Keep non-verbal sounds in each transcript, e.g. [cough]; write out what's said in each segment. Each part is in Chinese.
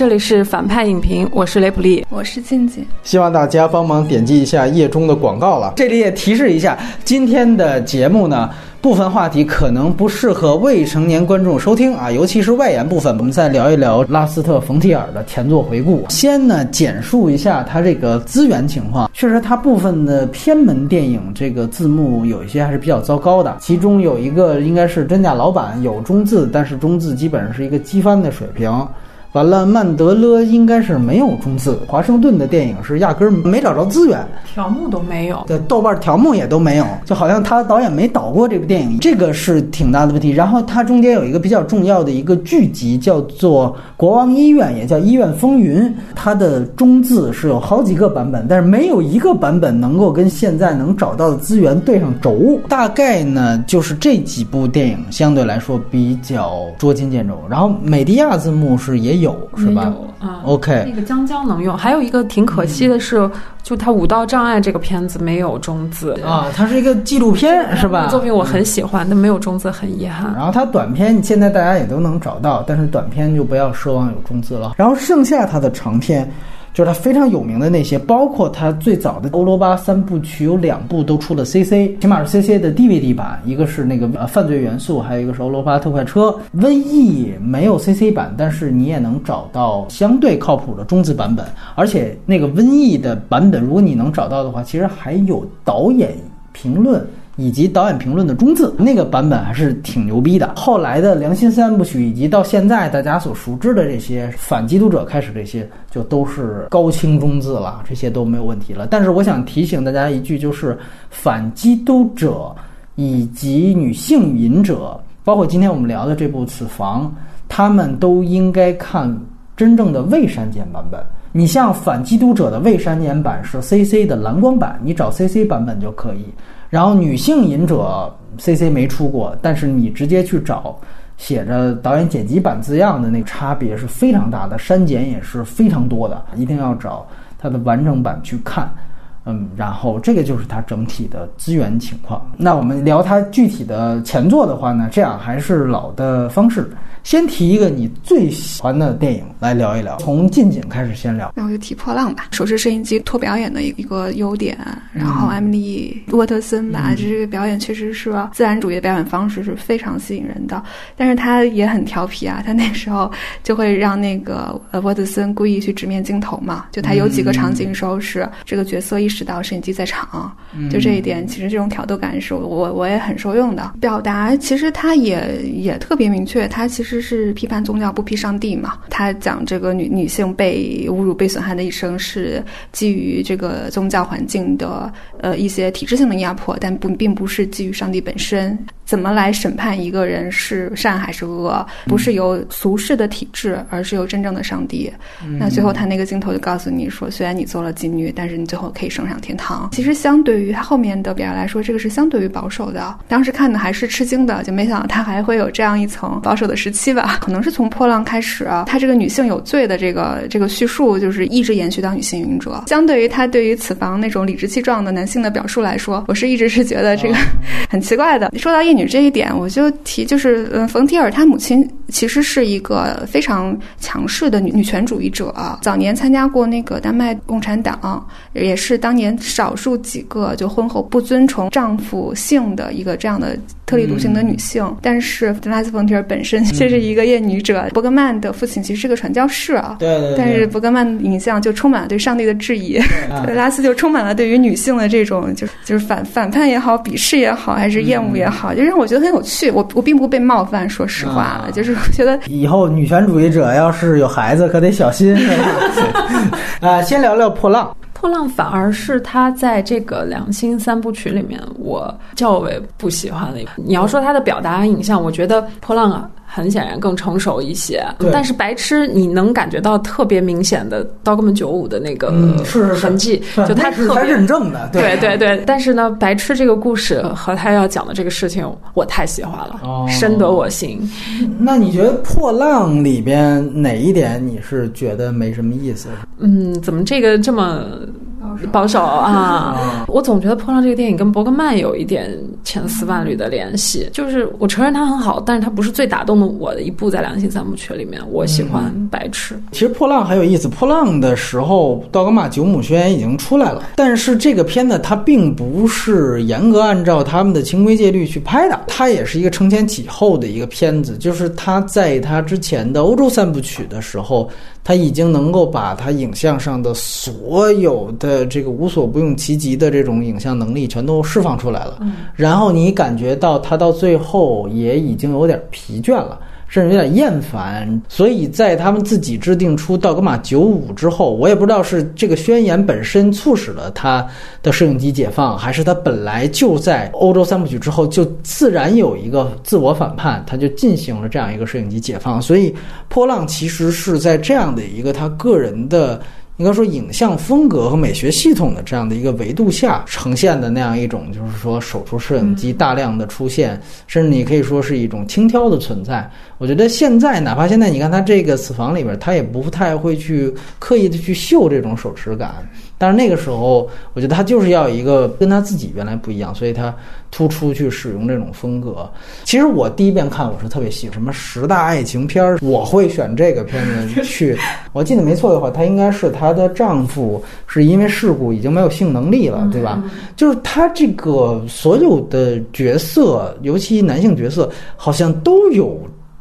这里是反派影评，我是雷普利，我是静静。希望大家帮忙点击一下页中的广告了。这里也提示一下，今天的节目呢，部分话题可能不适合未成年观众收听啊，尤其是外延部分。我们再聊一聊拉斯特·冯提尔的前作回顾。先呢，简述一下他这个资源情况。确实，他部分的偏门电影这个字幕有一些还是比较糟糕的，其中有一个应该是真假老板有中字，但是中字基本上是一个机翻的水平。完了，曼德勒应该是没有中字，华盛顿的电影是压根儿没找着资源，条目都没有，对，豆瓣条目也都没有，就好像他导演没导过这部电影，这个是挺大的问题。然后它中间有一个比较重要的一个剧集，叫做《国王医院》，也叫《医院风云》，它的中字是有好几个版本，但是没有一个版本能够跟现在能找到的资源对上轴。大概呢，就是这几部电影相对来说比较捉襟见肘。然后美迪亚字幕是也。有是吧？啊，OK，那个江江能用。还有一个挺可惜的是，就他武道障碍这个片子没有中字啊，它是一个纪录片是吧？作品我很喜欢，但没有中字很遗憾。然后它短片现在大家也都能找到，但是短片就不要奢望有中字了。然后剩下它的长片。就是他非常有名的那些，包括他最早的欧罗巴三部曲，有两部都出了 CC，起码是 CC 的 DVD 版，一个是那个呃犯罪元素，还有一个是欧罗巴特快车。瘟疫没有 CC 版，但是你也能找到相对靠谱的中字版本，而且那个瘟疫的版本，如果你能找到的话，其实还有导演评论。以及导演评论的中字那个版本还是挺牛逼的。后来的良心三部曲，以及到现在大家所熟知的这些反基督者开始这些，就都是高清中字了，这些都没有问题了。但是我想提醒大家一句，就是反基督者以及女性隐者，包括今天我们聊的这部《此房》，他们都应该看真正的未删减版本。你像反基督者的未删减版是 CC 的蓝光版，你找 CC 版本就可以。然后女性隐者 CC 没出过，但是你直接去找写着导演剪辑版字样的那个差别是非常大的，删减也是非常多的，一定要找它的完整版去看。嗯，然后这个就是它整体的资源情况。那我们聊它具体的前作的话呢，这样还是老的方式。先提一个你最喜欢的电影来聊一聊，从近景开始先聊。那我就提《破浪》吧，手持摄影机托表演的一一个优点。然后艾米丽·沃特森吧，这个表演确实是自然主义的表演方式是非常吸引人的。但是他也很调皮啊，他那时候就会让那个呃沃特森故意去直面镜头嘛，就他有几个场景时候是这个角色意识到摄影机在场，就这一点，其实这种挑逗感是我我也很受用的。表达其实他也也特别明确，他其实。实是批判宗教不批上帝嘛？他讲这个女女性被侮辱、被损害的一生是基于这个宗教环境的呃一些体制性的压迫，但不并不是基于上帝本身。怎么来审判一个人是善还是恶？不是由俗世的体制，而是由真正的上帝。那最后他那个镜头就告诉你说，虽然你做了妓女，但是你最后可以升上天堂。其实相对于他后面的表达来说，这个是相对于保守的。当时看的还是吃惊的，就没想到他还会有这样一层保守的时期吧？[laughs] 可能是从破浪开始，他这个女性有罪的这个这个叙述，就是一直延续到女性云者。相对于他对于此房那种理直气壮的男性的表述来说，我是一直是觉得这个 [laughs] 很奇怪的。说到一女。女这一点，我就提，就是嗯，冯提尔她母亲其实是一个非常强势的女女权主义者，早年参加过那个丹麦共产党，也是当年少数几个就婚后不遵从丈夫性的一个这样的。特立独行的女性，但是拉斯冯提尔本身却是一个厌女者。伯格曼的父亲其实是个传教士啊，对对。但是伯格曼的影像就充满了对上帝的质疑，[laughs] 拉斯就充满了对于女性的这种，就是就是反反叛也好，鄙视也好，还是厌恶也好，就让我觉得很有趣。我我并不被冒犯，说实话，[laughs] 就是我觉得以后女权主义者要是有孩子，可得小心。[laughs] 啊，先聊聊破浪。破浪反而是他在这个良心三部曲里面，我较为不喜欢的一你要说他的表达影像，我觉得破浪啊。很显然更成熟一些，但是白痴你能感觉到特别明显的刀哥们九五的那个痕迹，就他特别认证的，对对对。但是呢，白痴这个故事和他要讲的这个事情，我太喜欢了，深得我心。那你觉得破浪里边哪一点你是觉得没什么意思？嗯，怎么这个这么保守 [laughs] 啊。我总觉得《破浪》这个电影跟伯格曼有一点千丝万缕的联系。就是我承认它很好，但是它不是最打动的我的一部在良心三部曲里面。我喜欢《白痴》。其实《破浪》很有意思，《破浪》的时候，道格玛九姆宣言已经出来了，但是这个片子它并不是严格按照他们的清规戒律去拍的，它也是一个承前启后的一个片子。就是他在他之前的欧洲三部曲的时候。他已经能够把他影像上的所有的这个无所不用其极的这种影像能力全都释放出来了，然后你感觉到他到最后也已经有点疲倦了。甚至有点厌烦，所以在他们自己制定出道格玛九五之后，我也不知道是这个宣言本身促使了他的摄影机解放，还是他本来就在欧洲三部曲之后就自然有一个自我反叛，他就进行了这样一个摄影机解放。所以，波浪其实是在这样的一个他个人的。应该说，影像风格和美学系统的这样的一个维度下呈现的那样一种，就是说手持摄影机大量的出现，甚至你可以说是一种轻佻的存在。我觉得现在，哪怕现在你看他这个死房里边，他也不太会去刻意的去秀这种手持感。但是那个时候，我觉得他就是要一个跟他自己原来不一样，所以他突出去使用这种风格。其实我第一遍看，我是特别喜欢什么十大爱情片儿，我会选这个片子去。我记得没错的话，她应该是她的丈夫是因为事故已经没有性能力了，对吧？就是她这个所有的角色，尤其男性角色，好像都有。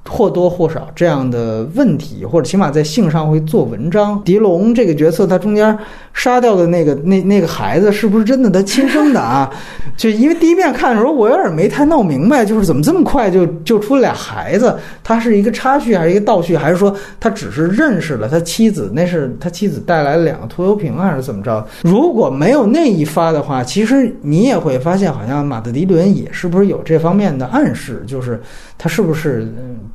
或多或少这样的问题，或者起码在性上会做文章。狄龙这个角色，他中间杀掉的那个那那个孩子，是不是真的他亲生的啊？就因为第一遍看的时候，我有点没太闹明白，就是怎么这么快就就出了俩孩子？他是一个插叙还是一个倒叙？还是说他只是认识了他妻子？那是他妻子带来了两个拖油瓶，还是怎么着？如果没有那一发的话，其实你也会发现，好像马特·迪伦也是不是有这方面的暗示？就是他是不是？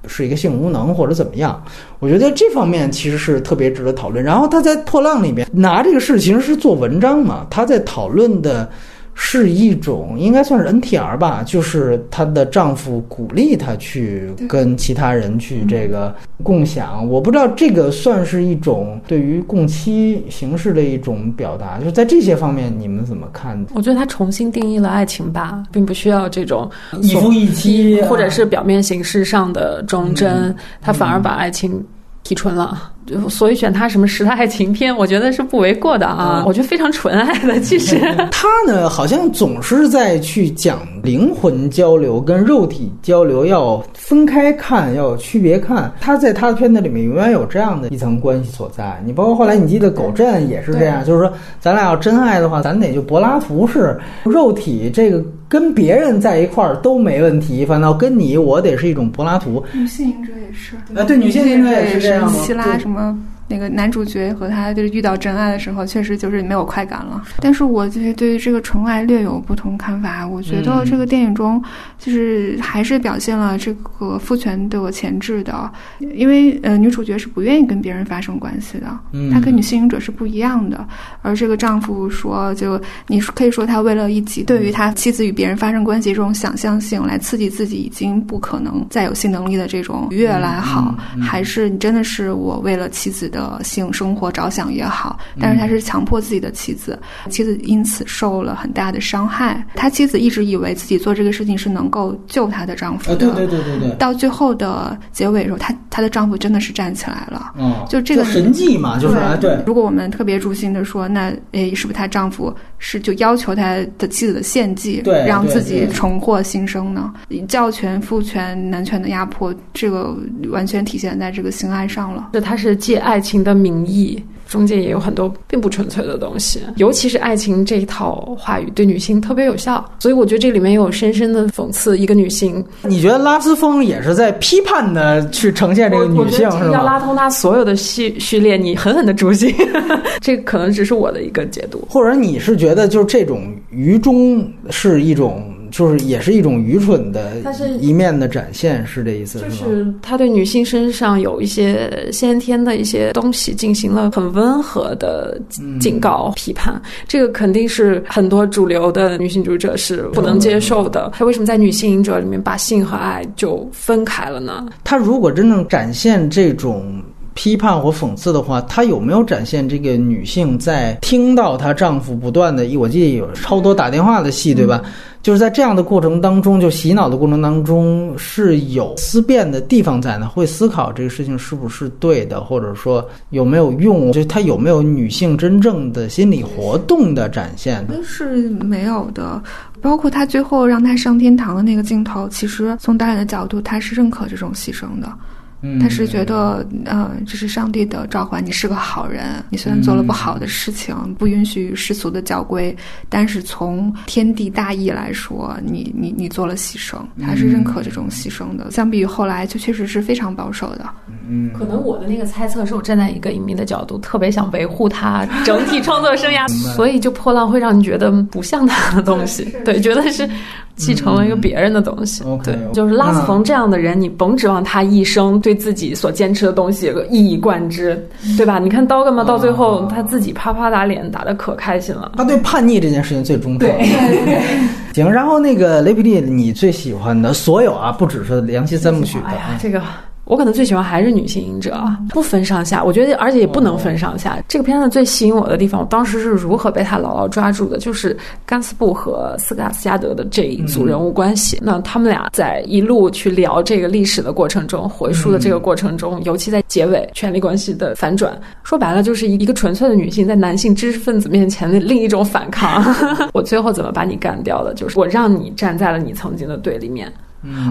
是一个性无能或者怎么样？我觉得这方面其实是特别值得讨论。然后他在《破浪》里面拿这个事情是做文章嘛，他在讨论的。是一种应该算是 NTR 吧，就是她的丈夫鼓励她去跟其他人去这个共享。我不知道这个算是一种对于共妻形式的一种表达，就是在这些方面你们怎么看？我觉得她重新定义了爱情吧，并不需要这种一夫一妻，或者是表面形式上的忠贞，他反而把爱情提纯了。所以选他什么十大爱情片，我觉得是不为过的啊！我觉得非常纯爱的。其实 [laughs] 他呢，好像总是在去讲灵魂交流跟肉体交流要分开看，要区别看。他在他的片子里面永远有这样的一层关系所在。你包括后来你记得《狗镇》也是这样，就是说咱俩要真爱的话，咱得就柏拉图式肉体这个跟别人在一块儿都没问题，反倒跟你我得是一种柏拉图。女性影者也是啊，对，女性影者也是这样希腊什么？么。那个男主角和他就是遇到真爱的时候，确实就是没有快感了。但是我就是对于这个纯爱略有不同看法。我觉得这个电影中就是还是表现了这个父权的前置的，因为呃女主角是不愿意跟别人发生关系的，她跟女性影者是不一样的。而这个丈夫说，就你可以说他为了一己对于他妻子与别人发生关系这种想象性来刺激自己已经不可能再有性能力的这种愉悦来好，还是你真的是我为了妻子。的性生活着想也好，但是他是强迫自己的妻子，妻子因此受了很大的伤害。他妻子一直以为自己做这个事情是能够救她的丈夫的，对对对对对。到最后的结尾的时候，她她的丈夫真的是站起来了，嗯，就这个神迹嘛，就是对。如果我们特别诛心的说，那诶，是不是她丈夫是就要求他的妻子的献祭，对，让自己重获新生呢？教权、父权、男权的压迫，这个完全体现在这个性爱上了。这他是借爱。情的名义，中间也有很多并不纯粹的东西，尤其是爱情这一套话语对女性特别有效，所以我觉得这里面有深深的讽刺一个女性。你觉得拉斯风也是在批判的去呈现这个女性，是吗？要拉通他所有的序序列，你狠狠的诛心，[laughs] 这可能只是我的一个解读，或者你是觉得就是这种愚忠是一种。就是也是一种愚蠢的一面的展现，是这意思，就是他对女性身上有一些先天的一些东西进行了很温和的警告批判，这个肯定是很多主流的女性主义者是不能接受的。他为什么在女性影者里面把性和爱就分开了呢？他如果真正展现这种。批判或讽刺的话，她有没有展现这个女性在听到她丈夫不断的，我记得有超多打电话的戏，对吧？就是在这样的过程当中，就洗脑的过程当中是有思辨的地方在呢，会思考这个事情是不是对的，或者说有没有用，就她有没有女性真正的心理活动的展现？那是没有的。包括他最后让他上天堂的那个镜头，其实从导演的角度，他是认可这种牺牲的。他是觉得，呃，这是上帝的召唤，你是个好人。你虽然做了不好的事情，不允许世俗的教规，但是从天地大义来说，你你你做了牺牲，他是认可这种牺牲的。相比于后来，就确实是非常保守的。嗯，可能我的那个猜测是我站在一个影迷的角度，特别想维护他整体创作生涯，[laughs] 所以就破浪会让你觉得不像他的东西，对，觉得是。继承了一个别人的东西，对，就是拉斯冯这样的人，你甭指望他一生对自己所坚持的东西一以贯之，对吧？你看刀干嘛到最后他自己啪啪打脸打的可开心了，他对叛逆这件事情最忠诚。对，[laughs] 行，然后那个雷皮利，你最喜欢的所有啊，不只是梁心三部曲的，这个。我可能最喜欢还是女性影者，不分上下。我觉得，而且也不能分上下。这个片子最吸引我的地方，我当时是如何被他牢牢抓住的，就是甘斯布和斯卡斯加德的这一组人物关系。那他们俩在一路去聊这个历史的过程中，回溯的这个过程中，尤其在结尾，权力关系的反转，说白了就是一个纯粹的女性在男性知识分子面前的另一种反抗。[laughs] 我最后怎么把你干掉的？就是我让你站在了你曾经的对立面。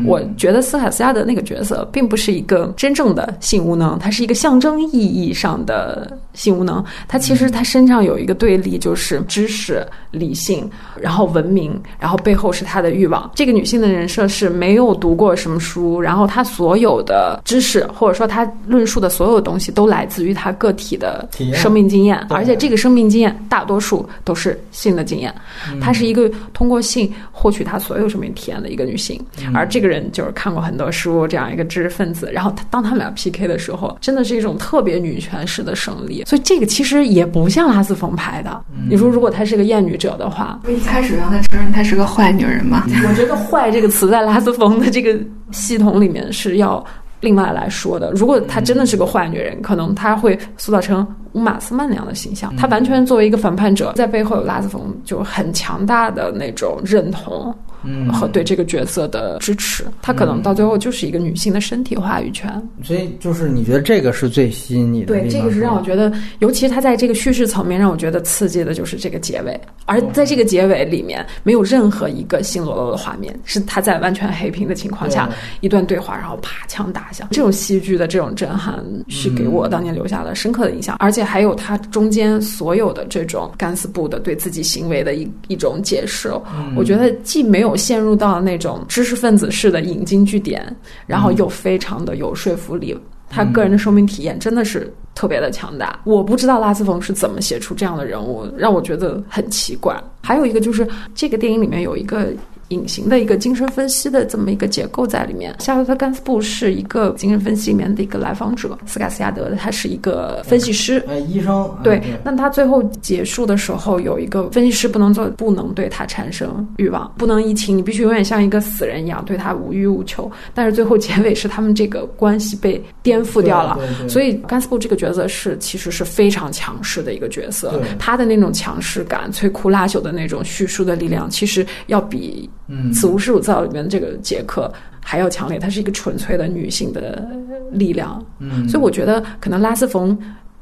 我觉得斯卡斯加的那个角色并不是一个真正的性无能，他是一个象征意义上的性无能。他其实他身上有一个对立，就是知识、理性，然后文明，然后背后是他的欲望。这个女性的人设是没有读过什么书，然后她所有的知识或者说她论述的所有东西都来自于她个体的生命经验，而且这个生命经验大多数都是性的经验。她是一个通过性获取她所有生命体验的一个女性，而。这个人就是看过很多书，这样一个知识分子。然后他当他们俩 PK 的时候，真的是一种特别女权式的胜利。所以这个其实也不像拉斯冯拍的。你说如果她是个厌女者的话，一开始让她承认她是个坏女人嘛？我觉得“坏”这个词在拉斯冯的这个系统里面是要另外来说的。如果她真的是个坏女人，可能她会塑造成乌玛斯曼那样的形象。她完全作为一个反叛者，在背后有拉斯冯就很强大的那种认同。嗯，和对这个角色的支持，他可能到最后就是一个女性的身体话语权。所以，就是你觉得这个是最吸引你的？对，这个是让我觉得，尤其他在这个叙事层面让我觉得刺激的，就是这个结尾。而在这个结尾里面，没有任何一个性裸露的画面，是他在完全黑屏的情况下一段对话，然后啪枪打响。这种戏剧的这种震撼，是给我当年留下了深刻的印象。而且还有他中间所有的这种干斯布的对自己行为的一一种解释，我觉得既没有。陷入到那种知识分子式的引经据典，然后又非常的有说服力。他个人的生命体验真的是特别的强大。我不知道拉斯冯是怎么写出这样的人物，让我觉得很奇怪。还有一个就是这个电影里面有一个。隐形的一个精神分析的这么一个结构在里面。夏洛特·甘斯布是一个精神分析里面的一个来访者，斯卡斯亚德他是一个分析师，呃，医生。对，那他最后结束的时候有一个分析师不能做，不能对他产生欲望，不能移情，你必须永远像一个死人一样对他无欲无求。但是最后结尾是他们这个关系被颠覆掉了，所以甘斯布这个角色是其实是非常强势的一个角色，他的那种强势感、摧枯拉朽的那种叙述的力量，其实要比。嗯，此无是造里面的这个杰克还要强烈，她是一个纯粹的女性的力量。嗯，所以我觉得可能拉斯冯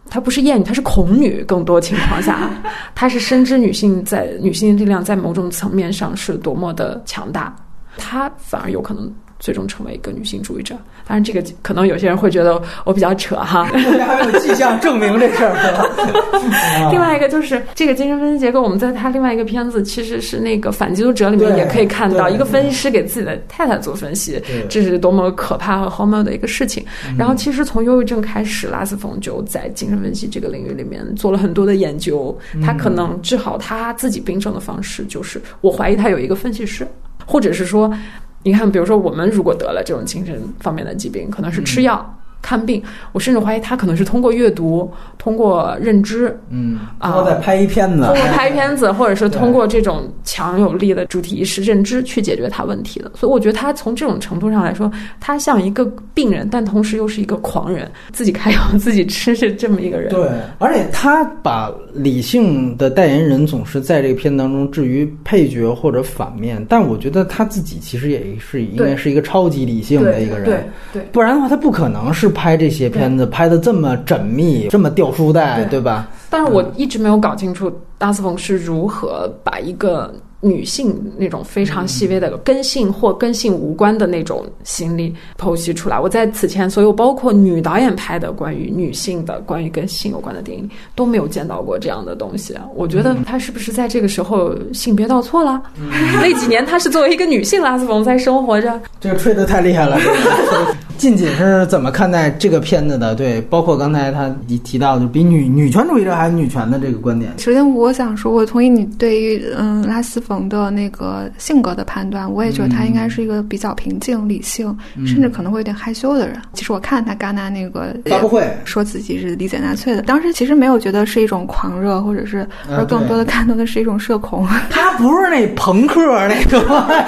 她不是厌女，她是恐女。更多情况下，[laughs] 她是深知女性在女性力量在某种层面上是多么的强大，她反而有可能。最终成为一个女性主义者，当然这个可能有些人会觉得我比较扯哈。还有迹象证明这事儿。[laughs] 另外一个就是这个精神分析结构，我们在他另外一个片子其实是那个《反基督者》里面也可以看到，一个分析师给自己的太太做分析，这是多么可怕和荒谬的一个事情。然后其实从忧郁症开始，拉斯冯就在精神分析这个领域里面做了很多的研究。他可能治好他自己病症的方式就是，我怀疑他有一个分析师，或者是说。你看，比如说，我们如果得了这种精神方面的疾病，可能是吃药，看病，我甚至怀疑他可能是通过阅读、通过认知，嗯，啊通过再拍一片子，通过拍片子，或者是通过这种强有力的主题意识认知去解决他问题的。所以我觉得他从这种程度上来说，他像一个病人，但同时又是一个狂人，自己开药自己吃是这么一个人。对，而且他把理性的代言人总是在这个片当中置于配角或者反面，但我觉得他自己其实也是应该是一个超级理性的一个人，对对。不然的话他不可能是拍这些片子拍的这么缜密，这么掉书袋，对。吧？但是我一直没有搞清楚拉斯冯是如何把一个。女性那种非常细微的跟性或跟性无关的那种心理剖析出来。我在此前所有包括女导演拍的关于女性的、关于跟性有关的电影都没有见到过这样的东西。我觉得她是不是在这个时候性别倒错了？那几年她是作为一个女性拉斯冯在生活着。这个吹的太厉害了。近锦是怎么看待这个片子的？对，包括刚才他提提到的，比女女权主义者还女权的这个观点。首先，我想说，我同意你对于嗯拉斯冯的那个性格的判断。我也觉得他应该是一个比较平静、理性，甚至可能会有点害羞的人。其实我看他戛纳那个发布会，说自己是理解纳粹的，当时其实没有觉得是一种狂热，或者是而更多的看到的是一种社恐。[laughs] 他不是那朋克那个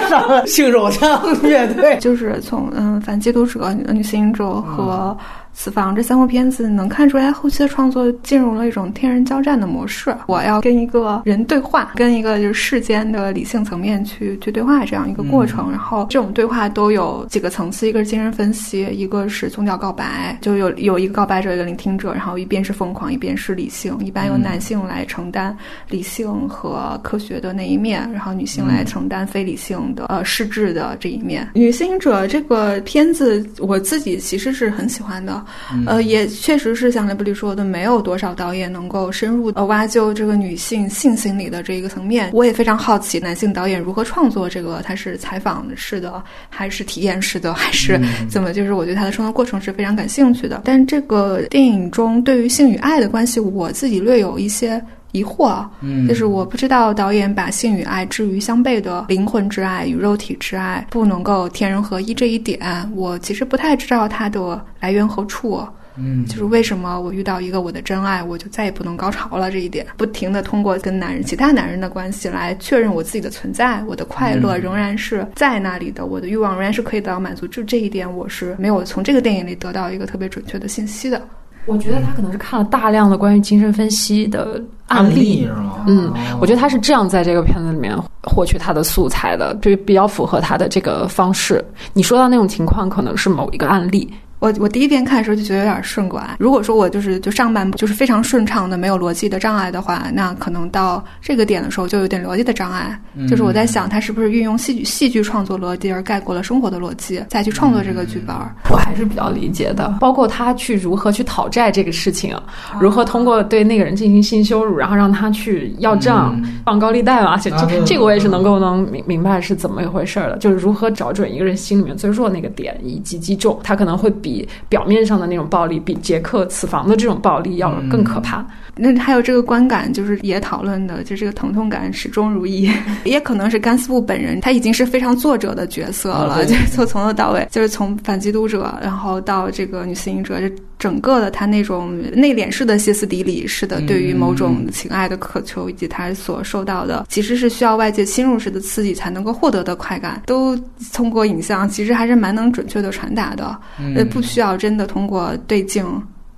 上性 [laughs] 手枪乐队，就是从嗯反基督者。旅行者和。此房这三部片子能看出来，后期的创作进入了一种天人交战的模式。我要跟一个人对话，跟一个就是世间的理性层面去去对话这样一个过程。然后这种对话都有几个层次，一个是精神分析，一个是宗教告白，就有有一个告白者，一个聆听者，然后一边是疯狂，一边是理性。一般由男性来承担理性和科学的那一面，然后女性来承担非理性的呃失智的这一面。女性者这个片子，我自己其实是很喜欢的。呃，也确实是像雷布利说的，没有多少导演能够深入呃挖究这个女性性心理的这一个层面。我也非常好奇，男性导演如何创作这个，他是采访式的，还是体验式的，还是怎么？就是我对他的创作过程是非常感兴趣的。但这个电影中对于性与爱的关系，我自己略有一些。疑惑，嗯，就是我不知道导演把性与爱置于相悖的灵魂之爱与肉体之爱不能够天人合一这一点，我其实不太知道它的来源何处。嗯，就是为什么我遇到一个我的真爱，我就再也不能高潮了这一点，不停的通过跟男人、其他男人的关系来确认我自己的存在，我的快乐仍然是在那里的，我的欲望仍然是可以得到满足。就这一点，我是没有从这个电影里得到一个特别准确的信息的。我觉得他可能是看了大量的关于精神分析的案例？嗯，我觉得他是这样在这个片子里面获取他的素材的，就比较符合他的这个方式。你说到那种情况，可能是某一个案例。我我第一遍看的时候就觉得有点顺拐。如果说我就是就上半部就是非常顺畅的，没有逻辑的障碍的话，那可能到这个点的时候就有点逻辑的障碍。就是我在想，他是不是运用戏剧戏剧创作逻辑而概括了生活的逻辑，再去创作这个剧本？我还是比较理解的。包括他去如何去讨债这个事情，如何通过对那个人进行性羞辱，然后让他去要账、放高利贷嘛，这这这个我也是能够能明明白是怎么一回事儿的。就是如何找准一个人心里面最弱那个点，以及击中他，可能会比。表面上的那种暴力，比杰克此房的这种暴力要更可怕。那还有这个观感，就是也讨论的，就这个疼痛感始终如一。[laughs] 也可能是甘斯布本人，他已经是非常作者的角色了，就是从从头到尾，就是从反基督者，然后到这个女性者，就整个的他那种内敛式的歇斯底里式的对于某种情爱的渴求，以及他所受到的，其实是需要外界侵入式的刺激才能够获得的快感，都通过影像，其实还是蛮能准确的传达的，呃，不需要真的通过对镜。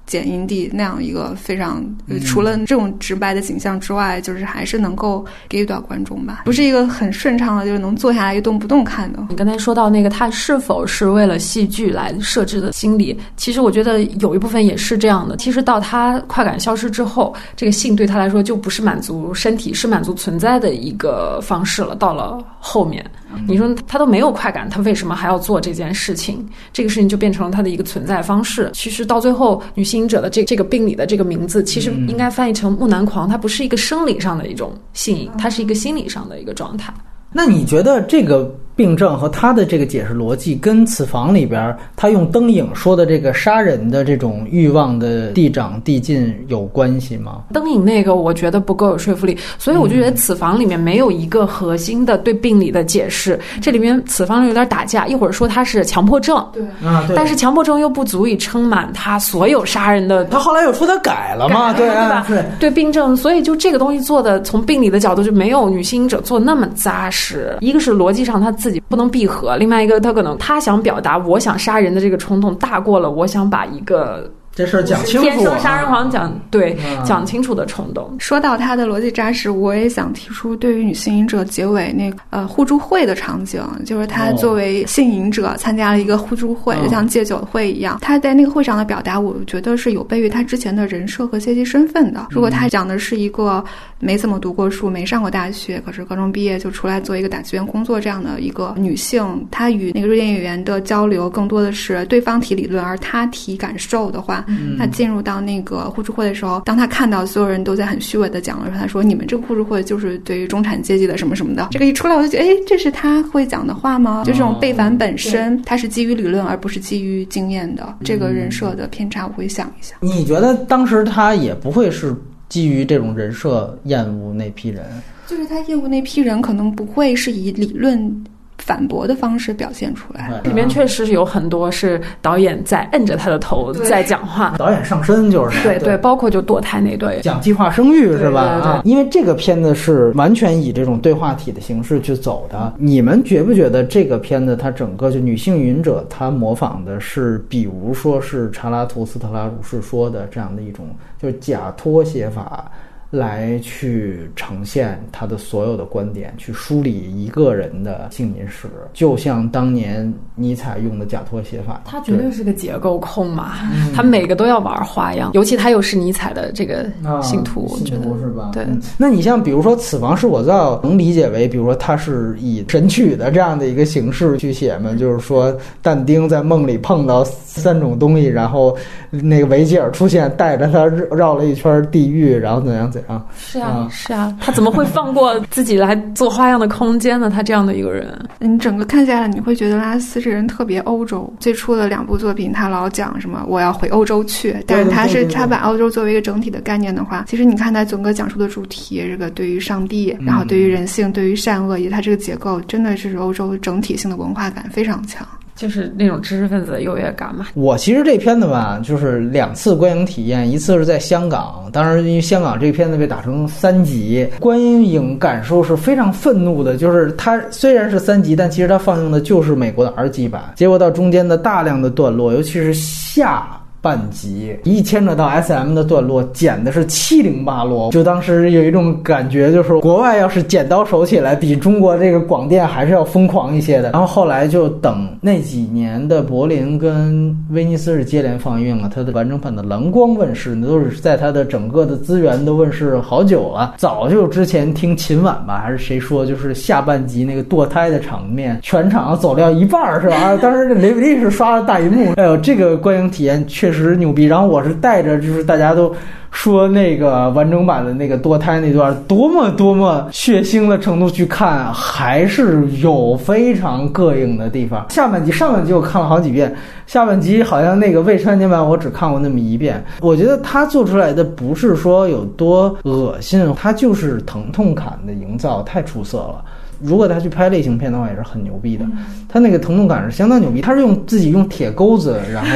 剪影帝那样一个非常，除了这种直白的景象之外，就是还是能够给予到观众吧，不是一个很顺畅的，就是能坐下来一动不动看的。你刚才说到那个，他是否是为了戏剧来设置的心理？其实我觉得有一部分也是这样的。其实到他快感消失之后，这个性对他来说就不是满足身体，是满足存在的一个方式了。到了后面。你说他都没有快感，他为什么还要做这件事情？这个事情就变成了他的一个存在方式。其实到最后，女性者的这这个病理的这个名字，其实应该翻译成木男狂。它不是一个生理上的一种性瘾，它是一个心理上的一个状态。那你觉得这个病症和他的这个解释逻辑，跟《此房》里边他用灯影说的这个杀人的这种欲望的递长递进有关系吗？灯影那个我觉得不够有说服力，所以我就觉得《此房》里面没有一个核心的对病理的解释。这里面《此房》有点打架，一会儿说他是强迫症，对啊，对但是强迫症又不足以撑满他所有杀人的。他后来又说他改了嘛，对吧？对对病症，所以就这个东西做的，从病理的角度就没有女性者做那么扎实。一个是逻辑上他自己不能闭合，另外一个他可能他想表达我想杀人的这个冲动大过了我想把一个。这事儿讲清楚，天生杀人狂讲对嗯讲清楚的冲动。说到他的逻辑扎实，我也想提出对于女性瘾者结尾那个呃互助会的场景，就是他作为性瘾者参加了一个互助会，哦就像戒酒会一样。他在那个会上的表达，我觉得是有悖于他之前的人设和阶级身份的。如果他讲的是一个没怎么读过书、没上过大学，可是高中毕业就出来做一个打字员工作这样的一个女性，她与那个瑞典演员的交流更多的是对方提理论，而她提感受的话，那进入到那个互助会的时候，当他看到所有人都在很虚伪的讲的时候，他说你们这个互助会就是对于中产阶级的什么什么的，这个一出来我就觉得，哎，这是他会讲的话吗？就这种背反本身，它是基于理论而不是基于经验的，这个人设的偏差，我会想一下。你觉得当时他也不会是基于这种人设厌恶那批人？就是他厌恶那批人可能不会是以理论反驳的方式表现出来。里面确实有很多是导演在摁着他的头在讲话，[laughs] 导演上身就是对对，包括就堕胎那段，讲计划生育是吧？啊，因为这个片子是完全以这种对话体的形式去走的。你们觉不觉得这个片子它整个就女性云者，它模仿的是，比如说是查拉图斯特拉如是说的这样的一种，就是假托写法。来去呈现他的所有的观点，去梳理一个人的性民史，就像当年尼采用的假托写法。他绝对是个结构控嘛，嗯他每个都要玩花样，尤其他又是尼采的这个啊信徒，信徒是吧？对嗯那你像比如说《此房是我造》，能理解为，比如说他是以神曲的这样的一个形式去写吗？就是说，但丁在梦里碰到三种东西，然后那个维吉尔出现，带着他绕了一圈地狱，然后怎样怎样？是啊啊是啊，他怎么会放过自己来做花样的空间呢？他这样的一个人，你整个看下来，你会觉得拉斯这人特别欧洲。最初的两部作品，他老讲什么我要回欧洲去，但是他对对对是他把欧洲作为一个整体的概念的话，其实你看他整个讲述的主题，这个对于上帝，然后对于人性，对于善恶，以及他这个结构，真的是欧洲整体性的文化感非常强。就是那种知识分子的优越感嘛。我其实这片子吧，就是两次观影体验，一次是在香港，当时因为香港这片子被打成三级，观影感受是非常愤怒的。就是它虽然是三级，但其实它放映的就是美国的 R 级版，结果到中间的大量的段落，尤其是下。半集一牵扯到 S M 的段落，剪的是七零八落，就当时有一种感觉，就是国外要是剪刀手起来，比中国这个广电还是要疯狂一些的。然后后来就等那几年的柏林跟威尼斯是接连放映了它的完整版的蓝光问世，那都是在它的整个的资源都问世好久了。早就之前听秦晚吧，还是谁说，就是下半集那个堕胎的场面，全场走掉一半是吧？啊当时这雷比利是刷了大银幕，哎呦，这个观影体验确实实牛逼。然后我是带着就是大家都。说那个完整版的那个堕胎那段多么多么血腥的程度去看，还是有非常膈应的地方。下半集、上半集我看了好几遍，下半集好像那个未删减版我只看过那么一遍。我觉得他做出来的不是说有多恶心，他就是疼痛感的营造太出色了。如果他去拍类型片的话，也是很牛逼的。他那个疼痛感是相当牛逼，他是用自己用铁钩子，然后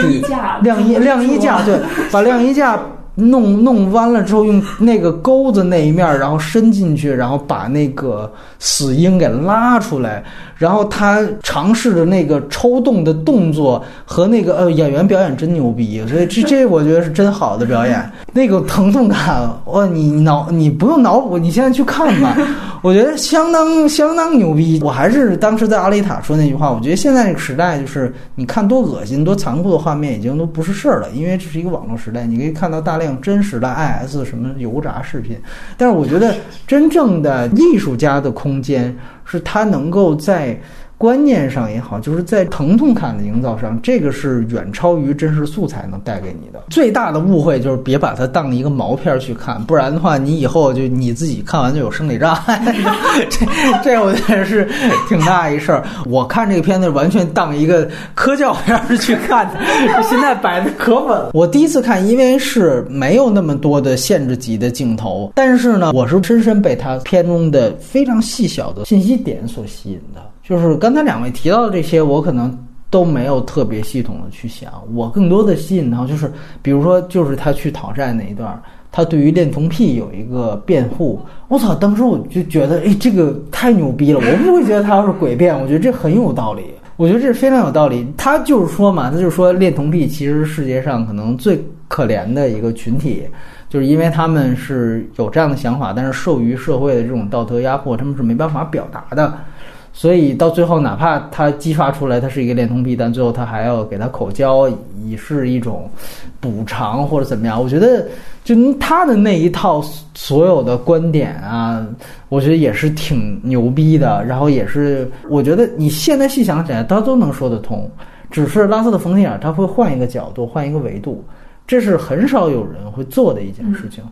去架晾衣晾衣架，对，把晾衣架弄弄弯了之后，用那个钩子那一面，然后伸进去，然后把那个死婴给拉出来，然后他尝试着那个抽动的动作和那个呃演员表演真牛逼，所以这 [laughs] 这我觉得是真好的表演。那个疼痛感，哇，你脑你不用脑补，你现在去看吧，我觉得相当相当牛逼。我还是当时在阿丽塔说那句话，我觉得现在这个时代就是你看多恶心、多残酷的画面已经都不是事儿了，因为这是一个网络时代，你可以看到大量真实的 IS 什么油炸视频。但是我觉得真正的艺术家的空间是他能够在观念上也好，就是在疼痛感的营造上，这个是远超于真实素材能带给你的。最大的误会就是别把它当一个毛片去看，不然的话，你以后就你自己看完就有生理障碍。[laughs] 这这我觉得是挺大一事儿。我看这个片子完全当一个科教片儿去看的，现在摆的可稳了。我第一次看，因为是没有那么多的限制级的镜头，但是呢，我是深深被它片中的非常细小的信息点所吸引的。就是刚才两位提到的这些，我可能都没有特别系统的去想。我更多的吸引到就是，比如说，就是他去讨债那一段，他对于恋童癖有一个辩护。我操！当时我就觉得，哎，这个太牛逼了！我不会觉得他要是诡辩，我觉得这很有道理。我觉得这是非常有道理。他就是说嘛，他就是说恋童癖其实世界上可能最可怜的一个群体，就是因为他们是有这样的想法，但是受于社会的这种道德压迫，他们是没办法表达的。所以到最后，哪怕他激发出来他是一个恋童癖，但最后他还要给他口交，以是一种补偿或者怎么样。我觉得，就他的那一套所有的观点啊，我觉得也是挺牛逼的。然后也是，我觉得你现在细想起来，他都能说得通。只是拉斯的冯提尔他会换一个角度，换一个维度，这是很少有人会做的一件事情。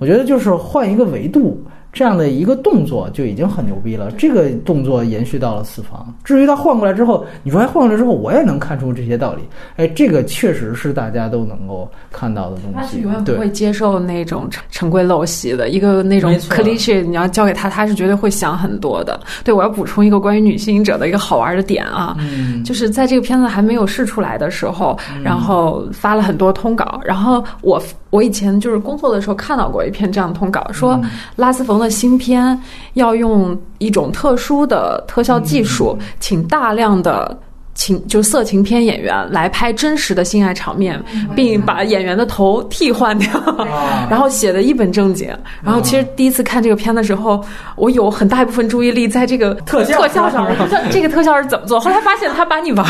我觉得就是换一个维度。这样的一个动作就已经很牛逼了。这个动作延续到了四方。至于他换过来之后，你说他换过来之后，我也能看出这些道理。哎，这个确实是大家都能够看到的东西。他是永远不会接受那种陈规陋习的一个那种 cliché。你要教给他，他是绝对会想很多的。对我要补充一个关于女性者的一个好玩的点啊，就是在这个片子还没有试出来的时候，然后发了很多通稿。然后我我以前就是工作的时候看到过一篇这样的通稿，说拉斯冯。的新片要用一种特殊的特效技术，请大量的情就色情片演员来拍真实的性爱场面，并把演员的头替换掉，[laughs] 然后写的一本正经。然后其实第一次看这个片的时候，我有很大一部分注意力在这个特特效上，这个特效是怎么做？后来发现他把你玩，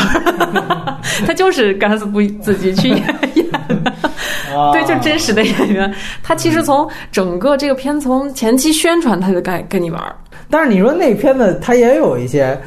他就是干死不自己去演演。[laughs] 对，就真实的演员，他其实从整个这个片从前期宣传，他就该跟你玩儿。但是你说那片子，他也有一些，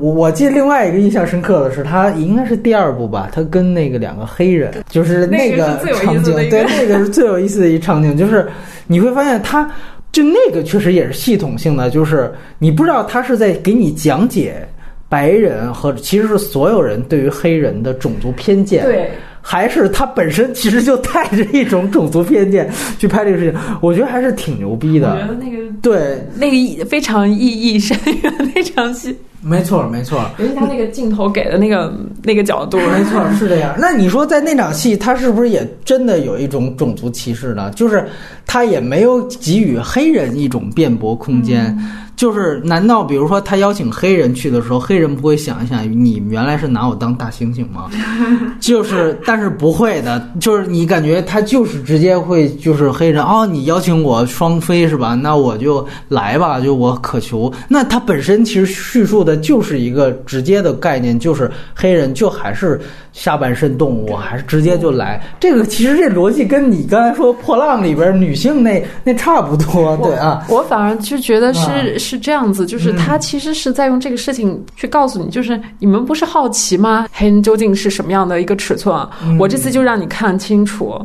我我记得另外一个印象深刻的是，他应该是第二部吧，他跟那个两个黑人，就是那个场景，对，那个是最有意思的一场景，就是你会发现，他就那个确实也是系统性的，就是你不知道他是在给你讲解白人和其实是所有人对于黑人的种族偏见。对。还是他本身其实就带着一种种族偏见去拍这个事情，我觉得还是挺牛逼的。我觉得那个对那个非常意义深远那场戏，没错没错。尤其他那个镜头给的那个那个角度，没错是这样。那你说在那场戏，他是不是也真的有一种种族歧视呢？就是他也没有给予黑人一种辩驳空间。就是，难道比如说他邀请黑人去的时候，黑人不会想一想，你原来是拿我当大猩猩吗？[laughs] 就是，但是不会的，就是你感觉他就是直接会，就是黑人哦，你邀请我双飞是吧？那我就来吧，就我渴求。那他本身其实叙述的就是一个直接的概念，就是黑人就还是。下半身动物还是直接就来？这个其实这逻辑跟你刚才说《破浪》里边女性那那差不多，对啊。我反而就觉得是是这样子，就是他其实是在用这个事情去告诉你，就是你们不是好奇吗？黑人究竟是什么样的一个尺寸？我这次就让你看清楚，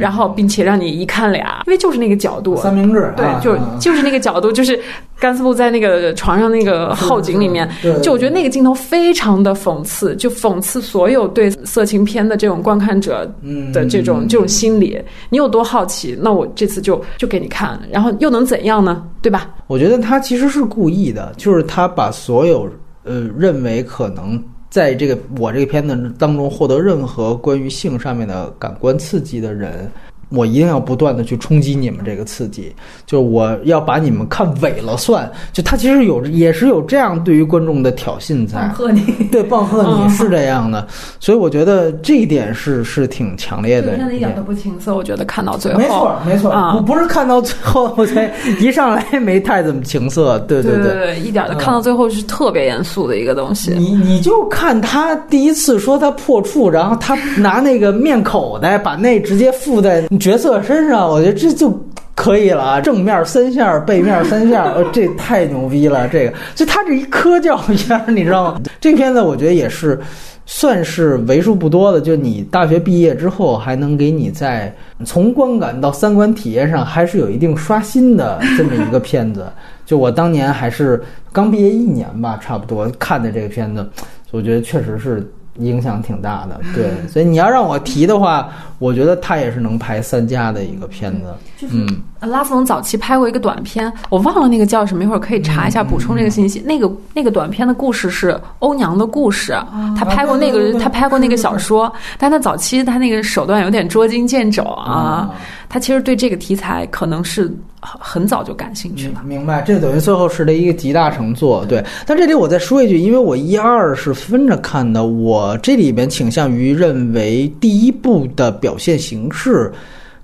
然后并且让你一看俩，因为就是那个角度，三明治，对，就就是那个角度，就是甘斯布在那个床上那个后景里面，就我觉得那个镜头非常的讽刺，就讽刺所有对。色情片的这种观看者的这种这种心理，你有多好奇？那我这次就就给你看，然后又能怎样呢？对吧？我觉得他其实是故意的，就是他把所有呃认为可能在这个我这个片子当中获得任何关于性上面的感官刺激的人。我一定要不断的去冲击你们这个刺激，就是我要把你们看萎了算。就他其实有也是有这样对于观众的挑衅在，棒喝你，对，棒喝你是这样的。所以我觉得这一点是是挺强烈的。片子一点都不情色，我觉得看到最后，没错没错，不不是看到最后我才一上来没太怎么情色，[laughs] 对对对对，一点的看到最后是特别严肃的一个东西。你你就看他第一次说他破处，然后他拿那个面口袋把那直接附在。角色身上，我觉得这就。可以了啊，正面三下，背面三下，呃，[laughs] 这太牛逼了，这个就他这一科教一下，你知道吗？这片子我觉得也是。算是为数不多的，就你大学毕业之后还能给你在从观感到三观体验上还是有一定刷新的这么一个片子。[laughs] 就我当年还是刚毕业一年吧，差不多看的这个片子，我觉得确实是。影响挺大的，对，所以你要让我提的话，我觉得他也是能排三家的一个片子。嗯，拉斯冯早期拍过一个短片，我忘了那个叫什么，一会儿可以查一下，补充这个信息。那个那个短片的故事是欧娘的故事，他拍过那个，他拍过那个小说，但他早期他那个手段有点捉襟见肘啊。他其实对这个题材可能是很早就感兴趣了。明白，这等于最后是的一个集大成作。对，但这里我再说一句，因为我一二是分着看的，我这里边倾向于认为第一部的表现形式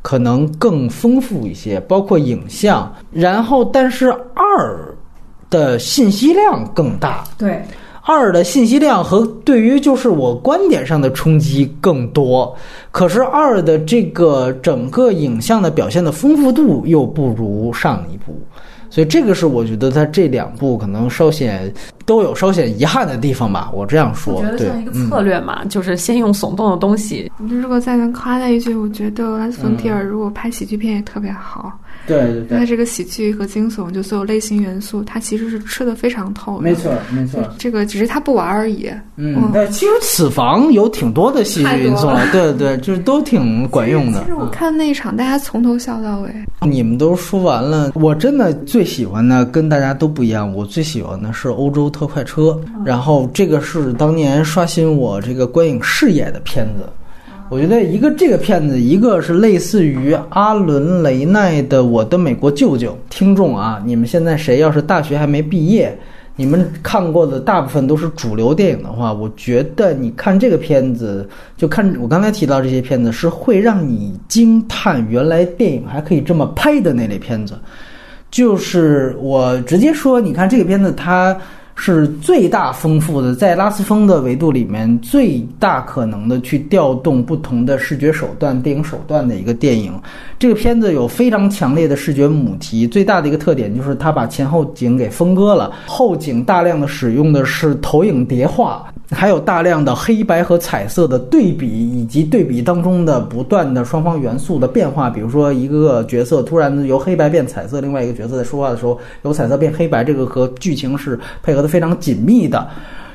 可能更丰富一些，包括影像。然后，但是二的信息量更大。对。二的信息量和对于就是我观点上的冲击更多，可是二的这个整个影像的表现的丰富度又不如上一部。所以这个是我觉得它这两部可能稍显都有稍显遗憾的地方吧，我这样说。我觉得像一个策略嘛，就是先用耸动的东西。如果再能夸他一句，我觉得拉斯冯提尔如果拍喜剧片也特别好。对对对。他这个喜剧和惊悚，就所有类型元素，他其实是吃的非常透的。没错没错。这个只是他不玩而已。嗯，对，其实此房有挺多的喜剧元素，对对，就是都挺管用的。其实我看那一场，大家从头笑到尾。你们都说完了，我真的最喜欢的跟大家都不一样。我最喜欢的是欧洲特快车，然后这个是当年刷新我这个观影视野的片子。我觉得一个这个片子，一个是类似于阿伦雷奈的《我的美国舅舅》。听众啊，你们现在谁要是大学还没毕业？你们看过的大部分都是主流电影的话，我觉得你看这个片子，就看我刚才提到这些片子，是会让你惊叹原来电影还可以这么拍的那类片子。就是我直接说，你看这个片子，它。是最大丰富的，在拉斯风的维度里面，最大可能的去调动不同的视觉手段、电影手段的一个电影。这个片子有非常强烈的视觉母题，最大的一个特点就是它把前后景给分割了，后景大量的使用的是投影叠画。还有大量的黑白和彩色的对比，以及对比当中的不断的双方元素的变化。比如说，一个角色突然由黑白变彩色，另外一个角色在说话的时候由彩色变黑白，这个和剧情是配合的非常紧密的。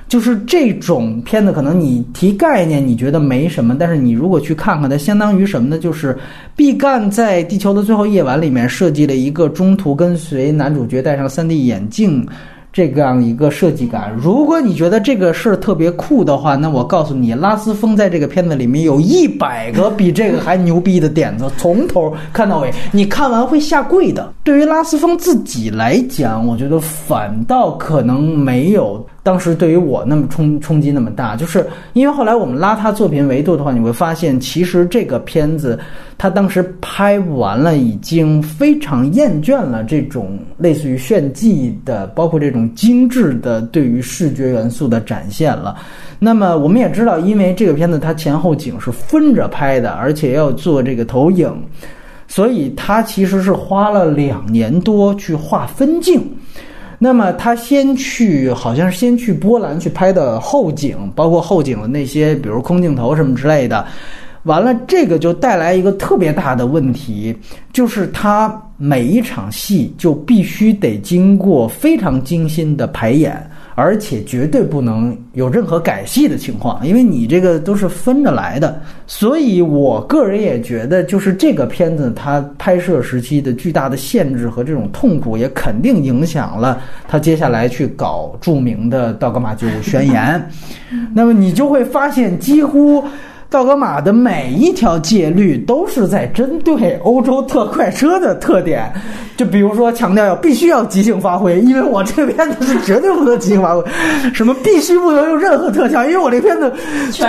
就是这种片子，可能你提概念你觉得没什么，但是你如果去看看，它相当于什么呢？就是毕赣在《地球的最后夜晚》里面设计了一个中途跟随男主角戴上 3D 眼镜。这样一个设计感，如果你觉得这个事儿特别酷的话，那我告诉你，拉斯风在这个片子里面有一百个比这个还牛逼的点子，从头看到尾，你看完会下跪的。对于拉斯风自己来讲，我觉得反倒可能没有。当时对于我那么冲冲击那么大，就是因为后来我们拉他作品维度的话，你会发现其实这个片子他当时拍完了，已经非常厌倦了这种类似于炫技的，包括这种精致的对于视觉元素的展现了。那么我们也知道，因为这个片子它前后景是分着拍的，而且要做这个投影，所以他其实是花了两年多去画分镜。那么他先去，好像是先去波兰去拍的后景，包括后景的那些，比如空镜头什么之类的。完了，这个就带来一个特别大的问题，就是他每一场戏就必须得经过非常精心的排演。而且绝对不能有任何改戏的情况，因为你这个都是分着来的。所以我个人也觉得，就是这个片子它拍摄时期的巨大的限制和这种痛苦，也肯定影响了他接下来去搞著名的《道格玛九五宣言》。[laughs] 那么你就会发现，几乎。道格玛的每一条戒律都是在针对欧洲特快车的特点，就比如说强调要必须要即兴发挥，因为我这片子是绝对不能即兴发挥，什么必须不能用任何特效，因为我这片子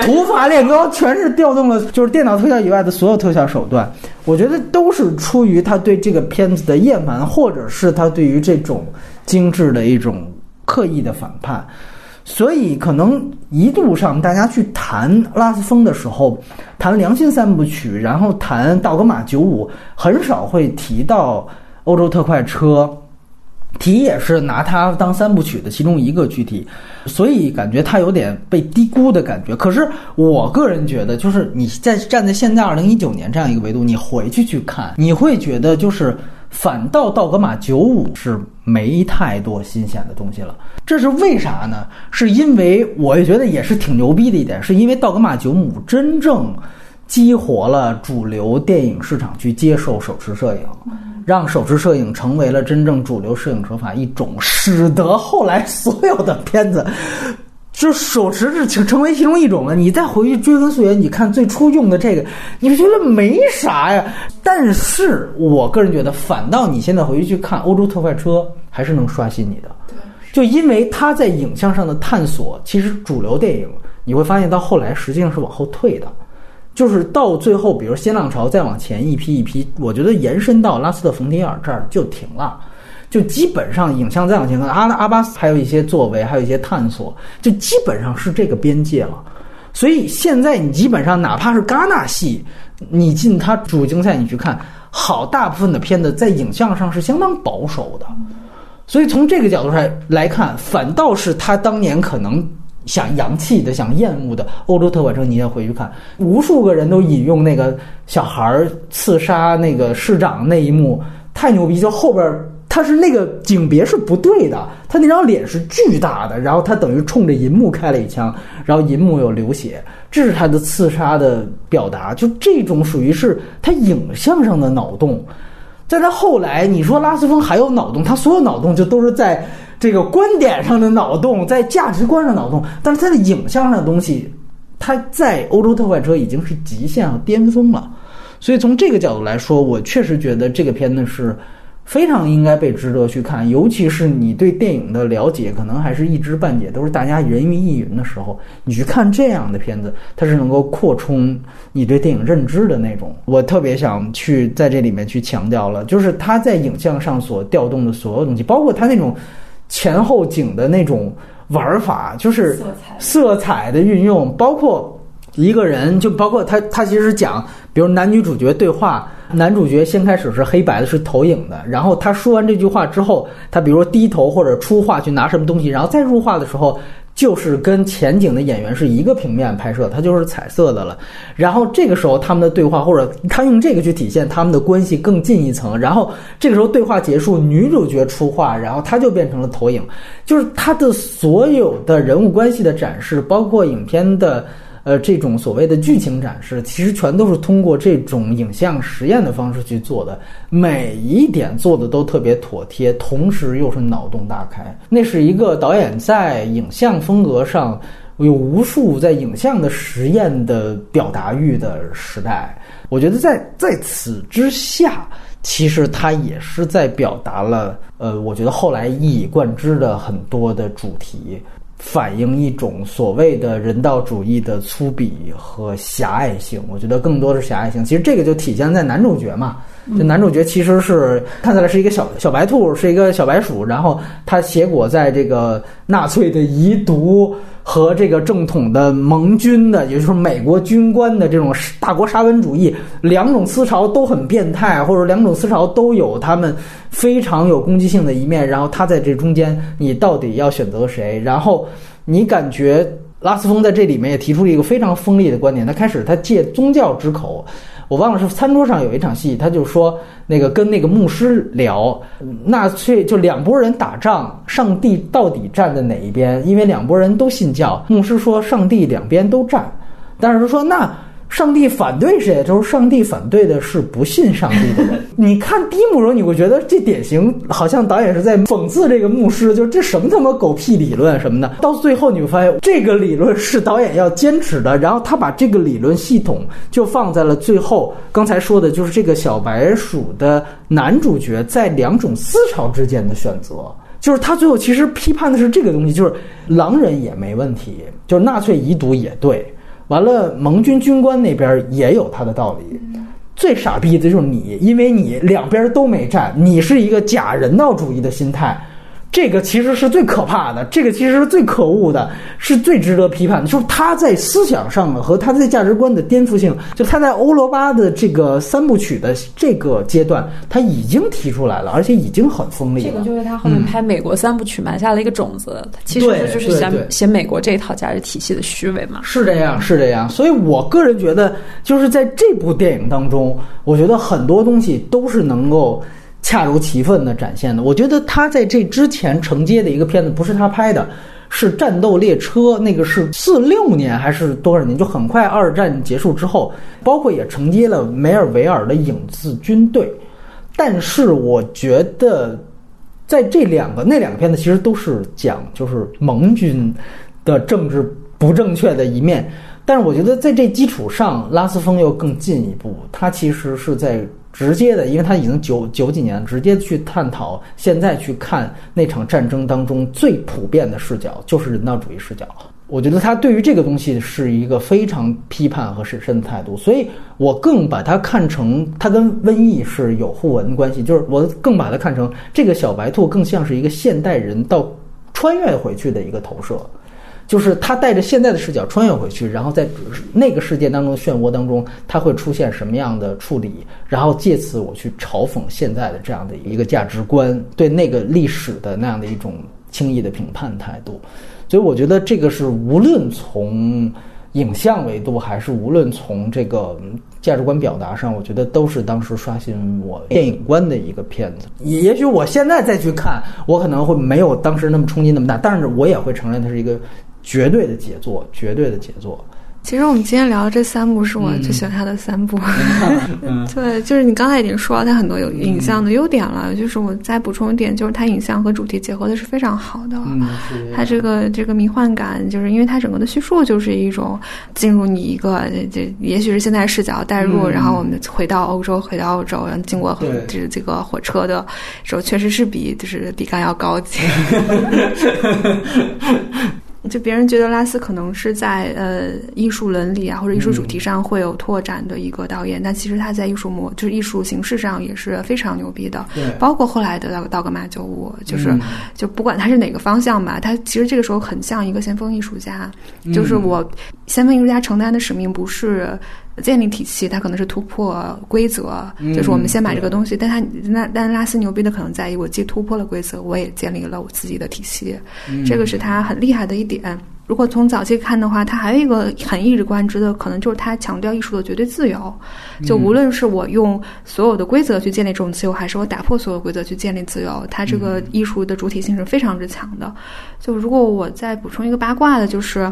土法炼钢，全是调动了就是电脑特效以外的所有特效手段，我觉得都是出于他对这个片子的厌烦，或者是他对于这种精致的一种刻意的反叛。所以可能一度上大家去谈拉斯风的时候，谈良心三部曲，然后谈道格玛九五，很少会提到欧洲特快车。提也是拿它当三部曲的其中一个具体，所以感觉它有点被低估的感觉。可是我个人觉得，就是你在站在现在二零一九年这样一个维度，你回去去看，你会觉得就是反倒道格玛九五是没太多新鲜的东西了。这是为啥呢？是因为我也觉得也是挺牛逼的一点，是因为道格玛九五真正激活了主流电影市场去接受手持摄影。[laughs] 让手持摄影成为了真正主流摄影手法一种，使得后来所有的片子，就手持是成成为其中一种了。你再回去追根溯源，你看最初用的这个，你是觉得没啥呀？但是我个人觉得，反倒你现在回去去看欧洲特快车，还是能刷新你的。就因为它在影像上的探索，其实主流电影你会发现到后来实际上是往后退的。就是到最后，比如新浪潮再往前一批一批，我觉得延伸到拉斯特冯提尔这儿就停了，就基本上影像再往前看，阿阿巴斯还有一些作为，还有一些探索，就基本上是这个边界了。所以现在你基本上哪怕是戛纳系，你进他主竞赛你去看，好大部分的片子在影像上是相当保守的。所以从这个角度上来看，反倒是他当年可能。想洋气的、想厌恶的欧洲特管生，你也回去看，无数个人都引用那个小孩刺杀那个市长那一幕，太牛逼！就后边他是那个景别是不对的，他那张脸是巨大的，然后他等于冲着银幕开了一枪，然后银幕有流血，这是他的刺杀的表达。就这种属于是他影像上的脑洞，在他后来，你说拉斯风还有脑洞，他所有脑洞就都是在。这个观点上的脑洞，在价值观上脑洞，但是他的影像上的东西，它在欧洲特快车已经是极限和巅峰了。所以从这个角度来说，我确实觉得这个片子是非常应该被值得去看。尤其是你对电影的了解可能还是一知半解，都是大家人云亦云的时候，你去看这样的片子，它是能够扩充你对电影认知的那种。我特别想去在这里面去强调了，就是他在影像上所调动的所有东西，包括他那种。前后景的那种玩法，就是色彩的运用，包括一个人，就包括他，他其实讲，比如男女主角对话，男主角先开始是黑白的，是投影的，然后他说完这句话之后，他比如说低头或者出画去拿什么东西，然后再入画的时候。就是跟前景的演员是一个平面拍摄，它就是彩色的了。然后这个时候他们的对话，或者他用这个去体现他们的关系更近一层。然后这个时候对话结束，女主角出画，然后他就变成了投影。就是他的所有的人物关系的展示，包括影片的。呃，这种所谓的剧情展示，其实全都是通过这种影像实验的方式去做的，每一点做的都特别妥帖，同时又是脑洞大开。那是一个导演在影像风格上有无数在影像的实验的表达欲的时代。我觉得在在此之下，其实他也是在表达了，呃，我觉得后来一以贯之的很多的主题。反映一种所谓的人道主义的粗鄙和狭隘性，我觉得更多的是狭隘性。其实这个就体现在男主角嘛，就男主角其实是看起来是一个小小白兔，是一个小白鼠，然后他结果在这个纳粹的遗毒。和这个正统的盟军的，也就是美国军官的这种大国沙文主义，两种思潮都很变态，或者两种思潮都有他们非常有攻击性的一面。然后他在这中间，你到底要选择谁？然后你感觉拉斯风在这里面也提出了一个非常锋利的观点，他开始他借宗教之口。我忘了是餐桌上有一场戏，他就说那个跟那个牧师聊，纳粹就两拨人打仗，上帝到底站在哪一边？因为两拨人都信教，牧师说上帝两边都站，但是说那。上帝反对谁？就是上帝反对的是不信上帝的人。[laughs] 你看第一幕时候，你会觉得这典型，好像导演是在讽刺这个牧师，就是这什么他妈狗屁理论什么的。到最后你会发现，这个理论是导演要坚持的，然后他把这个理论系统就放在了最后。刚才说的就是这个小白鼠的男主角在两种思潮之间的选择，就是他最后其实批判的是这个东西，就是狼人也没问题，就是纳粹遗毒也对。完了，盟军军官那边也有他的道理。最傻逼的就是你，因为你两边都没站，你是一个假人道主义的心态，这个其实是最可怕的，这个其实是最可恶的，是最值得批判的。就是他在思想上的和他在价值观的颠覆性，就他在欧罗巴的这个三部曲的这个阶段，他已经提出来了，而且已经很锋利了。这个就是他后面拍美国三部曲埋下了一个种子。其实就是想写美国这一套价值体系的虚伪嘛。是这样，是这样。所以我个人觉得，就是在这部电影当中，我觉得很多东西都是能够。恰如其分的展现的，我觉得他在这之前承接的一个片子不是他拍的，是《战斗列车》，那个是四六年还是多少年？就很快二战结束之后，包括也承接了梅尔维尔的《影子军队》，但是我觉得在这两个那两个片子其实都是讲就是盟军的政治不正确的一面，但是我觉得在这基础上，拉斯风又更进一步，他其实是在。直接的，因为他已经九九几年，直接去探讨现在去看那场战争当中最普遍的视角，就是人道主义视角。我觉得他对于这个东西是一个非常批判和审慎的态度，所以我更把它看成它跟瘟疫是有互文关系，就是我更把它看成这个小白兔更像是一个现代人到穿越回去的一个投射。就是他带着现在的视角穿越回去，然后在那个世界当中漩涡当中，他会出现什么样的处理？然后借此我去嘲讽现在的这样的一个价值观，对那个历史的那样的一种轻易的评判态度。所以我觉得这个是无论从影像维度，还是无论从这个价值观表达上，我觉得都是当时刷新我电影观的一个片子。也也许我现在再去看，我可能会没有当时那么冲击那么大，但是我也会承认它是一个。绝对的杰作，绝对的杰作。其实我们今天聊的这三部是我最喜欢他的三部。[laughs] 对，就是你刚才已经说了他很多有影像的优点了，就是我再补充一点，就是他影像和主题结合的是非常好的。嗯，他这个这个迷幻感，就是因为他整个的叙述就是一种进入你一个这也许是现在视角带入，然后我们回到欧洲，回到欧洲，然后经过这这个火车的时候，确实是比就是比刚要高级。[laughs] 就别人觉得拉斯可能是在呃艺术伦理啊或者艺术主题上会有拓展的一个导演，但其实他在艺术模就是艺术形式上也是非常牛逼的。对，包括后来的道道格玛九五，就是就不管他是哪个方向吧，他其实这个时候很像一个先锋艺术家。就是我先锋艺术家承担的使命不是。建立体系，它可能是突破规则，就是我们先把这个东西。但他那但拉斯牛逼的可能在于，我既突破了规则，我也建立了我自己的体系，这个是他很厉害的一点。如果从早期看的话，他还有一个很一直贯之的，可能就是他强调艺术的绝对自由。就无论是我用所有的规则去建立这种自由，还是我打破所有规则去建立自由，他这个艺术的主体性是非常之强的。就如果我再补充一个八卦的，就是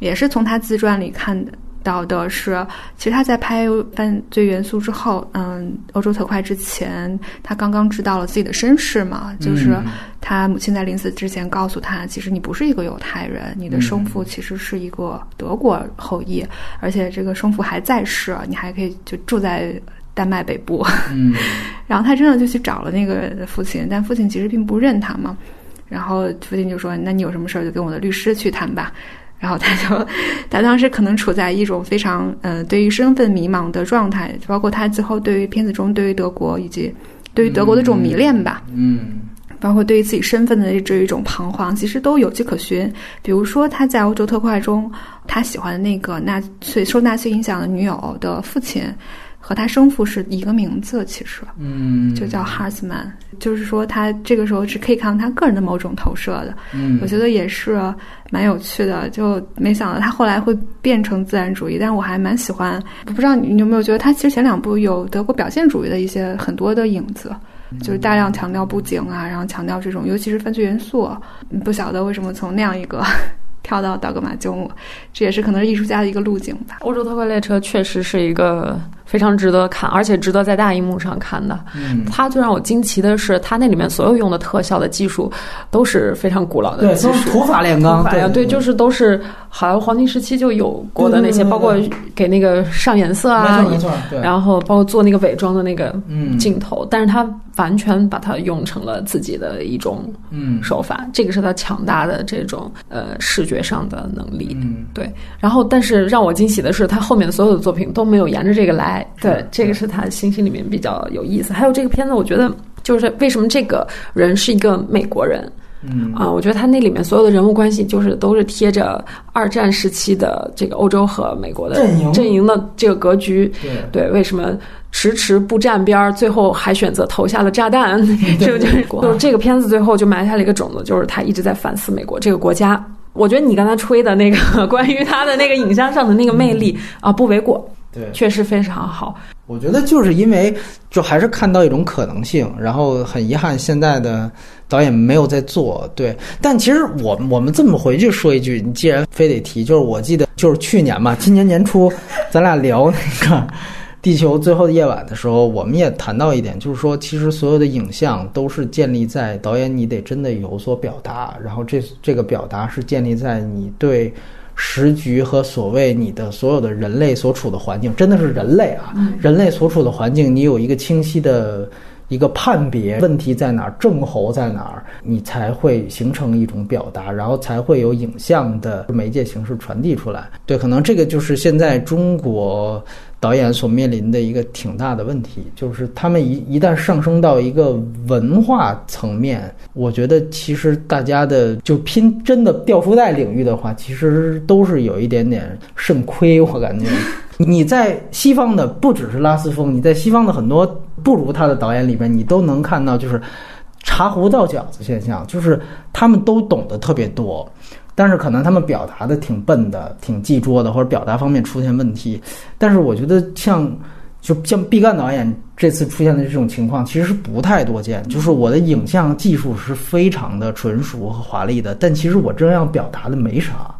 也是从他自传里看的。到的是，其实他在拍《犯罪元素》之后，嗯，欧洲特快之前，他刚刚知道了自己的身世嘛，就是他母亲在临死之前告诉他，其实你不是一个犹太人，你的生父其实是一个德国后裔，而且这个生父还在世，你还可以就住在丹麦北部。嗯，[laughs] 然后他真的就去找了那个父亲，但父亲其实并不认他嘛，然后父亲就说：“那你有什么事儿就跟我的律师去谈吧。”然后他就，他当时可能处在一种非常呃对于身份迷茫的状态，包括他最后对于片子中对于德国以及对于德国的这种迷恋吧，嗯，包括对于自己身份的这一种彷徨，其实都有迹可循。比如说他在欧洲特快中，他喜欢的那个纳粹受纳粹影响的女友的父亲。和他生父是一个名字，其实，嗯，就叫哈斯曼，就是说他这个时候是可以看到他个人的某种投射的，嗯，我觉得也是蛮有趣的，就没想到他后来会变成自然主义，但我还蛮喜欢，不知道你有没有觉得他其实前两部有德国表现主义的一些很多的影子，就是大量强调布景啊，然后强调这种尤其是犯罪元素，不晓得为什么从那样一个。[laughs] 跳到道格玛鸠姆，这也是可能是艺术家的一个路径吧。欧洲特快列车确实是一个非常值得看，而且值得在大荧幕上看的。嗯，它最让我惊奇的是，它那里面所有用的特效的技术都是非常古老的技术，土法炼钢。对对，就是都是好像黄金时期就有过的那些，包括给那个上颜色啊，没错，然后包括做那个伪装的那个嗯镜头，但是它完全把它用成了自己的一种嗯手法，这个是它强大的这种呃视觉。上的能力，嗯，对。然后，但是让我惊喜的是，他后面的所有的作品都没有沿着这个来。对，这个是他星星里面比较有意思。还有这个片子，我觉得就是为什么这个人是一个美国人，嗯啊，我觉得他那里面所有的人物关系就是都是贴着二战时期的这个欧洲和美国的阵营阵营的这个格局。对对，为什么迟迟不站边儿，最后还选择投下了炸弹？这个就是就是这个片子最后就埋下了一个种子，就是他一直在反思美国这个国家。我觉得你刚才吹的那个 [laughs] 关于他的那个影像上的那个魅力啊，不为过，对，确实非常好。我觉得就是因为就还是看到一种可能性，然后很遗憾现在的导演没有在做。对，但其实我我们这么回去说一句，你既然非得提，就是我记得就是去年嘛，[laughs] 今年年初咱俩聊那个。地球最后的夜晚的时候，我们也谈到一点，就是说，其实所有的影像都是建立在导演你得真的有所表达，然后这这个表达是建立在你对时局和所谓你的所有的人类所处的环境，真的是人类啊，人类所处的环境，你有一个清晰的一个判别，问题在哪儿，症候在哪儿，你才会形成一种表达，然后才会有影像的媒介形式传递出来。对，可能这个就是现在中国。导演所面临的一个挺大的问题，就是他们一一旦上升到一个文化层面，我觉得其实大家的就拼真的掉书袋领域的话，其实都是有一点点肾亏。我感觉 [laughs] 你在西方的不只是拉斯风，你在西方的很多不如他的导演里边，你都能看到就是茶壶倒饺子现象，就是他们都懂得特别多。但是可能他们表达的挺笨的，挺记拙的，或者表达方面出现问题。但是我觉得像，就像毕赣导演这次出现的这种情况，其实是不太多见。就是我的影像技术是非常的纯熟和华丽的，但其实我真要表达的没啥。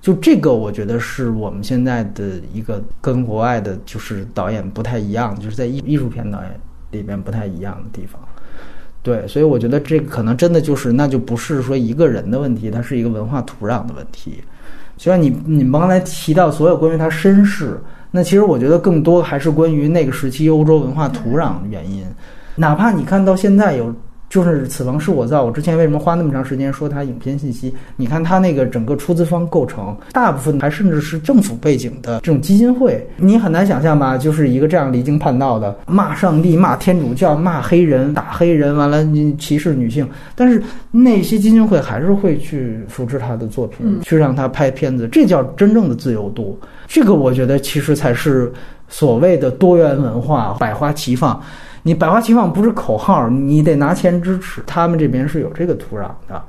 就这个，我觉得是我们现在的一个跟国外的，就是导演不太一样，就是在艺艺术片导演里边不太一样的地方。对，所以我觉得这可能真的就是，那就不是说一个人的问题，它是一个文化土壤的问题。就像你你们刚才提到所有关于他身世，那其实我觉得更多还是关于那个时期欧洲文化土壤的原因。哪怕你看到现在有。就是此房是我造。我之前为什么花那么长时间说它影片信息？你看它那个整个出资方构成，大部分还甚至是政府背景的这种基金会，你很难想象吧？就是一个这样离经叛道的，骂上帝、骂天主教、骂黑人、打黑人，完了歧视女性，但是那些基金会还是会去扶持他的作品，去让他拍片子，这叫真正的自由度。这个我觉得其实才是所谓的多元文化，百花齐放。你百花齐放不是口号，你得拿钱支持。他们这边是有这个土壤的，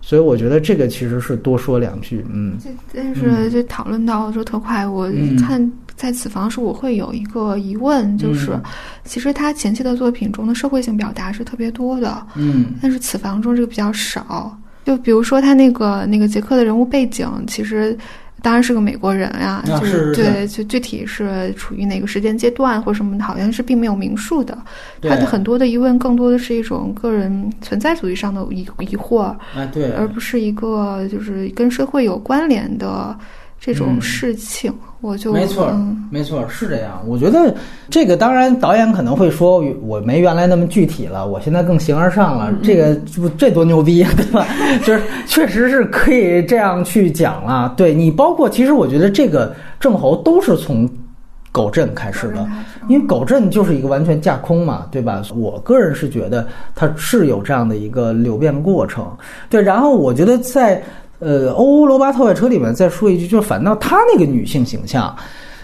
所以我觉得这个其实是多说两句。嗯，但是就讨论到说特快，我看在此房时我会有一个疑问，就是其实他前期的作品中的社会性表达是特别多的，嗯，但是此房中这个比较少。就比如说他那个那个杰克的人物背景，其实。当然是个美国人呀，就是对，就具体是处于哪个时间阶段或什么的，好像是并没有明述的。他的很多的疑问，更多的是一种个人存在主义上的疑疑惑，啊，对，而不是一个就是跟社会有关联的。这种事情，我就没错，没错，是这样。我觉得这个当然导演可能会说，我没原来那么具体了，我现在更形而上了。这个不这多牛逼，对吧？[laughs] 就是确实是可以这样去讲了。对你，包括其实我觉得这个郑侯都是从狗镇开始的，因为狗镇就是一个完全架空嘛，对吧？我个人是觉得它是有这样的一个流变过程。对，然后我觉得在。呃，欧罗巴特快车里面再说一句，就是反倒她那个女性形象，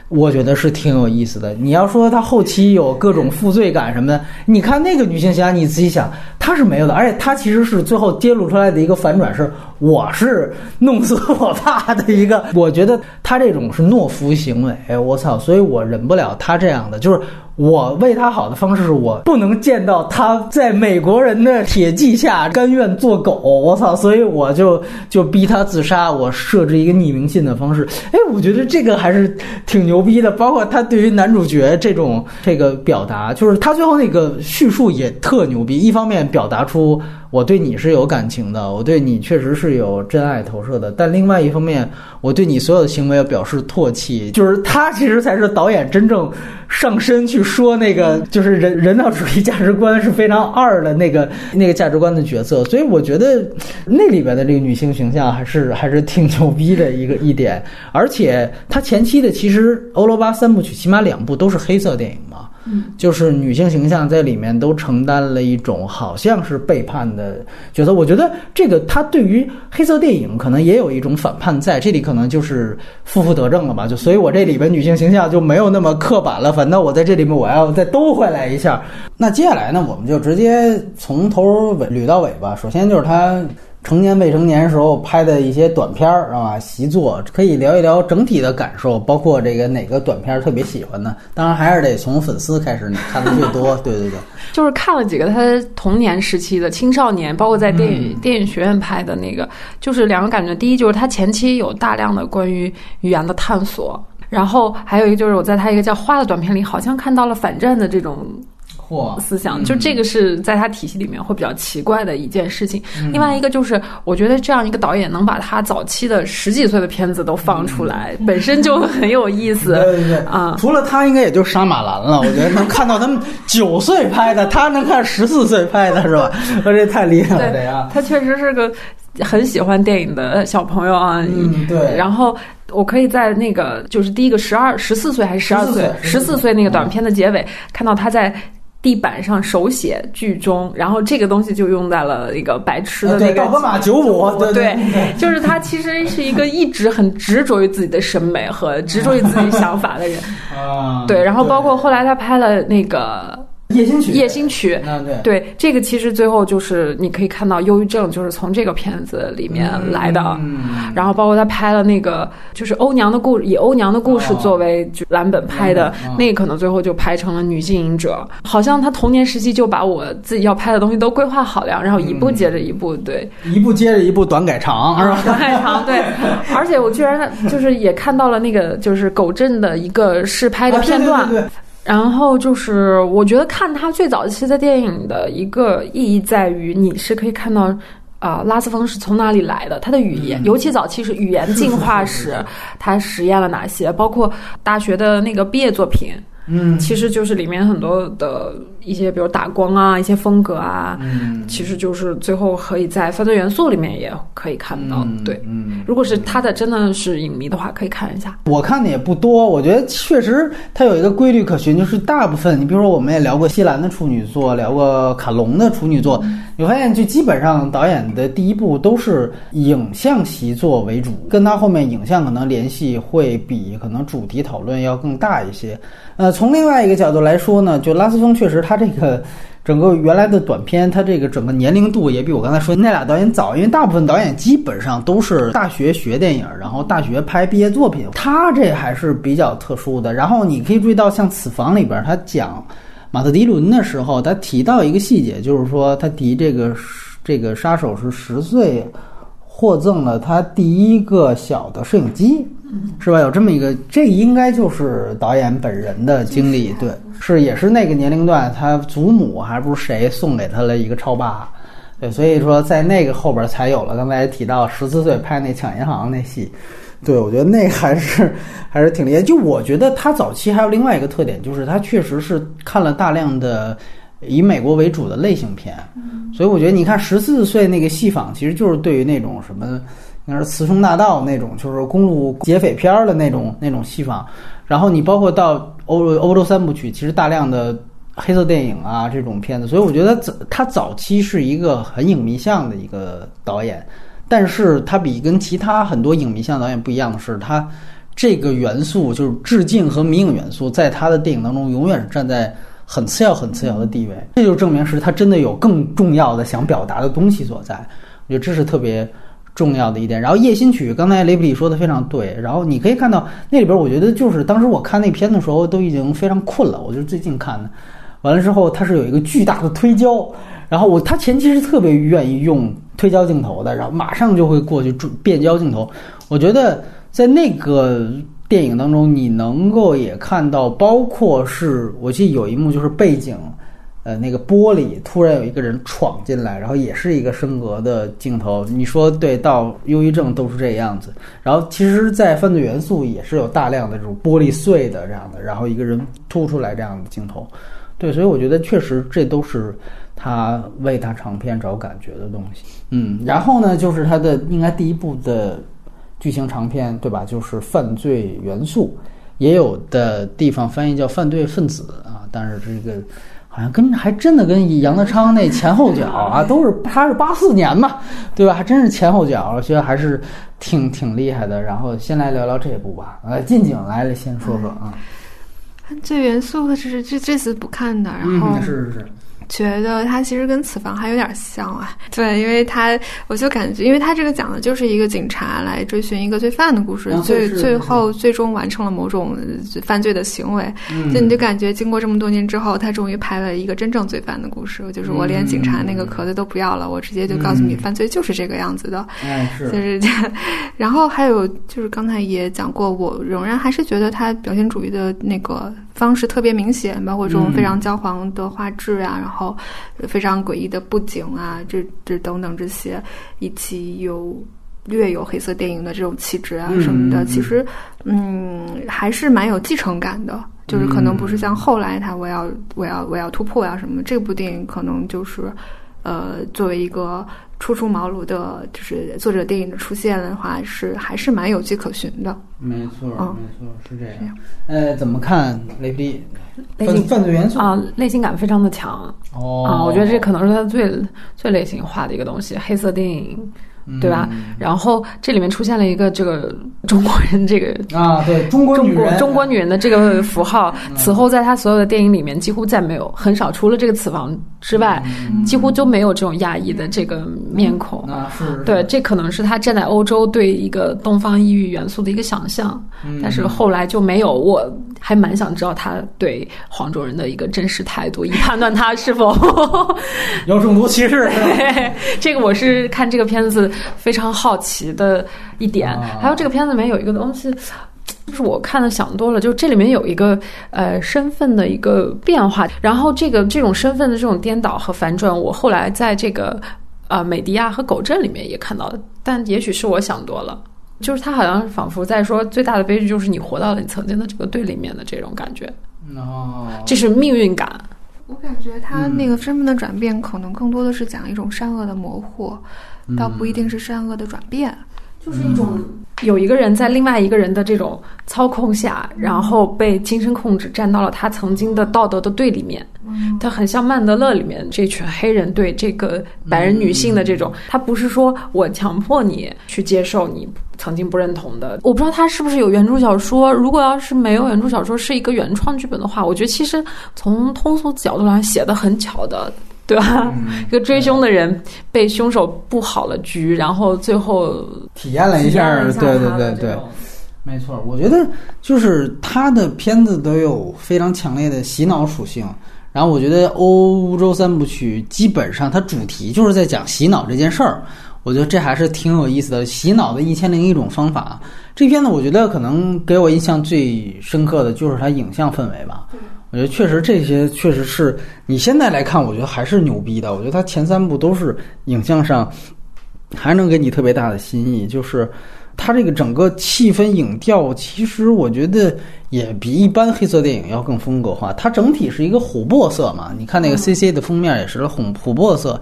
我觉得是挺有意思的。你要说她后期有各种负罪感什么的，你看那个女性形象，你自己想，她是没有的。而且她其实是最后揭露出来的一个反转是，我是弄死我爸的一个。[laughs] 我觉得他这种是懦夫行为，我操！所以我忍不了他这样的，就是。我为他好的方式是我不能见到他在美国人的铁骑下甘愿做狗，我操！所以我就就逼他自杀。我设置一个匿名信的方式，哎，我觉得这个还是挺牛逼的。包括他对于男主角这种这个表达，就是他最后那个叙述也特牛逼。一方面表达出。我对你是有感情的，我对你确实是有真爱投射的，但另外一方面，我对你所有的行为表示唾弃。就是他其实才是导演真正上身去说那个，就是人人道主义价值观是非常二的那个那个价值观的角色。所以我觉得那里边的这个女性形象还是还是挺牛逼的一个一点。而且他前期的其实欧罗巴三部曲起码两部都是黑色电影嘛。就是女性形象在里面都承担了一种好像是背叛的角色。我觉得这个他对于黑色电影可能也有一种反叛，在这里可能就是负负得正了吧。就所以我这里边女性形象就没有那么刻板了。反倒我在这里面我要再兜回来一下。那接下来呢，我们就直接从头捋到尾吧。首先就是他。成年未成年时候拍的一些短片儿，是吧？习作可以聊一聊整体的感受，包括这个哪个短片特别喜欢呢？当然还是得从粉丝开始，你看的最多。[laughs] 对对对，就是看了几个他童年时期的青少年，包括在电影电影学院拍的那个，就是两个感觉。第一就是他前期有大量的关于语言的探索，然后还有一个就是我在他一个叫《花》的短片里，好像看到了反战的这种。思想就这个是在他体系里面会比较奇怪的一件事情。另外一个就是，我觉得这样一个导演能把他早期的十几岁的片子都放出来，本身就很有意思。对对对啊！除了他，应该也就杀马兰了。我觉得能看到他们九岁拍的，他能看十四岁拍的是吧？我 [laughs] 这太厉害了，这样。他确实是个很喜欢电影的小朋友啊。嗯，对。然后我可以在那个就是第一个十二十四岁还是十二岁十四岁那个短片的结尾看到他在。地板上手写剧中，然后这个东西就用在了一个白痴的那个。对，高马九五，[laughs] 对对，[laughs] 就是他其实是一个一直很执着于自己的审美和执着于自己想法的人。[laughs] 啊，对，然后包括后来他拍了那个。夜星曲，夜星曲，对。对，这个其实最后就是你可以看到忧郁症就是从这个片子里面来的，然后包括他拍了那个就是欧娘的故以欧娘的故事作为蓝本拍的，那可能最后就拍成了女经营者，好像他童年时期就把我自己要拍的东西都规划好了，然后一步接着一步，对，一步接着一步短改长是吧？[laughs] 短改长，对，而且我居然就是也看到了那个就是狗镇的一个试拍的片段。然后就是，我觉得看他最早期的电影的一个意义在于，你是可以看到，啊，拉斯冯是从哪里来的，他的语言，尤其早期是语言进化史，[laughs] 他实验了哪些，包括大学的那个毕业作品，嗯，其实就是里面很多的。一些比如打光啊，一些风格啊，嗯，其实就是最后可以在犯罪元素里面也可以看到。对，嗯，如果是他的真的是影迷的话，可以看一下。我看的也不多，我觉得确实他有一个规律可循，就是大部分，你比如说我们也聊过西兰的处女作，聊过卡隆的处女作，你发现就基本上导演的第一部都是影像习作为主，跟他后面影像可能联系会比可能主题讨论要更大一些。呃，从另外一个角度来说呢，就拉斯风确实他他这个整个原来的短片，他这个整个年龄度也比我刚才说那俩导演早，因为大部分导演基本上都是大学学电影，然后大学拍毕业作品，他这还是比较特殊的。然后你可以注意到，像《此房》里边他讲马特·迪伦的时候，他提到一个细节，就是说他提这个这个杀手是十岁获赠了他第一个小的摄影机。是吧？有这么一个，这应该就是导演本人的经历，对，是也是那个年龄段，他祖母还不是谁送给他了一个超霸，对，所以说在那个后边才有了刚才提到十四岁拍那抢银行那戏，对我觉得那还是还是挺厉害。就我觉得他早期还有另外一个特点，就是他确实是看了大量的以美国为主的类型片，所以我觉得你看十四岁那个戏仿，其实就是对于那种什么。那是《雌雄大盗》那种，就是公路劫匪片儿的那种那种戏法。然后你包括到欧欧洲三部曲，其实大量的黑色电影啊这种片子。所以我觉得早他早期是一个很影迷向的一个导演，但是他比跟其他很多影迷向导演不一样的是，他这个元素就是致敬和迷影元素，在他的电影当中永远是站在很次要、很次要的地位。这就证明是他真的有更重要的想表达的东西所在。我觉得这是特别。重要的一点，然后《夜心曲》刚才雷普里说的非常对，然后你可以看到那里边，我觉得就是当时我看那片的时候都已经非常困了，我就是最近看的，完了之后它是有一个巨大的推焦，然后我他前期是特别愿意用推焦镜头的，然后马上就会过去变焦镜头，我觉得在那个电影当中你能够也看到，包括是我记得有一幕就是背景。呃，那个玻璃突然有一个人闯进来，然后也是一个升格的镜头。你说对，到忧郁症都是这样子。然后其实，在犯罪元素也是有大量的这种玻璃碎的这样的，然后一个人突出来这样的镜头。对，所以我觉得确实这都是他为他长片找感觉的东西。嗯，然后呢，就是他的应该第一部的剧情长片，对吧？就是犯罪元素，也有的地方翻译叫犯罪分子啊。但是这个好像跟还真的跟杨德昌那前后脚啊，都是 [laughs] 他是八四年嘛，对吧？还真是前后脚，我觉得还是挺挺厉害的。然后先来聊聊这部吧，呃，近景来了先说说啊。犯罪元素的是这这次不看的，然后是是是。觉得它其实跟此房还有点像啊，对，因为它我就感觉，因为它这个讲的就是一个警察来追寻一个罪犯的故事，最最后最终完成了某种犯罪的行为，就你就感觉经过这么多年之后，他终于拍了一个真正罪犯的故事，就是我连警察那个壳子都不要了，我直接就告诉你，犯罪就是这个样子的，是，就是，[laughs] 然后还有就是刚才也讲过，我仍然还是觉得他表现主义的那个。方式特别明显，包括这种非常焦黄的画质啊，然后非常诡异的布景啊，这这等等这些，以及有略有黑色电影的这种气质啊什么的，其实嗯还是蛮有继承感的。就是可能不是像后来他我要我要我要突破呀什么，这部电影可能就是呃作为一个。初出茅庐的，就是作者电影的出现的话，是还是蛮有迹可循的。没错，没错，是这样。呃，怎么看雷迪？犯犯罪元素啊，类型感非常的强。哦，啊，我觉得这可能是他最最类型化的一个东西，黑色电影。对吧？然后这里面出现了一个这个中国人这个啊，对中国中国中国女人的这个符号。此后，在她所有的电影里面，几乎再没有很少，除了这个此房之外，几乎就没有这种亚裔的这个面孔。啊，是对，这可能是他站在欧洲对一个东方异域元素的一个想象。但是后来就没有。我还蛮想知道他对黄种人的一个真实态度，以判断他是否有种族歧视。[laughs] 这个我是看这个片子。非常好奇的一点，还有这个片子里面有一个东西，[tsk] 就是我看的想多了，就这里面有一个呃身份的一个变化，然后这个这种身份的这种颠倒和反转，我后来在这个啊美迪亚和狗镇里面也看到了，但也许是我想多了，就是他好像仿佛在说最大的悲剧就是你活到了你曾经的这个队里面的这种感觉，哦，这是命运感。我感觉他那个身份的转变，可能更多的是讲一种善恶的模糊。倒不一定是善恶的转变，就是一种有一个人在另外一个人的这种操控下，然后被精神控制，站到了他曾经的道德的对立面。他很像曼德勒里面这群黑人对这个白人女性的这种，他不是说我强迫你去接受你曾经不认同的。我不知道他是不是有原著小说，如果要是没有原著小说，是一个原创剧本的话，我觉得其实从通俗角度来写的很巧的。对吧？一个追凶的人被凶手布好了局，然后最后体验了一下，对对对对，没错。我觉得就是他的片子都有非常强烈的洗脑属性。然后我觉得欧洲三部曲基本上它主题就是在讲洗脑这件事儿。我觉得这还是挺有意思的，洗脑的一千零一种方法。这片子，我觉得可能给我印象最深刻的就是它影像氛围吧。我觉得确实这些确实是你现在来看，我觉得还是牛逼的。我觉得它前三部都是影像上还能给你特别大的新意，就是它这个整个气氛影调，其实我觉得也比一般黑色电影要更风格化。它整体是一个琥珀色嘛，你看那个 C C 的封面也是红琥珀色，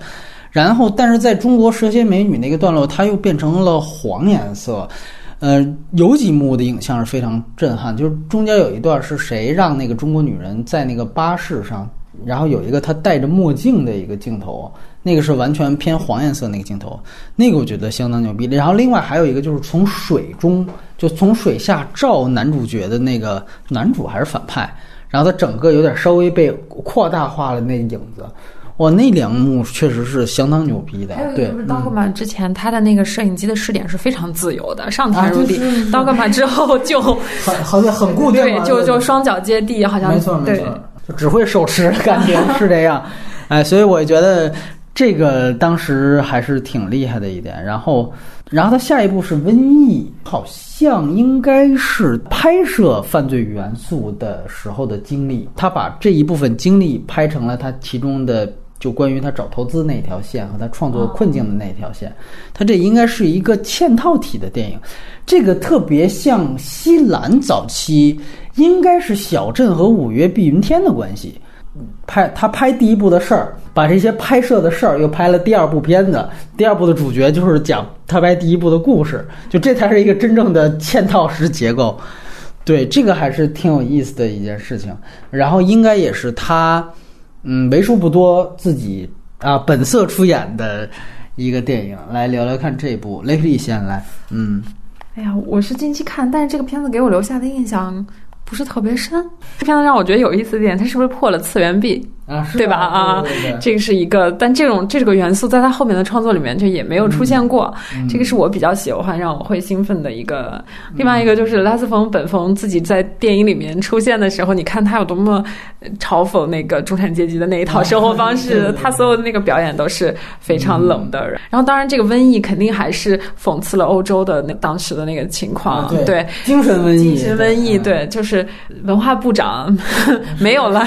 然后但是在中国蛇蝎美女那个段落，它又变成了黄颜色。呃，有几幕的影像是非常震撼，就是中间有一段是谁让那个中国女人在那个巴士上，然后有一个她戴着墨镜的一个镜头，那个是完全偏黄颜色那个镜头，那个我觉得相当牛逼。然后另外还有一个就是从水中，就从水下照男主角的那个男主还是反派，然后他整个有点稍微被扩大化了那影子。哇，那两幕确实是相当牛逼的。对，就是刀格玛之前他的那个摄影机的视点是非常自由的，上天入地。刀格玛之后就很好像很固定，对，就就双脚接地，好像没错没错，就只会手持，感觉是这样。哎，所以我觉得这个当时还是挺厉害的一点。然后，然后他下一步是瘟疫，好像应该是拍摄犯罪元素的时候的经历，他把这一部分经历拍成了他其中的。就关于他找投资那条线和他创作困境的那条线，他这应该是一个嵌套体的电影，这个特别像西兰早期，应该是小镇和五月碧云天的关系。拍他拍第一部的事儿，把这些拍摄的事儿又拍了第二部片子，第二部的主角就是讲他拍第一部的故事，就这才是一个真正的嵌套式结构。对，这个还是挺有意思的一件事情。然后应该也是他，嗯，为数不多自己啊本色出演的一个电影。来聊聊看这部，雷利先来。嗯，哎呀，我是近期看，但是这个片子给我留下的印象不是特别深。这片子让我觉得有意思的点，它是不是破了次元壁？啊，对吧？啊，这个是一个，但这种这个元素在他后面的创作里面就也没有出现过。这个是我比较喜欢，让我会兴奋的一个。另外一个就是拉斯冯本冯自己在电影里面出现的时候，你看他有多么嘲讽那个中产阶级的那一套生活方式，[laughs] 他所有的那个表演都是非常冷的。然后，当然这个瘟疫肯定还是讽刺了欧洲的那当时的那个情况，对精神瘟疫，精神瘟疫，对，就是文化部长 [laughs] 没有了，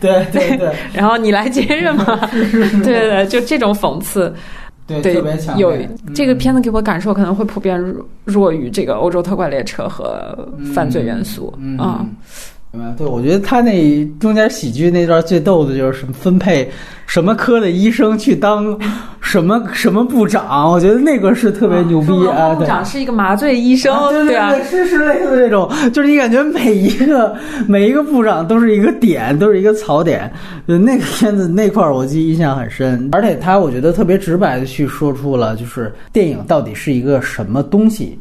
对 [laughs] 对对。[laughs] 然后你来接任嘛？对对对，就这种讽刺，对特别强。有这个片子给我感受可能会普遍弱于这个欧洲特快列车和犯罪元素啊。对，我觉得他那中间喜剧那段最逗的就是什么分配什么科的医生去当什么什么部长，我觉得那个是特别牛逼啊！部长是一个麻醉医生，对对对，是是类似这种，就是你感觉每一个每一个部长都是一个点，都是一个槽点。就那个片子那块儿，我记忆印象很深，而且他我觉得特别直白的去说出了，就是电影到底是一个什么东西。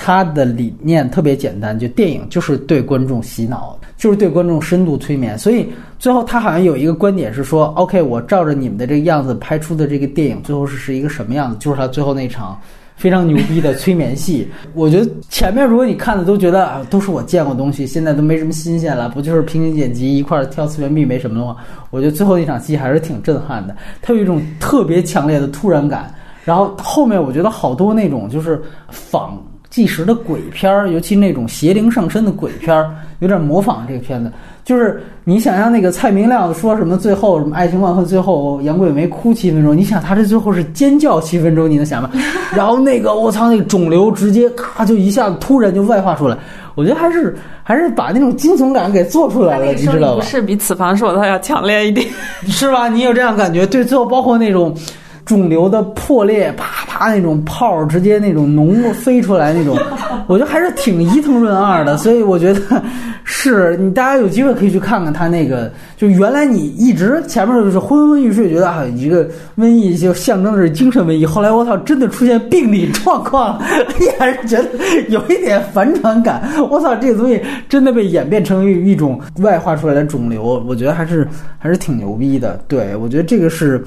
他的理念特别简单，就电影就是对观众洗脑，就是对观众深度催眠。所以最后他好像有一个观点是说：“OK，我照着你们的这个样子拍出的这个电影，最后是是一个什么样子？就是他最后那场非常牛逼的催眠戏。[laughs] 我觉得前面如果你看的都觉得啊，都是我见过东西，现在都没什么新鲜了，不就是平行剪辑一块跳次元壁没什么的话，我觉得最后那场戏还是挺震撼的。它有一种特别强烈的突然感。然后后面我觉得好多那种就是仿。纪实的鬼片儿，尤其那种邪灵上身的鬼片儿，有点模仿这个片子。就是你想象那个蔡明亮说什么最后什么爱情万岁，最后杨贵梅哭七分钟，你想他这最后是尖叫七分钟，你能想吗？[laughs] 然后那个我操，那个肿瘤直接咔就一下子突然就外化出来，我觉得还是还是把那种惊悚感给做出来了，你知道吧？是比此番说的要强烈一点，是吧？你有这样感觉？对，最后包括那种。肿瘤的破裂，啪啪那种泡直接那种脓飞出来那种，[laughs] 我觉得还是挺伊藤润二的，所以我觉得是你大家有机会可以去看看他那个，就原来你一直前面就是昏昏欲睡，觉得啊一个瘟疫就象征的是精神瘟疫，后来我操真的出现病理状况，[laughs] 你还是觉得有一点反转感，我操这个东西真的被演变成一种外化出来的肿瘤，我觉得还是还是挺牛逼的，对我觉得这个是。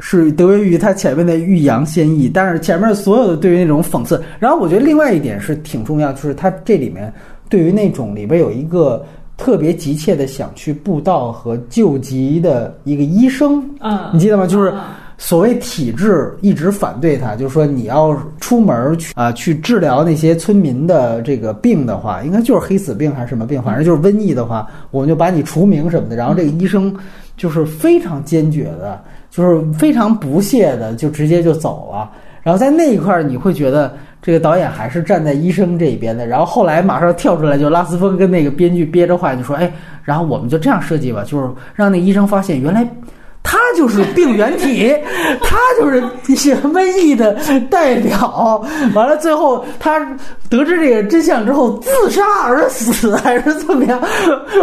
是得益于他前面的欲扬先抑，但是前面所有的对于那种讽刺，然后我觉得另外一点是挺重要，就是他这里面对于那种里边有一个特别急切的想去布道和救急的一个医生，嗯，你记得吗？就是所谓体制一直反对他，就是说你要出门去啊去治疗那些村民的这个病的话，应该就是黑死病还是什么病，反正就是瘟疫的话，我们就把你除名什么的。然后这个医生就是非常坚决的。就是非常不屑的，就直接就走了。然后在那一块儿，你会觉得这个导演还是站在医生这一边的。然后后来马上跳出来，就拉斯风跟那个编剧憋着话就说：“哎，然后我们就这样设计吧，就是让那医生发现原来。” [laughs] 他就是病原体，他就是一些瘟疫的代表。完了，最后他得知这个真相之后自杀而死，还是怎么样？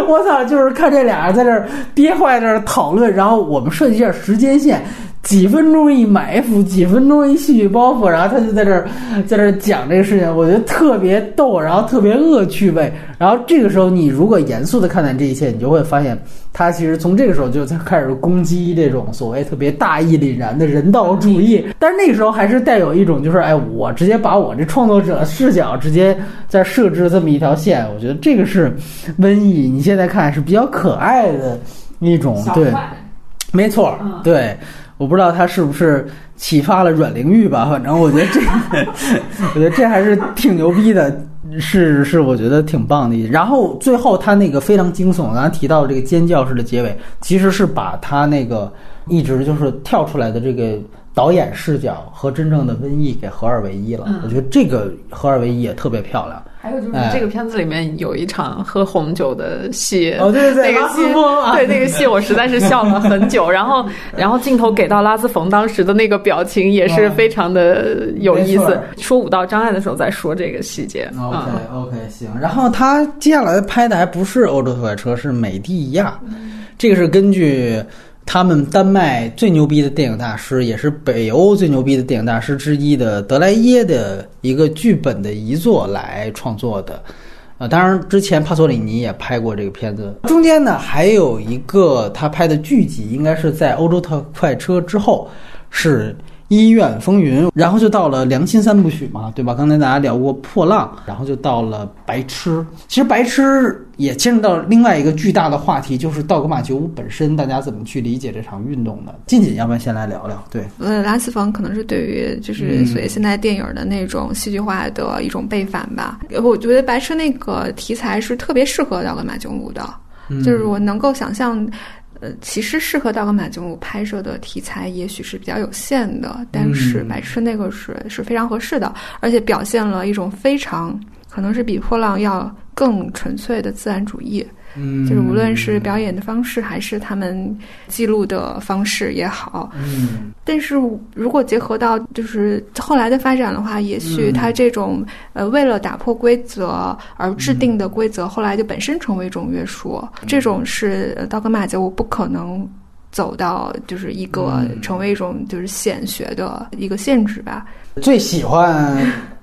我操！就是看这俩人在这儿憋坏，在这儿讨论。然后我们设计一下时间线。几分钟一埋伏，几分钟一戏剧包袱，然后他就在这儿，在这儿讲这个事情，我觉得特别逗，然后特别恶趣味。然后这个时候，你如果严肃的看待这一切，你就会发现，他其实从这个时候就在开始攻击这种所谓特别大义凛然的人道主义。但是那个时候还是带有一种，就是哎，我直接把我这创作者视角直接在设置这么一条线。我觉得这个是瘟疫，你现在看是比较可爱的一种，对，没错，对。我不知道他是不是启发了阮玲玉吧，反正我觉得这，[laughs] 我觉得这还是挺牛逼的，是是，我觉得挺棒的。然后最后他那个非常惊悚，刚才提到这个尖叫式的结尾，其实是把他那个一直就是跳出来的这个导演视角和真正的瘟疫给合二为一了。我觉得这个合二为一也特别漂亮。还有就是这个片子里面有一场喝红酒的戏，哦对对对，那个戏，对那个戏我实在是笑了很久。然后然后镜头给到拉斯冯当时的那个表情也是非常的有意思。说武道障碍的时候再说这个细节。OK OK 行。然后他接下来拍的还不是欧洲特快车，是美蒂亚，这个是根据。他们丹麦最牛逼的电影大师，也是北欧最牛逼的电影大师之一的德莱耶的一个剧本的遗作来创作的，呃，当然之前帕索里尼也拍过这个片子。中间呢还有一个他拍的剧集，应该是在《欧洲特快车》之后，是。医院风云，然后就到了良心三部曲嘛，对吧？刚才大家聊过破浪，然后就到了白痴。其实白痴也牵扯到另外一个巨大的话题，就是道格玛九五本身，大家怎么去理解这场运动的？静静，要不然先来聊聊？对，呃，拉斯冯可能是对于就是所谓现在电影的那种戏剧化的一种背反吧。我觉得白痴那个题材是特别适合道格玛九五的，就是我能够想象。呃，其实适合道格玛九五拍摄的题材也许是比较有限的，但是白痴那个是是非常合适的，而且表现了一种非常可能是比破浪要更纯粹的自然主义。嗯，就是无论是表演的方式，还是他们记录的方式也好，嗯，但是如果结合到就是后来的发展的话，也许他这种呃为了打破规则而制定的规则，后来就本身成为一种约束，这种是道格玛九五不可能走到就是一个成为一种就是显学的一个限制吧。最喜欢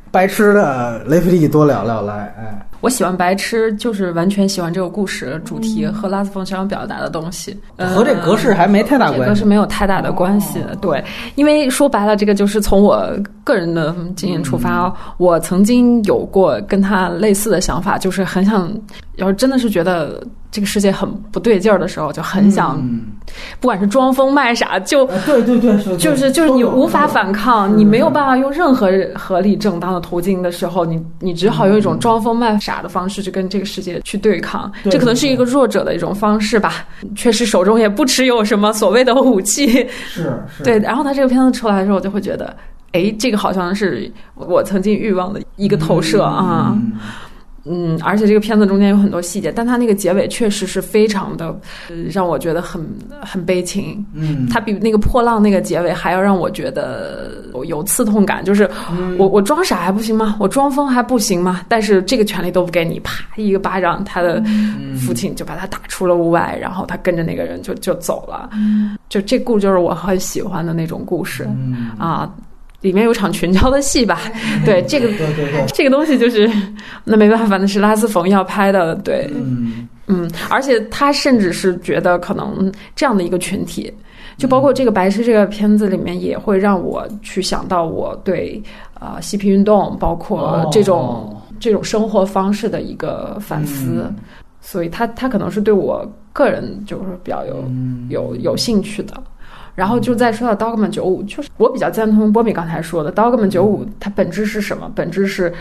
白痴的雷弗利多聊聊来，哎。我喜欢白痴，就是完全喜欢这个故事主题和拉斯冯想要表达的东西，和这格式还没太大关系，格式没有太大的关系。对，因为说白了，这个就是从我个人的经验出发，我曾经有过跟他类似的想法，就是很想，要是真的是觉得。这个世界很不对劲儿的时候，就很想，不管是装疯卖傻，就对对对，就是就是你无法反抗，你没有办法用任何合理正当的途径的时候，你你只好用一种装疯卖傻的方式去跟这个世界去对抗。这可能是一个弱者的一种方式吧。确实手中也不持有什么所谓的武器。是是。对，然后他这个片子出来的时候，我就会觉得，哎，这个好像是我曾经欲望的一个投射啊。嗯，而且这个片子中间有很多细节，但它那个结尾确实是非常的，让我觉得很很悲情。嗯，它比那个破浪那个结尾还要让我觉得有刺痛感。就是我我装傻还不行吗？我装疯还不行吗？但是这个权利都不给你，啪一个巴掌，他的父亲就把他打出了屋外，然后他跟着那个人就就走了。就这故事就是我很喜欢的那种故事啊。里面有场群交的戏吧？对，这个这个东西就是，那没办法，那是拉斯冯要拍的。对，嗯嗯，而且他甚至是觉得可能这样的一个群体，就包括这个白痴这个片子里面，也会让我去想到我对啊嬉皮运动，包括这种这种生活方式的一个反思。所以他他可能是对我个人就是比较有有有兴趣的。然后就再说到 Dogman 九五，就是我比较赞同波米刚才说的，Dogman 九五它本质是什么？本质是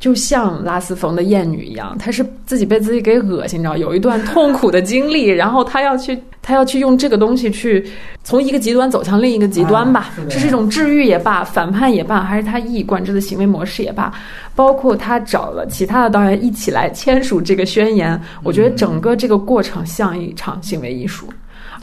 就像拉斯冯的艳女一样，她是自己被自己给恶心着，有一段痛苦的经历，然后她要去，她要去用这个东西去从一个极端走向另一个极端吧，这是一种治愈也罢，反叛也罢，还是她一以贯之的行为模式也罢，包括她找了其他的导演一起来签署这个宣言，我觉得整个这个过程像一场行为艺术。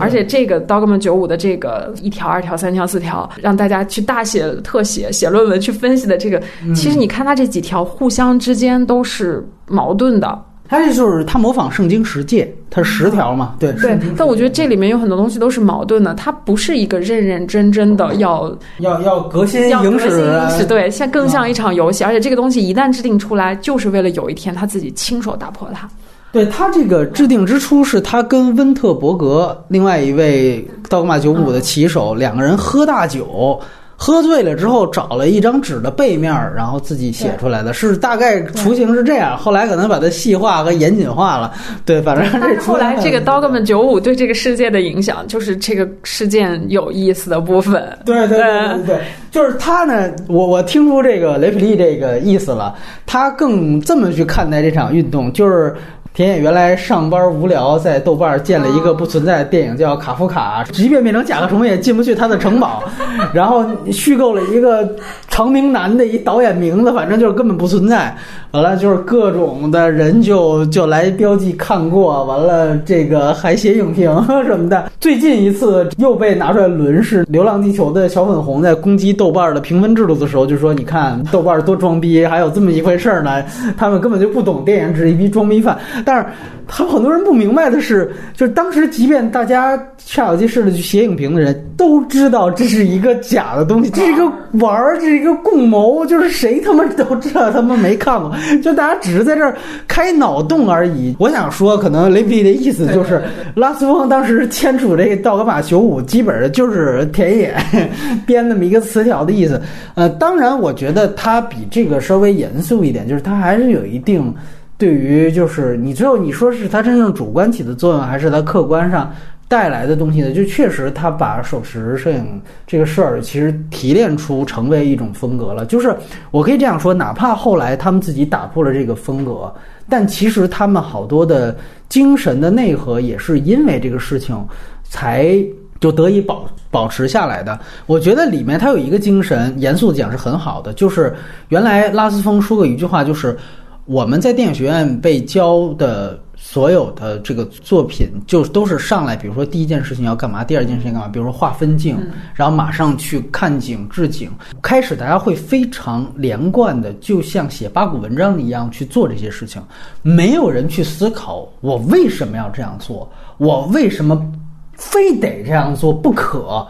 而且这个 Dogman 九五的这个一条、二条、三条、四条，让大家去大写特写、写论文去分析的这个，其实你看它这几条互相之间都是矛盾的。它这就是它模仿圣经十诫，它是十条嘛？对对。但我觉得这里面有很多东西都是矛盾的，它不是一个认认真真的要要要革新、迎史，对，像更像一场游戏。而且这个东西一旦制定出来，就是为了有一天他自己亲手打破它。对他这个制定之初，是他跟温特伯格另外一位道格玛九五的棋手两个人喝大酒，喝醉了之后找了一张纸的背面，然后自己写出来的，是大概雏形是这样。后来可能把它细化和严谨化了。对，反正这后来这个道格玛九五对这个世界的影响，就是这个事件有意思的部分。对对对对对，就是他呢，我我听出这个雷普利这个意思了，他更这么去看待这场运动，就是。田野原来上班无聊，在豆瓣建了一个不存在的电影叫《卡夫卡》，即便变成甲壳虫也进不去他的城堡，[laughs] 然后虚构了一个长明男的一导演名字，反正就是根本不存在。完了就是各种的人就就来标记看过，完了这个还写影评什么的。最近一次又被拿出来轮是《流浪地球》的小粉红在攻击豆瓣的评分制度的时候，就说你看豆瓣多装逼，还有这么一回事呢。他们根本就不懂电影，只是一批装逼犯。但是他们很多人不明白的是，就是当时即便大家煞有介事的去写影评的人都知道这是一个假的东西，这是一个玩儿，这是一个共谋，就是谁他妈都知道他们没看过。就大家只是在这儿开脑洞而已。我想说，可能雷皮的意思就是，拉斯翁当时签署这个道格玛九五，基本上就是田野 [laughs] 编那么一个词条的意思。呃，当然，我觉得他比这个稍微严肃一点，就是他还是有一定对于，就是你最后你说是他真正主观起的作用，还是他客观上。带来的东西呢，就确实他把手持摄影这个事儿，其实提炼出成为一种风格了。就是我可以这样说，哪怕后来他们自己打破了这个风格，但其实他们好多的精神的内核也是因为这个事情才就得以保保持下来的。我觉得里面他有一个精神，严肃讲是很好的，就是原来拉斯风说过一句话，就是我们在电影学院被教的。所有的这个作品就都是上来，比如说第一件事情要干嘛，第二件事情干嘛，比如说画分镜，然后马上去看景置景。开始大家会非常连贯的，就像写八股文章一样去做这些事情，没有人去思考我为什么要这样做，我为什么非得这样做不可。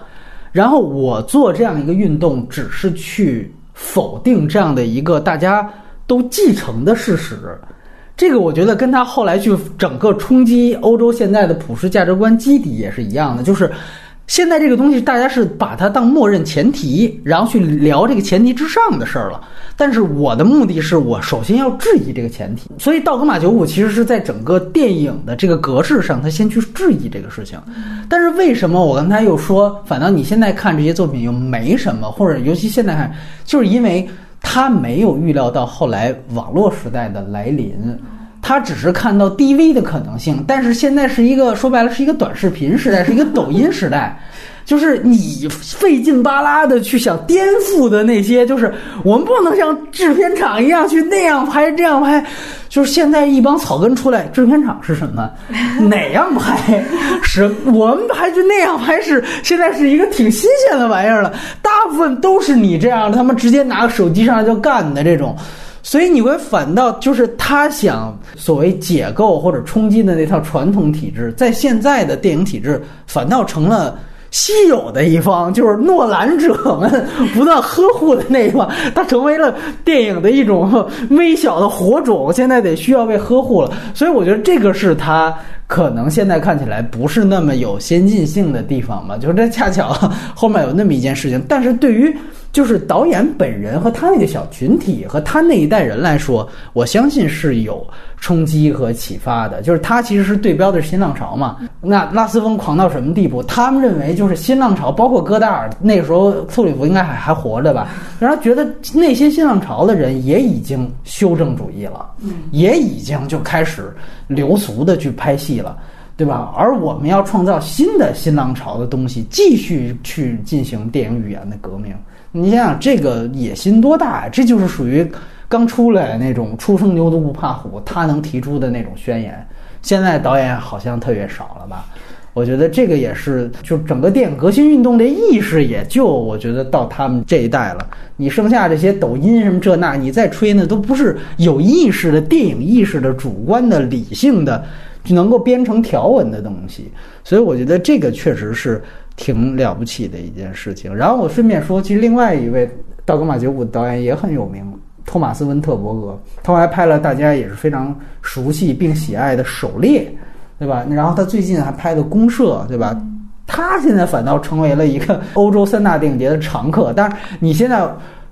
然后我做这样一个运动，只是去否定这样的一个大家都继承的事实。这个我觉得跟他后来去整个冲击欧洲现在的普世价值观基底也是一样的，就是现在这个东西大家是把它当默认前提，然后去聊这个前提之上的事儿了。但是我的目的是我首先要质疑这个前提，所以道格玛九五其实是在整个电影的这个格式上，他先去质疑这个事情。但是为什么我刚才又说，反倒你现在看这些作品又没什么，或者尤其现在看，就是因为。他没有预料到后来网络时代的来临，他只是看到 DV 的可能性。但是现在是一个说白了是一个短视频时代，是一个抖音时代。就是你费劲巴拉的去想颠覆的那些，就是我们不能像制片厂一样去那样拍这样拍。就是现在一帮草根出来，制片厂是什么？[laughs] 哪样拍？是我们拍就那样拍，是现在是一个挺新鲜的玩意儿了。大部分都是你这样，他们直接拿个手机上来就干的这种。所以你会反倒就是他想所谓解构或者冲击的那套传统体制，在现在的电影体制反倒成了。稀有的一方就是诺兰者们不断呵护的那一方，它成为了电影的一种微小的火种，现在得需要被呵护了。所以我觉得这个是他可能现在看起来不是那么有先进性的地方嘛，就是这恰巧 [laughs] 后面有那么一件事情，但是对于。就是导演本人和他那个小群体和他那一代人来说，我相信是有冲击和启发的。就是他其实是对标的是新浪潮嘛。那拉斯风狂到什么地步？他们认为就是新浪潮，包括戈达尔那时候，特里弗应该还还活着吧？然后觉得那些新浪潮的人也已经修正主义了，也已经就开始流俗的去拍戏了，对吧？而我们要创造新的新浪潮的东西，继续去进行电影语言的革命。你想想这个野心多大呀！这就是属于刚出来那种初生牛犊不怕虎，他能提出的那种宣言。现在导演好像特别少了吧？我觉得这个也是，就整个电影革新运动的意识，也就我觉得到他们这一代了。你剩下这些抖音什么这那，你再吹呢，都不是有意识的电影意识的主观的理性的，能够编成条文的东西。所以我觉得这个确实是。挺了不起的一件事情。然后我顺便说，其实另外一位道格玛九五导演也很有名，托马斯温特伯格，他还拍了大家也是非常熟悉并喜爱的《狩猎》，对吧？然后他最近还拍的《公社》，对吧？他现在反倒成为了一个欧洲三大电影节的常客。但是你现在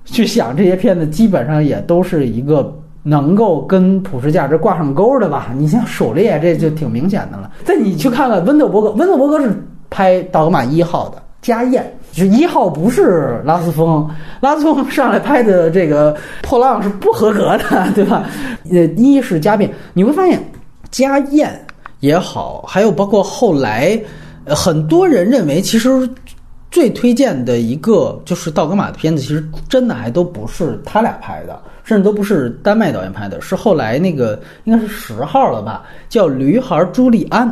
去想这些片子，基本上也都是一个能够跟普世价值挂上钩的吧？你像《狩猎》，这就挺明显的了。再你去看看温特伯格，温特伯格是。拍道格玛一号的家宴，就一号不是拉斯风，拉斯风上来拍的这个破浪是不合格的，对吧？呃，一是家变，你会发现家宴也好，还有包括后来，很多人认为其实最推荐的一个就是道格玛的片子，其实真的还都不是他俩拍的，甚至都不是丹麦导演拍的，是后来那个应该是十号了吧，叫《驴孩朱利安》。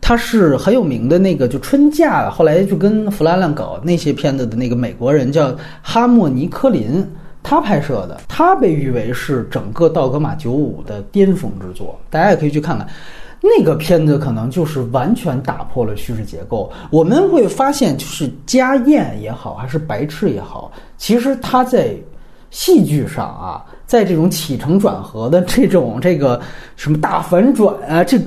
他是很有名的那个，就春假，后来就跟弗兰兰搞那些片子的那个美国人叫哈莫尼科林，他拍摄的，他被誉为是整个道格玛九五的巅峰之作，大家也可以去看看。那个片子可能就是完全打破了叙事结构。我们会发现，就是家宴也好，还是白痴也好，其实它在戏剧上啊，在这种起承转合的 [laughs] 这种这个什么大反转啊，这。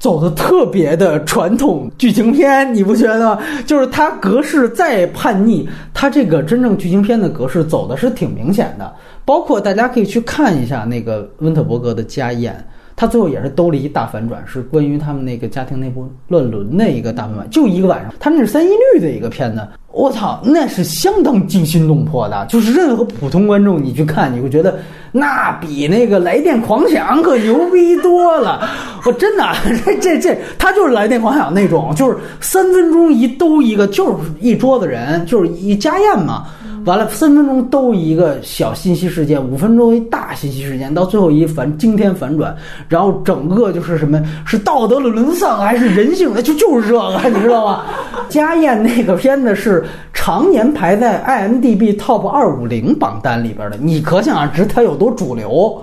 走的特别的传统剧情片，你不觉得？就是它格式再叛逆，它这个真正剧情片的格式走的是挺明显的。包括大家可以去看一下那个温特伯格的家宴，他最后也是兜了一大反转，是关于他们那个家庭内部乱伦的一个大反转，就一个晚上。他那是三一律的一个片子。我操，那是相当惊心动魄的，就是任何普通观众你去看，你会觉得那比那个来电狂想可牛逼多了。我真的，[laughs] 这这这，他就是来电狂想那种，就是三分钟一兜一个，就是一桌子人，就是一家宴嘛。完了，三分钟都一个小信息事件，五分钟一大信息事件，到最后一反惊天反转，然后整个就是什么是道德的沦丧还是人性的，就就是这个，[laughs] 你知道吗？家宴那个片子是常年排在 IMDB Top 二五零榜单里边的，你可想而知它有多主流。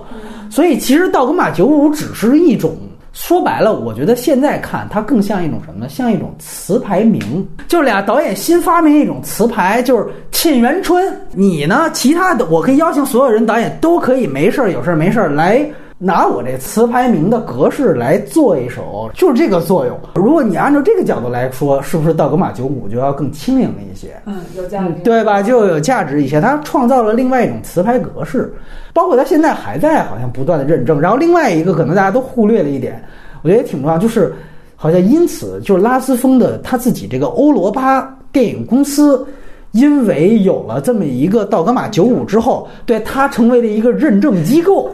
所以其实道格玛九五只是一种。说白了，我觉得现在看它更像一种什么呢？像一种词牌名，就俩导演新发明一种词牌，就是《沁园春》。你呢？其他的我可以邀请所有人导演都可以没事儿有事儿没事儿来拿我这词牌名的格式来做一首，就是这个作用。如果你按照这个角度来说，是不是道格玛九五就要更轻盈一些？嗯，有价值，对吧？就有价值一些。它创造了另外一种词牌格式。包括他现在还在好像不断的认证，然后另外一个可能大家都忽略了一点，我觉得也挺重要，就是好像因此就是拉斯风的他自己这个欧罗巴电影公司，因为有了这么一个道格玛九五之后，对它成为了一个认证机构，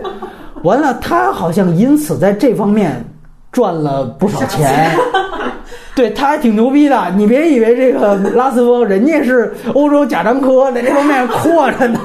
完了他好像因此在这方面赚了不少钱。[laughs] 对，他还挺牛逼的。你别以为这个拉斯风，人家是欧洲贾樟柯，在这方面阔着呢，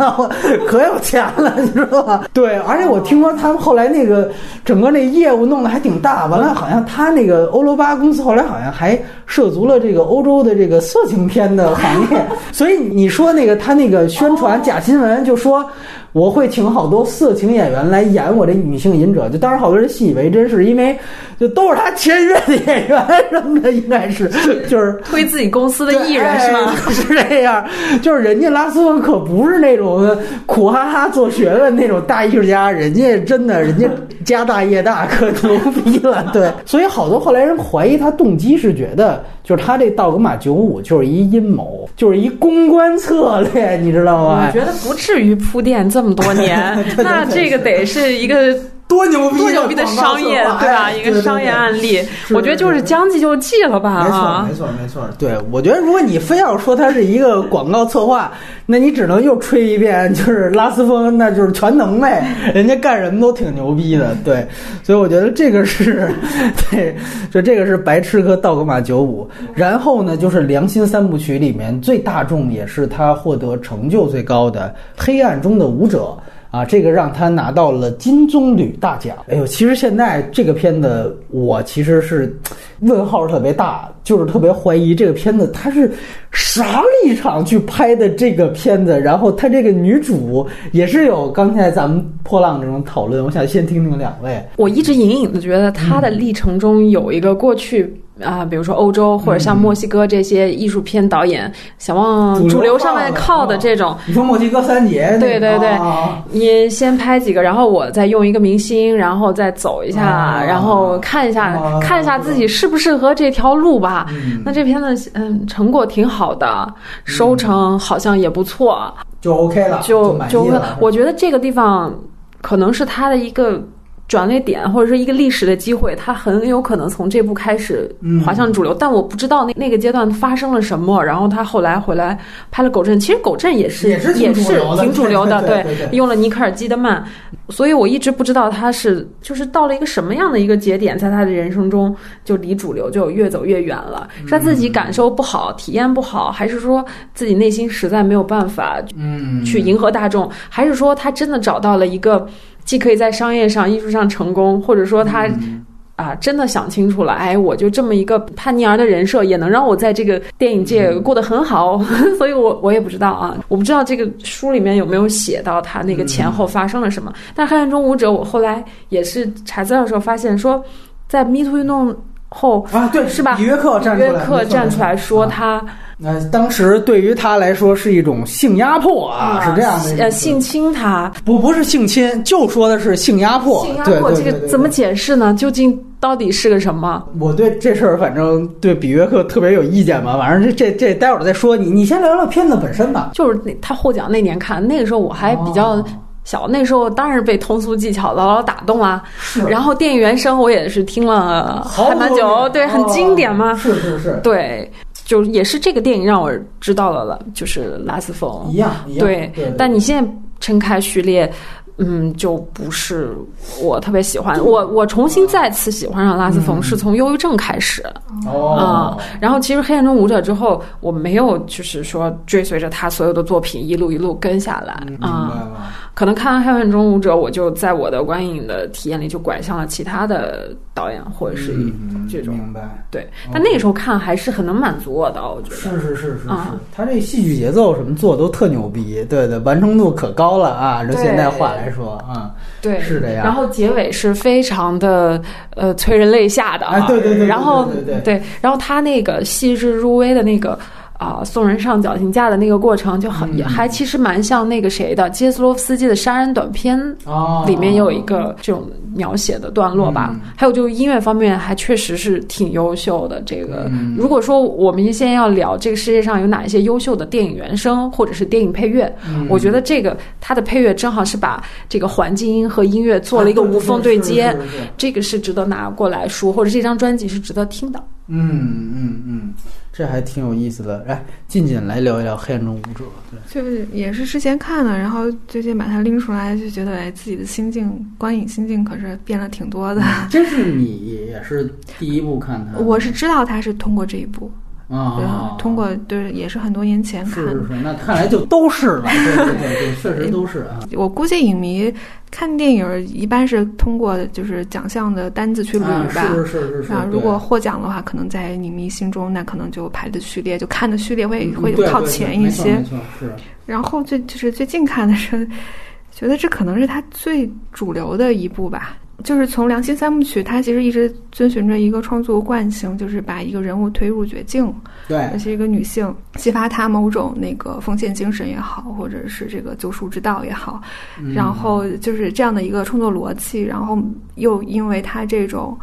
可有钱了，你知道吧？对，而且我听说他们后来那个整个那业务弄得还挺大。完了，好像他那个欧罗巴公司后来好像还涉足了这个欧洲的这个色情片的行业。[laughs] 所以你说那个他那个宣传假新闻，就说。我会请好多色情演员来演我这女性隐者，就当时好多人信以为真，是因为就都是他签约的演员什么的，应该是 [laughs] 就是推自己公司的艺人是吗？[laughs] 是这样，就是人家拉斯文可不是那种苦哈哈做学问那种大艺术家，人家真的人家家大业大，可牛逼了。对，所以好多后来人怀疑他动机是觉得。就是他这道格玛九五就是一阴谋，就是一公关策略，你知道吗？我觉得不至于铺垫这么多年，[laughs] 那这个得是一个。多牛逼！多牛逼的商业，对吧？一个商业案例，我觉得就是将计就计了吧。没错，没错，没错。对，我觉得如果你非要说它是一个广告策划，那你只能又吹一遍，就是拉斯风，那就是全能呗。[laughs] 人家干什么都挺牛逼的，对。所以我觉得这个是，[laughs] 对，就这个是白痴和道格玛九五。然后呢，就是良心三部曲里面最大众，也是他获得成就最高的《黑暗中的舞者》。啊，这个让他拿到了金棕榈大奖。哎呦，其实现在这个片子，我其实是问号特别大，就是特别怀疑这个片子他是啥立场去拍的这个片子。然后他这个女主也是有刚才咱们破浪这种讨论，我想先听听两位。我一直隐隐的觉得他的历程中有一个过去。啊，比如说欧洲或者像墨西哥这些艺术片导演想往主流上面靠的这种，你说墨西哥三杰，对对对，你先拍几个，然后我再用一个明星，然后再走一下，然后看一下看一下自己适不适合这条路吧。那这片子嗯，成果挺好的，收成好像也不错，就 OK 了，就就我觉得这个地方可能是他的一个。转捩点或者是一个历史的机会，他很有可能从这部开始滑向主流。但我不知道那那个阶段发生了什么。然后他后来回来拍了《狗镇》，其实《狗镇》也是也是挺主流的，[laughs] 对，用了尼克尔基德曼。所以我一直不知道他是就是到了一个什么样的一个节点，在他的人生中就离主流就越走越远了。是他自己感受不好，体验不好，还是说自己内心实在没有办法嗯去迎合大众，还是说他真的找到了一个既可以在商业上、艺术上成功，或者说他啊真的想清楚了，哎，我就这么一个叛逆儿的人设，也能让我在这个电影界过得很好。[laughs] 所以我我也不知道啊，我不知道这个书里面有没有写到他那个前后发生了什么。但《黑暗中舞者》，我后来也是查资料的时候发现说，在 Me Too 运动后啊，对，是吧？里约克站出来，约克站出来说他。那当时对于他来说是一种性压迫啊，是这样的。呃，性侵他不不是性侵，就说的是性压迫。性压迫这个怎么解释呢？究竟到底是个什么？我对这事儿反正对比约克特别有意见吧。反正这这这待会儿再说。你你先聊聊片子本身吧。就是那他获奖那年看，那个时候我还比较小，那时候当然被通俗技巧牢牢打动啊。是。然后电影原声我也是听了还蛮久，对，很经典嘛。是是是。对。就也是这个电影让我知道了了，就是拉斯冯一样一样。对，但你现在撑开序列，嗯，就不是我特别喜欢。我我重新再次喜欢上拉斯冯是从忧郁症开始哦。然后其实《黑暗中舞者》之后，我没有就是说追随着他所有的作品一路一路跟下来啊。可能看完《黑暗中舞者》，我就在我的观影的体验里就拐向了其他的导演或者是这种。明白。对，但那个时候看还是很能满足我的，我觉得。是是是是是，他这戏剧节奏什么做都特牛逼，对对，完成度可高了啊！这现代化来说嗯，对，是的呀。然后结尾是非常的呃催人泪下的，啊，对对对。然后对对对，然后他那个细致入微的那个。啊，送人上绞刑架的那个过程就很，还其实蛮像那个谁的杰斯洛夫斯基的杀人短片，里面有一个这种描写的段落吧。还有就是音乐方面，还确实是挺优秀的。这个，如果说我们现在要聊这个世界上有哪一些优秀的电影原声或者是电影配乐，我觉得这个它的配乐正好是把这个环境音和音乐做了一个无缝对接，这个是值得拿过来说，或者这张专辑是值得听的。嗯嗯嗯。这还挺有意思的，来，静静来聊一聊《黑暗中舞者》。对，就是也是之前看的，然后最近把它拎出来，就觉得哎，自己的心境、观影心境可是变了挺多的。这是你也是第一部看它？我是知道他是通过这一部。啊，通过对，也是很多年前看。是是是，那看来就都是了，对对对，[laughs] 确实都是啊。我估计影迷看电影一般是通过就是奖项的单子去捋吧。是是是是。啊，如果获奖的话，可能在影迷心中，那可能就排的序列，就看的序列会会靠前一些。没错是。然后最就是最近看的是，觉得这可能是他最主流的一部吧。就是从《良心三部曲》，它其实一直遵循着一个创作惯性，就是把一个人物推入绝境，对，而且一个女性，激发她某种那个奉献精神也好，或者是这个救赎之道也好，然后就是这样的一个创作逻辑，然后又因为她这种。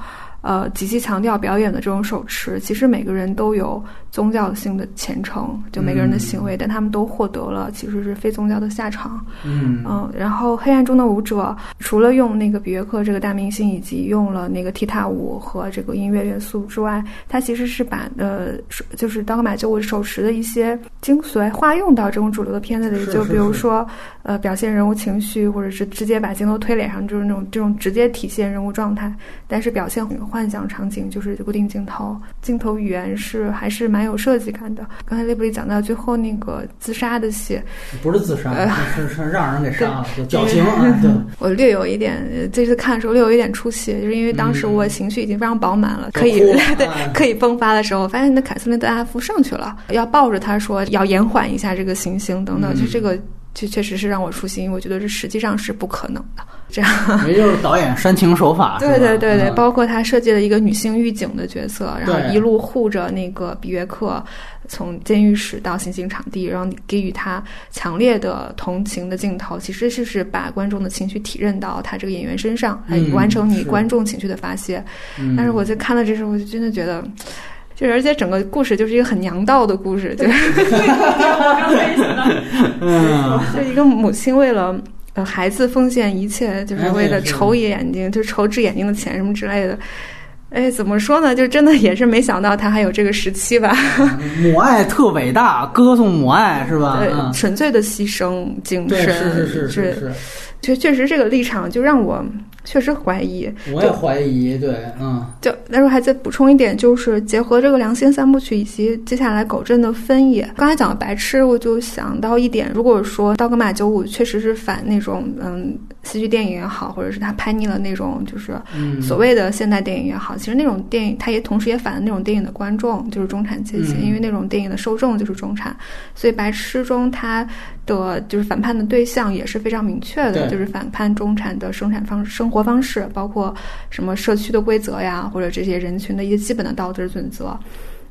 呃，极其强调表演的这种手持，其实每个人都有宗教性的虔诚，就每个人的行为，但他们都获得了其实是非宗教的下场。嗯嗯，然后《黑暗中的舞者》除了用那个比约克这个大明星，以及用了那个踢踏舞和这个音乐元素之外，他其实是把呃，就是刀马就我手持的一些精髓化用到这种主流的片子里，就比如说呃，表现人物情绪，或者是直接把镜头推脸上，就是那种这种直接体现人物状态，但是表现很。幻想场景就是固定镜头，镜头语言是还是蛮有设计感的。刚才利布里讲到最后那个自杀的戏，不是自杀，是是让人给杀了，绞刑啊！[laughs] 对，[laughs] 我略有一点这次看的时候略有一点出戏，就是因为当时我情绪已经非常饱满了，可以 [laughs] 对可以迸发的时候，发现那凯瑟琳德拉夫上去了，要抱着他说要延缓一下这个行刑等等，就这个。这确实是让我出戏，因为我觉得这实际上是不可能的。这样，也就是导演煽情手法。[laughs] 对对对对，包括他设计了一个女性狱警的角色，然后一路护着那个比约克从监狱室到行刑场地，然后给予他强烈的同情的镜头，其实就是把观众的情绪体认到他这个演员身上，完成你观众情绪的发泄。但是我在看了这时候，我就真的觉得。就是，而且整个故事就是一个很娘道的故事，就是，[laughs] 嗯，[laughs] 就一个母亲为了呃孩子奉献一切，就是为了筹眼睛，就筹治眼睛的钱什么之类的。哎，怎么说呢？就真的也是没想到他还有这个时期吧。[laughs] 母爱特伟大，歌颂母爱是吧？对，纯粹的牺牲精神，是是是是是。确确实这个立场就让我。确实怀疑，我也怀疑，对，嗯，就那时候还再补充一点，就是结合这个良心三部曲以及接下来狗镇的分野。刚才讲的白痴，我就想到一点，如果说道格玛九五确实是反那种嗯戏剧电影也好，或者是他拍腻了那种就是所谓的现代电影也好，其实那种电影他也同时也反了那种电影的观众，就是中产阶级，因为那种电影的受众就是中产，所以白痴中他的就是反叛的对象也是非常明确的，就是反叛中产的生产方生。活方式包括什么社区的规则呀，或者这些人群的一些基本的道德准则。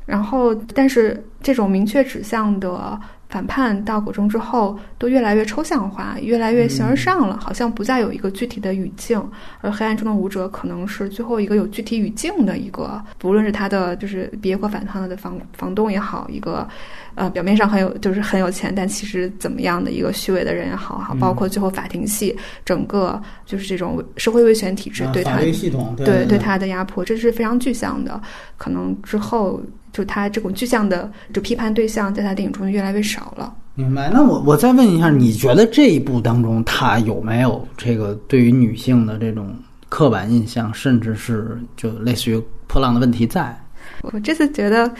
然后，但是这种明确指向的反叛到国中之后，都越来越抽象化，越来越形而上了，好像不再有一个具体的语境。而黑暗中的舞者可能是最后一个有具体语境的一个，不论是他的就是别国反抗的房房东也好，一个。呃，表面上很有，就是很有钱，但其实怎么样的一个虚伪的人也好哈，包括最后法庭戏，整个就是这种社会威权体制对他系统对对他的压迫，这是非常具象的。可能之后就他这种具象的就批判对象，在他电影中越来越少了。明白？那我我再问一下，你觉得这一部当中他有没有这个对于女性的这种刻板印象，甚至是就类似于破浪的问题在？我这次觉得。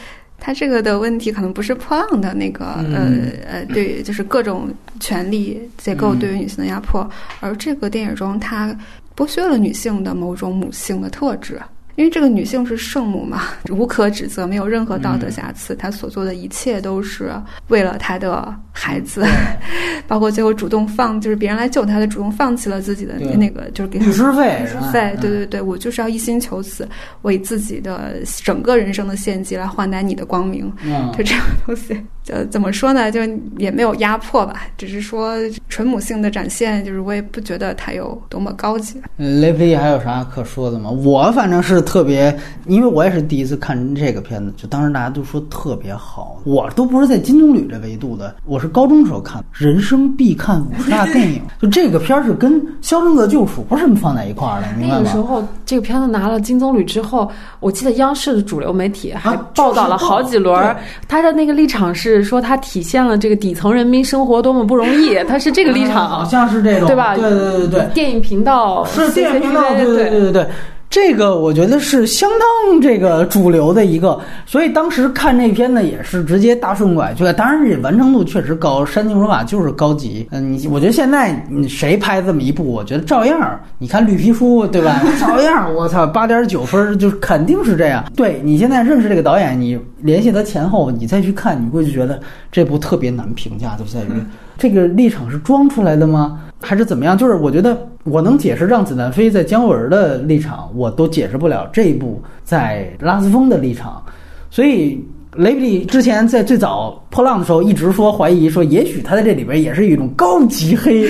他这个的问题可能不是破浪的那个呃呃，对，就是各种权力结构对于女性的压迫，而这个电影中他剥削了女性的某种母性的特质。因为这个女性是圣母嘛，[laughs] 无可指责，没有任何道德瑕疵。她所做的一切都是为了她的孩子，[laughs] 包括最后主动放，就是别人来救她，她主动放弃了自己的那个，就是给律师费。律师费，对对对，我就是要一心求死，为自己的整个人生的献祭来换来你的光明。就这样东西，就怎么说呢？就也没有压迫吧，只是说纯母性的展现，就是我也不觉得她有多么高级。雷普利还有啥可说的吗？我反正是。特别，因为我也是第一次看这个片子，就当时大家都说特别好，我都不是在金棕榈这维度的，我是高中时候看，人生必看五十大电影，就这个片儿是跟《肖申克救赎》不是放在一块儿的，明白吗？那个时候这个片子拿了金棕榈之后，我记得央视的主流媒体还报道了好几轮，他的那个立场是说他体现了这个底层人民生活多么不容易，他是这个立场，好像是这种，对吧？对对对对，电影频道是电影频道，对对对对对。这个我觉得是相当这个主流的一个，所以当时看这片呢也是直接大顺拐去。当然这完成度确实高，煽情手法就是高级。嗯，你我觉得现在你谁拍这么一部，我觉得照样。你看绿皮书对吧？[laughs] 照样，我操，八点九分就肯定是这样。对你现在认识这个导演，你联系他前后，你再去看，你会觉得这部特别难评价，就在于这个立场是装出来的吗？还是怎么样？就是我觉得我能解释让子弹飞在姜文的立场，我都解释不了这一部在拉斯风的立场。所以雷比之前在最早破浪的时候一直说怀疑，说也许他在这里边也是一种高级黑。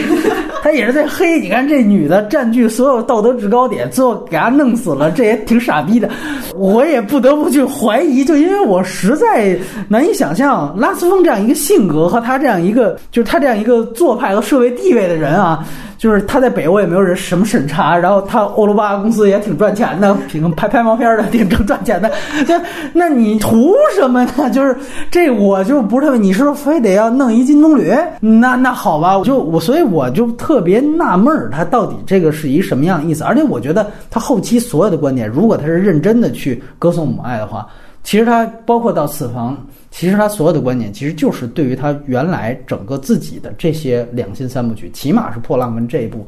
他也是在黑，你看这女的占据所有道德制高点，最后给他弄死了，这也挺傻逼的。我也不得不去怀疑，就因为我实在难以想象拉斯风这样一个性格和他这样一个，就是他这样一个做派和社会地位的人啊。就是他在北欧也没有人什么审查，然后他欧罗巴公司也挺赚钱的，挺拍拍毛片的，挺挣赚钱的。就那你图什么呢？就是这我就不是特别，你是不是非得要弄一金棕榈？那那好吧，我就我所以我就特特别纳闷儿，他到底这个是一什么样的意思？而且我觉得他后期所有的观点，如果他是认真的去歌颂母爱的话，其实他包括到此房。其实他所有的观点，其实就是对于他原来整个自己的这些两心三部曲，起码是破浪文这一部，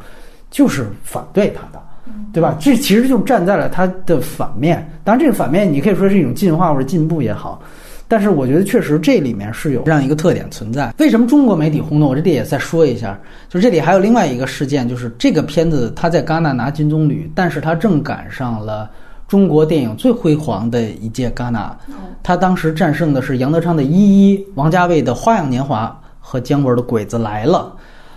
就是反对他的，对吧？这其实就站在了他的反面。当然，这个反面你可以说是一种进化或者进步也好，但是我觉得确实这里面是有这样一个特点存在。为什么中国媒体轰动？我这里也再说一下，就这里还有另外一个事件，就是这个片子他在戛纳拿金棕榈，但是他正赶上了。中国电影最辉煌的一届戛纳，他当时战胜的是杨德昌的《一一》、王家卫的《花样年华》和姜文的《鬼子来了》。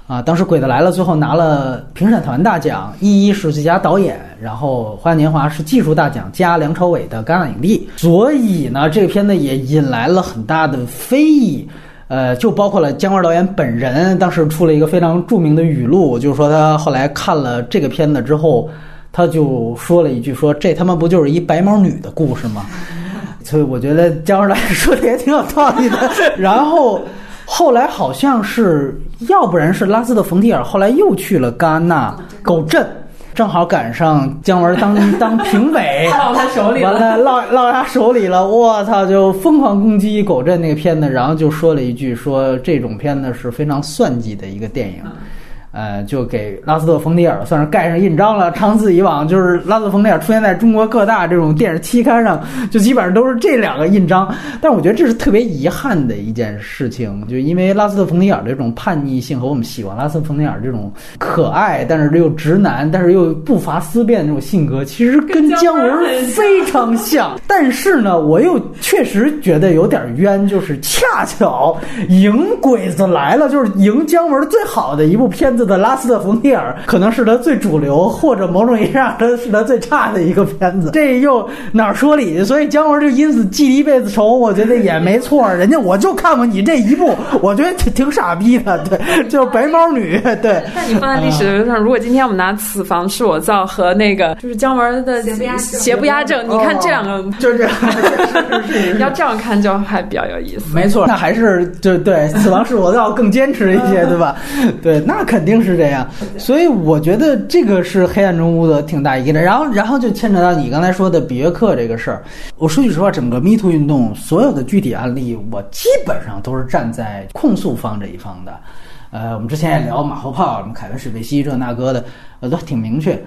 啊，当时《鬼子来了》最后拿了评审团大奖，《一一》是最佳导演，然后《花样年华》是技术大奖加梁朝伟的戛纳影帝。所以呢，这个片子也引来了很大的非议。呃，就包括了姜文导演本人，当时出了一个非常著名的语录，就是说他后来看了这个片子之后，他就说了一句说这他妈不就是一白毛女的故事吗？[laughs] 所以我觉得姜文导演说的也挺有道理的。[laughs] 然后后来好像是，要不然是拉斯的冯提尔，后来又去了戛纳狗镇。正好赶上姜文当 [laughs] 当评委，落他手里了，完了落落他手里了，我操！就疯狂攻击《狗镇》那个片子，然后就说了一句，说这种片子是非常算计的一个电影。呃，就给拉斯特冯提尔算是盖上印章了。长此以往，就是拉斯特冯提尔出现在中国各大这种电视期刊上，就基本上都是这两个印章。但我觉得这是特别遗憾的一件事情，就因为拉斯特冯提尔这种叛逆性和我们喜欢拉斯特冯提尔这种可爱，但是又直男，但是又不乏思辨的这种性格，其实跟姜文非常像。但是呢，我又确实觉得有点冤，就是恰巧赢鬼子来了，就是赢姜文最好的一部片子。的拉斯特冯提尔可能是他最主流，或者某种意义上他是他最差的一个片子。这又哪儿说理去？所以姜文就因此记一辈子仇，我觉得也没错。人家我就看过你这一部，我觉得挺挺傻逼的。对，就是白毛女。对。那你放在历史上，如果今天我们拿《此房是我造》和那个就是姜文的《邪不压正》，你看这两个就是这样。[laughs] 要这样看就还比较有意思。没错，那还是就对《死亡是我造》更坚持一些，对吧？对，那肯定。定是这样，所以我觉得这个是黑暗中屋的挺大一个的。然后，然后就牵扯到你刚才说的比约克这个事儿。我说句实话，整个 Me Too 运动所有的具体案例，我基本上都是站在控诉方这一方的。呃，我们之前也聊马后炮，什么凯文史贝西这那哥的，呃，都挺明确。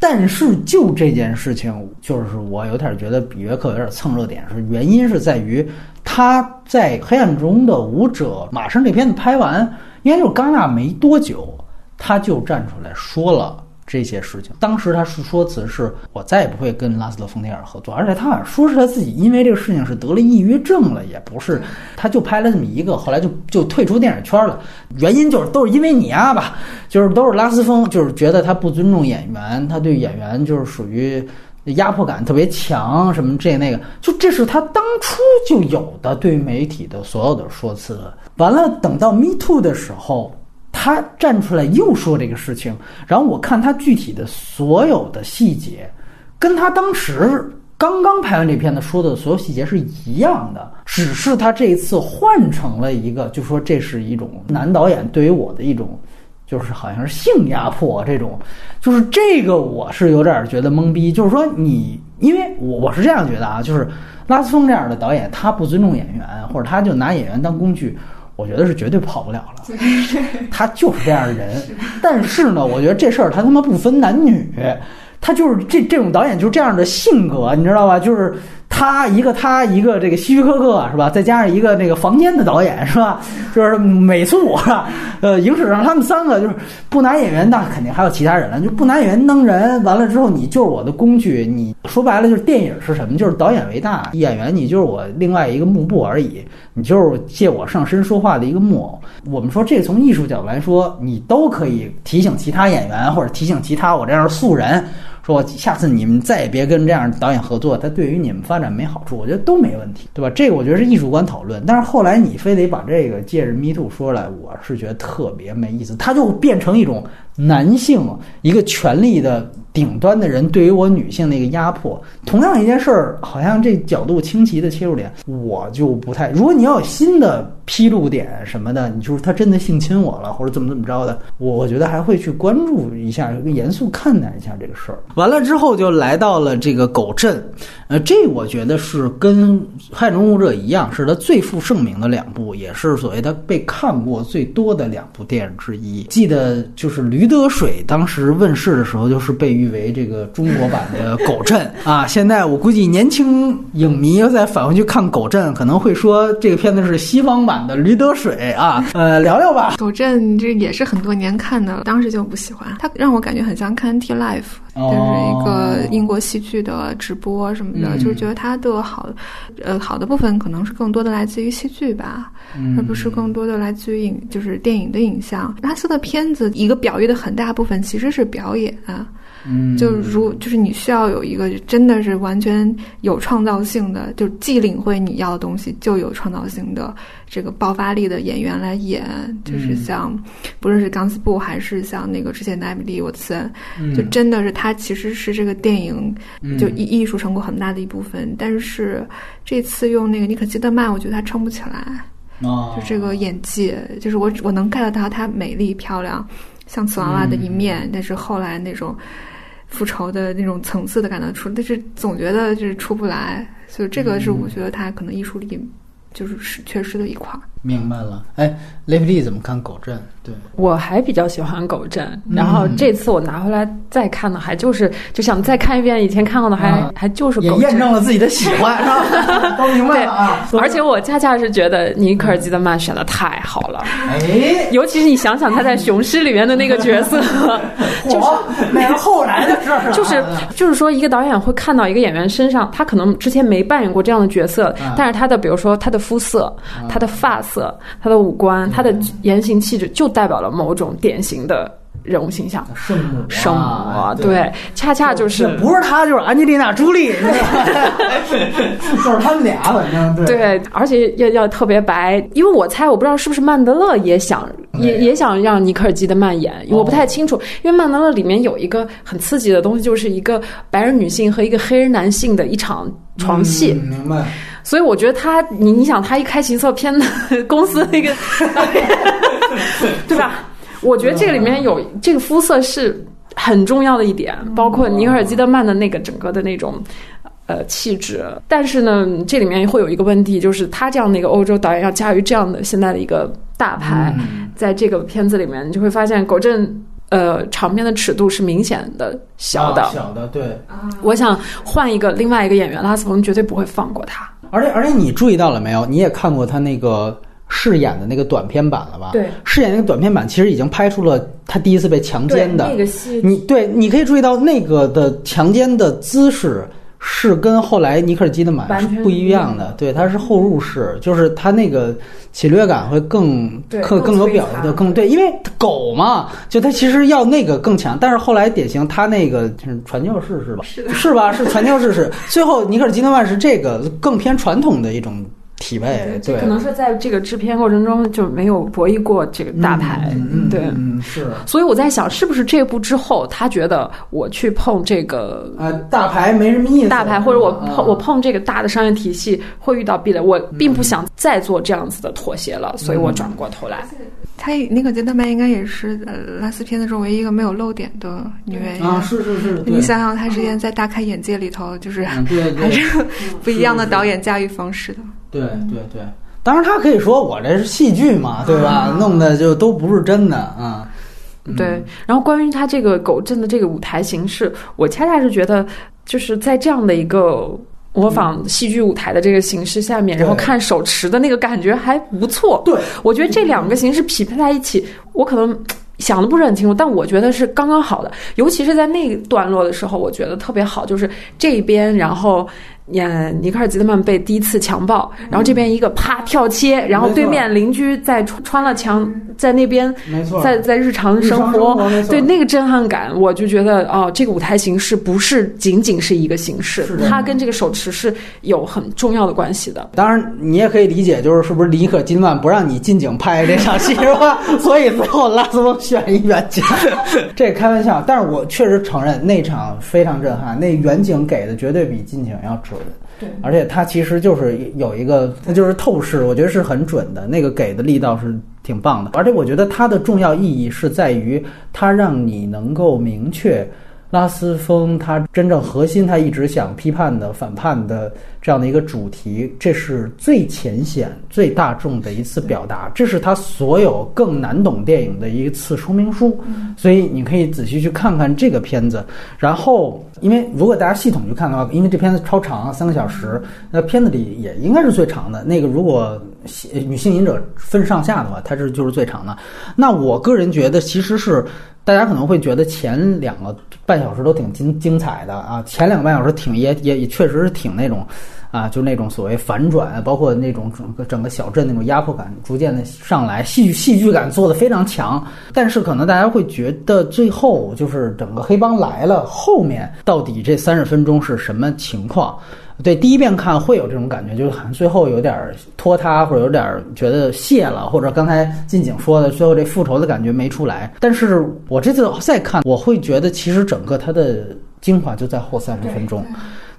但是就这件事情，就是我有点觉得比约克有点蹭热点，是原因是在于他在黑暗中的舞者马上这片子拍完，应该就是戛纳没多久。他就站出来说了这些事情。当时他是说辞是：“我再也不会跟拉斯特冯提尔合作。”而且他好像说是他自己因为这个事情是得了抑郁症了，也不是，他就拍了这么一个，后来就就退出电影圈了。原因就是都是因为你啊吧，就是都是拉斯风，就是觉得他不尊重演员，他对演员就是属于压迫感特别强，什么这那个，就这是他当初就有的对媒体的所有的说辞。完了，等到 Me Too 的时候。他站出来又说这个事情，然后我看他具体的所有的细节，跟他当时刚刚拍完这片子说的所有细节是一样的，只是他这一次换成了一个，就说这是一种男导演对于我的一种，就是好像是性压迫这种，就是这个我是有点觉得懵逼，就是说你，因为我我是这样觉得啊，就是拉斯风这样的导演，他不尊重演员，或者他就拿演员当工具。我觉得是绝对跑不了了，他就是这样的人。但是呢，我觉得这事儿他他妈不分男女，他就是这这种导演就是这样的性格，你知道吧？就是。他一个他一个这个希区柯克是吧？再加上一个那个房间的导演是吧？[laughs] 就是美素啊，呃，影史上他们三个就是不拿演员，那肯定还有其他人了，就不拿演员当人。完了之后，你就是我的工具。你说白了就是电影是什么？就是导演为大，演员你就是我另外一个幕布而已。你就是借我上身说话的一个木偶。我们说这从艺术角度来说，你都可以提醒其他演员或者提醒其他我这样的素人。说下次你们再也别跟这样导演合作，他对于你们发展没好处，我觉得都没问题，对吧？这个我觉得是艺术观讨论。但是后来你非得把这个借着 Me Too 说来，我是觉得特别没意思，他就变成一种男性一个权力的。顶端的人对于我女性的一个压迫，同样一件事儿，好像这角度清奇的切入点，我就不太。如果你要有新的披露点什么的，你就是他真的性侵我了，或者怎么怎么着的，我我觉得还会去关注一下，严肃看待一下这个事儿。完了之后就来到了这个狗镇，呃，这我觉得是跟《害中舞者》一样，是他最负盛名的两部，也是所谓他被看过最多的两部电影之一。记得就是《驴得水》当时问世的时候，就是被誉。为这个中国版的 [laughs]《狗镇》啊，现在我估计年轻影迷要再返回去看《狗镇》，可能会说这个片子是西方版的《驴得水》啊。呃，聊聊吧，《狗镇》这也是很多年看的，当时就不喜欢，它让我感觉很像看 T Life，就是一个英国戏剧的直播什么的，就是觉得它的好，呃，好的部分可能是更多的来自于戏剧吧，而不是更多的来自于影，就是电影的影像。拉斯的片子一个表意的很大部分其实是表演啊。嗯，就如就是你需要有一个真的是完全有创造性的，就既领会你要的东西，就有创造性的这个爆发力的演员来演，就是像不论是钢丝布还是像那个之前的艾米丽沃特森，就真的是他其实是这个电影就艺艺术成果很大的一部分，但是这次用那个尼可基德曼，我觉得他撑不起来。哦，就这个演技，就是我我能 get 到她美丽漂亮，像瓷娃娃的一面，但是后来那种复仇的那种层次的感到出，但是总觉得就是出不来，所以这个是我觉得他可能艺术力就是是缺失的一块。明白了，哎，雷普利怎么看狗镇？对。我还比较喜欢狗镇，然后这次我拿回来再看的，还就是就想再看一遍以前看过的，还还就是也狗镇。验证了自己的喜欢，是吧？[laughs] 都明白了啊！而且我恰恰是觉得尼可尔基德曼选的太好了，哎，尤其是你想想他在《雄狮》里面的那个角色，[laughs] 就是那是后来的事儿，就是就是说，一个导演会看到一个演员身上，他可能之前没扮演过这样的角色，但是他的比如说他的肤色、他的发色、他的五官、他的言行气质，就代表了某种典型的人物形象。圣母啊，圣母啊，对。恰恰就是不是他就是安吉丽娜·朱莉，就是他们俩，反正对对，而且要要特别白，因为我猜我不知道是不是曼德勒也想也也想让尼克尔基德曼演，我不太清楚，因为曼德勒里面有一个很刺激的东西，就是一个白人女性和一个黑人男性的一场床戏，嗯明白？[laughs] 所以我觉得他，你你想他一开情色片的公司那个，[laughs] 对吧？我觉得这个里面有这个肤色是很重要的一点，包括尼克尔基德曼的那个整个的那种。呃，气质，但是呢，这里面会有一个问题，就是他这样的一个欧洲导演要驾驭这样的现在的一个大牌，在这个片子里面，你就会发现狗镇呃场面的尺度是明显的小的。啊小的，对。我想换一个另外一个演员，拉斯冯绝对不会放过他。而且而且你注意到了没有？你也看过他那个饰演的那个短片版了吧？对，饰演那个短片版其实已经拍出了他第一次被强奸的那个戏，你对，你可以注意到那个的强奸的姿势是跟后来尼克尔基德曼是不一样的。对，他是后入式，就是他那个侵略感会更对更更有表现的更对，因为狗嘛，就他其实要那个更强，但是后来典型他那个是传教士是吧？是吧？是传教士是，最后尼克尔基德曼是这个更偏传统的一种体味，对可。能是在这个制片过程中就没有博弈过这个大牌，嗯嗯对。嗯是。所以我在想，是不是这部之后，他觉得我去碰这个呃，大牌没什么意思。大牌，或者我啊碰我碰这个大的商业体系会遇到壁垒，我并不想再做这样子的妥协了，所以我转过头来。她尼可基德曼应该也是呃拉斯片子中唯一一个没有露点的女演员。啊，是是是，你想想，她之前在《大开眼界》里头，就是还是不一样的导演驾驭方式的。对对对，当然他可以说我这是戏剧嘛，对吧？啊弄的就都不是真的啊。嗯对，然后关于他这个狗镇的这个舞台形式，我恰恰是觉得，就是在这样的一个模仿戏剧舞台的这个形式下面，然后看手持的那个感觉还不错。对，我觉得这两个形式匹配在一起，我可能。想的不是很清楚，但我觉得是刚刚好的，尤其是在那段落的时候，我觉得特别好。就是这边，然后，呃，尼克尔吉德曼被第一次强暴，然后这边一个啪跳切，然后对面邻居在穿穿了墙，在那边没错，在在日常生生活对那个震撼感，我就觉得哦，这个舞台形式不是仅仅是一个形式它跟这个手持是有很重要的关系的。当然，你也可以理解，就是是不是尼可基德曼不让你近景拍这场戏是吧？[laughs] 所以最后拉斯翁选一远景，[laughs] 这开玩笑。但是我确实承认那场非常震撼，那远景给的绝对比近景要准。对，而且它其实就是有一个，它就是透视，我觉得是很准的，那个给的力道是挺棒的。而且我觉得它的重要意义是在于，它让你能够明确拉斯风他真正核心，他一直想批判的反叛的这样的一个主题，这是最浅显、最大众的一次表达，这是他所有更难懂电影的一次说明书。所以你可以仔细去看看这个片子，然后。因为如果大家系统去看的话，因为这片子超长，三个小时，那片子里也应该是最长的。那个如果女性瘾者分上下的话，它是就是最长的。那我个人觉得，其实是大家可能会觉得前两个半小时都挺精精彩的啊，前两个半小时挺也也也确实是挺那种，啊，就那种所谓反转，包括那种整个整个小镇那种压迫感逐渐的上来，戏剧戏剧感做的非常强。但是可能大家会觉得最后就是整个黑帮来了，后面到底这三十分钟是什么情况？对，第一遍看会有这种感觉，就是好像最后有点拖沓，或者有点觉得谢了，或者刚才近景说的最后这复仇的感觉没出来。但是我这次再看，我会觉得其实整个它的精华就在后三十分钟。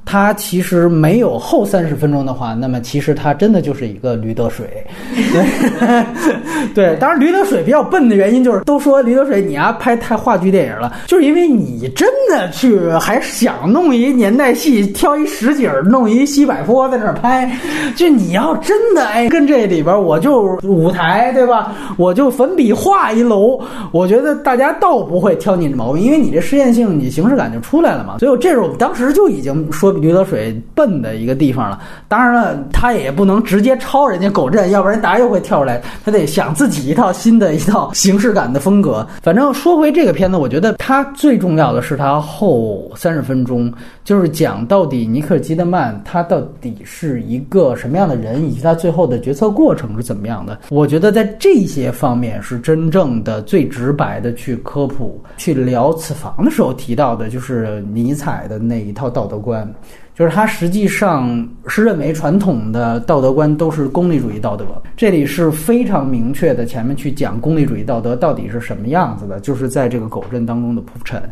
它其实没有后三十分钟的话，那么其实它真的就是一个驴得水。对，[laughs] 当然驴得水比较笨的原因就是，都说驴得水你啊拍太话剧电影了，就是因为你真的去还想弄一年代戏，挑一实景，弄一西柏坡在那儿拍，[laughs] 就你要真的哎跟这里边我就舞台对吧，我就粉笔画一楼，我觉得大家倒不会挑你的毛病，因为你这实验性，你形式感就出来了嘛。所以这是我们当时就已经说。驴得水笨的一个地方了，当然了，他也不能直接抄人家狗镇，要不然大家又会跳出来，他得想自己一套新的一套形式感的风格。反正说回这个片子，我觉得它最重要的是它后三十分钟，就是讲到底尼克基德曼他到底是一个什么样的人，以及他最后的决策过程是怎么样的。我觉得在这些方面是真正的最直白的去科普、去聊此房的时候提到的，就是尼采的那一套道德观。就是他实际上是认为传统的道德观都是功利主义道德，这里是非常明确的。前面去讲功利主义道德到底是什么样子的，就是在这个狗镇当中的铺陈。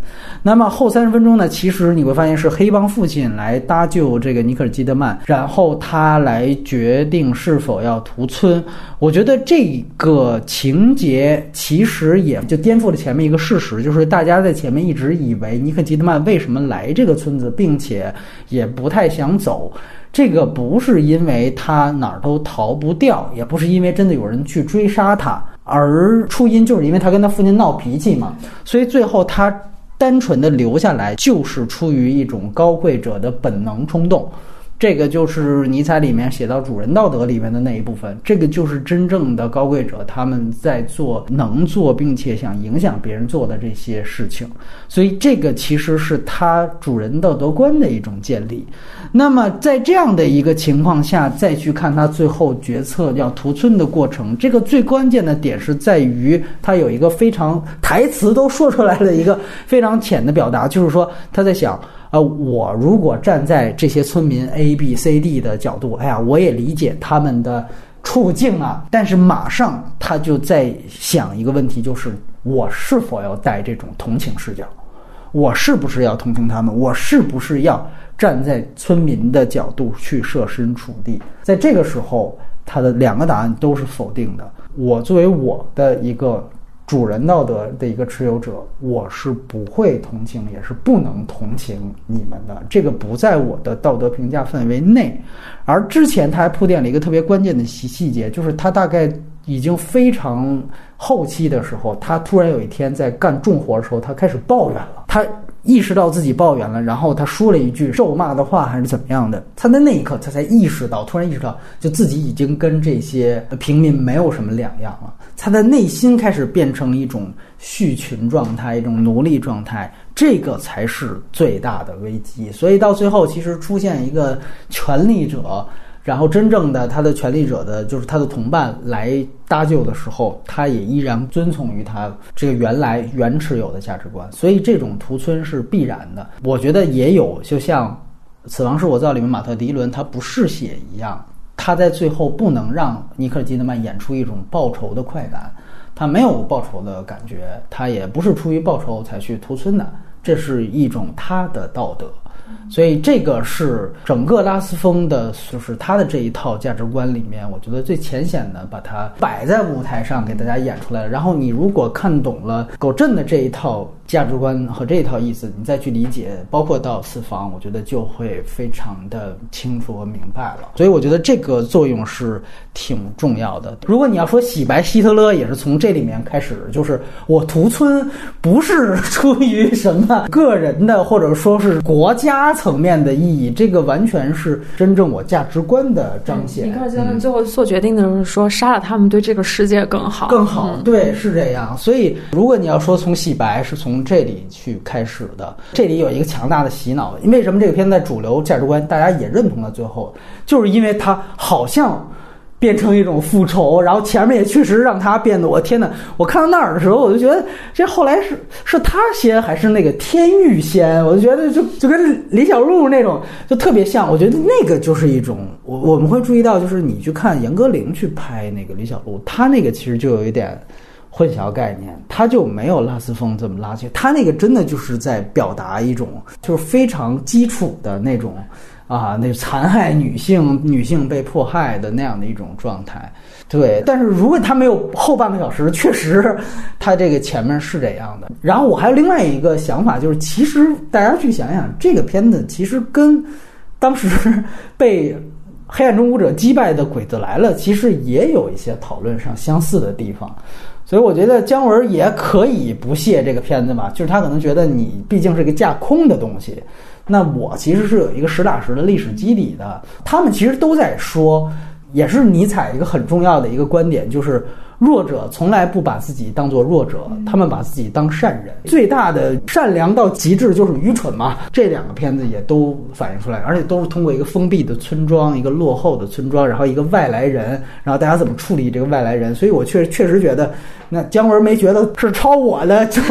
那么后三十分钟呢，其实你会发现是黑帮父亲来搭救这个尼克尔基德曼，然后他来决定是否要屠村。我觉得这个情节其实也就颠覆了前面一个事实，就是大家在前面一直以为尼克基德曼为什么来这个村子，并且也。不太想走，这个不是因为他哪儿都逃不掉，也不是因为真的有人去追杀他，而初因就是因为他跟他父亲闹脾气嘛，所以最后他单纯的留下来，就是出于一种高贵者的本能冲动。这个就是尼采里面写到主人道德里面的那一部分，这个就是真正的高贵者他们在做能做并且想影响别人做的这些事情，所以这个其实是他主人道德观的一种建立。那么在这样的一个情况下，再去看他最后决策要屠村的过程，这个最关键的点是在于他有一个非常台词都说出来的一个非常浅的表达，就是说他在想。呃，我如果站在这些村民 A、B、C、D 的角度，哎呀，我也理解他们的处境啊。但是马上他就在想一个问题，就是我是否要带这种同情视角？我是不是要同情他们？我是不是要站在村民的角度去设身处地？在这个时候，他的两个答案都是否定的。我作为我的一个。主人道德的一个持有者，我是不会同情，也是不能同情你们的。这个不在我的道德评价范围内。而之前他还铺垫了一个特别关键的细细节，就是他大概已经非常后期的时候，他突然有一天在干重活的时候，他开始抱怨了。他意识到自己抱怨了，然后他说了一句咒骂的话，还是怎么样的？他在那一刻，他才意识到，突然意识到，就自己已经跟这些平民没有什么两样了。他的内心开始变成一种畜群状态，一种奴隶状态，这个才是最大的危机。所以到最后，其实出现一个权力者，然后真正的他的权力者的就是他的同伴来搭救的时候，他也依然遵从于他这个原来原持有的价值观。所以这种屠村是必然的。我觉得也有，就像《死亡是我造》里面马特·迪伦他不嗜血一样。他在最后不能让尼克·基德曼演出一种报仇的快感，他没有报仇的感觉，他也不是出于报仇才去屠村的，这是一种他的道德。所以这个是整个拉斯风的，就是他的这一套价值观里面，我觉得最浅显的把它摆在舞台上给大家演出来了。然后你如果看懂了狗镇的这一套。价值观和这一套意思，你再去理解，包括到四方，我觉得就会非常的清楚和明白了。所以我觉得这个作用是挺重要的。如果你要说洗白希特勒，也是从这里面开始，就是我屠村不是出于什么个人的或者说是国家层面的意义，这个完全是真正我价值观的彰显。尼克尔基德最后做决定的时候说，杀了他们对这个世界更好，更好。对，是这样。所以，如果你要说从洗白是从从这里去开始的，这里有一个强大的洗脑。为什么这个片在主流价值观大家也认同了？最后，就是因为它好像。变成一种复仇，然后前面也确实让他变得，我天呐，我看到那儿的时候，我就觉得这后来是是他先还是那个天域先？我就觉得就就跟李小璐那种就特别像。我觉得那个就是一种，我我们会注意到，就是你去看严歌苓去拍那个李小璐，他那个其实就有一点混淆概念，他就没有拉斯风这么拉去，他那个真的就是在表达一种就是非常基础的那种。啊，那残害女性、女性被迫害的那样的一种状态，对。但是如果他没有后半个小时，确实，他这个前面是这样的。然后我还有另外一个想法，就是其实大家去想想，这个片子其实跟当时 [laughs] 被黑暗中舞者击败的《鬼子来了》其实也有一些讨论上相似的地方。所以我觉得姜文也可以不屑这个片子嘛，就是他可能觉得你毕竟是个架空的东西。那我其实是有一个实打实的历史基底的，他们其实都在说，也是尼采一个很重要的一个观点，就是。弱者从来不把自己当做弱者，他们把自己当善人。最大的善良到极致就是愚蠢嘛。这两个片子也都反映出来，而且都是通过一个封闭的村庄，一个落后的村庄，然后一个外来人，然后大家怎么处理这个外来人。所以我确确实觉得，那姜文没觉得是抄我的就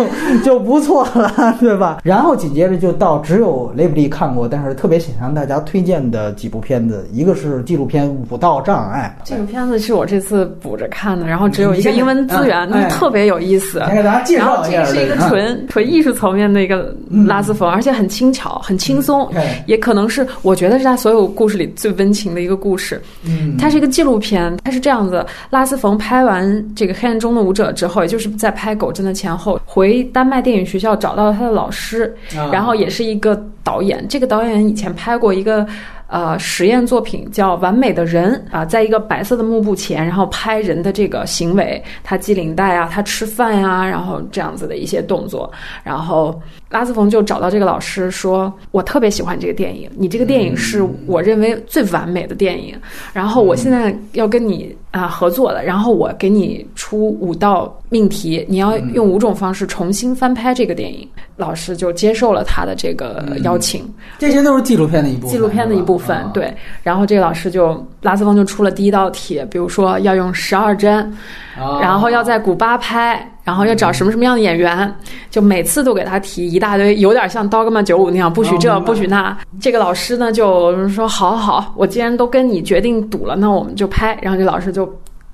就不错了，对吧？然后紧接着就到只有雷布利看过，但是特别想向大家推荐的几部片子，一个是纪录片《武道障碍》。这个片子是我这次补着看的，然后。只有一个英文资源，[laughs] 特别有意思。给大家介绍一下，这个是一个纯纯艺术层面的一个拉丝风，而且很轻巧、很轻松，也可能是我觉得是他所有故事里最温情的一个故事。嗯，它是一个纪录片，它是这样子：拉斯冯拍完这个《黑暗中的舞者》之后，也就是在拍《狗镇》的前后，回丹麦电影学校找到了他的老师，然后也是一个导演。这个导演以前拍过一个。呃，实验作品叫《完美的人》啊，在一个白色的幕布前，然后拍人的这个行为，他系领带啊，他吃饭呀，然后这样子的一些动作，然后。拉斯冯就找到这个老师说：“我特别喜欢这个电影，你这个电影是我认为最完美的电影。然后我现在要跟你啊合作了，然后我给你出五道命题，你要用五种方式重新翻拍这个电影。”老师就接受了他的这个邀请。这些都是纪录片的一部分。纪录片的一部分，对。然后这个老师就拉斯冯就出了第一道题，比如说要用十二帧，然后要在古巴拍。然后要找什么什么样的演员，就每次都给他提一大堆，有点像《刀哥曼九五》那样，不许这，不许那。这个老师呢就说：“好好，我既然都跟你决定赌了，那我们就拍。”然后这老师就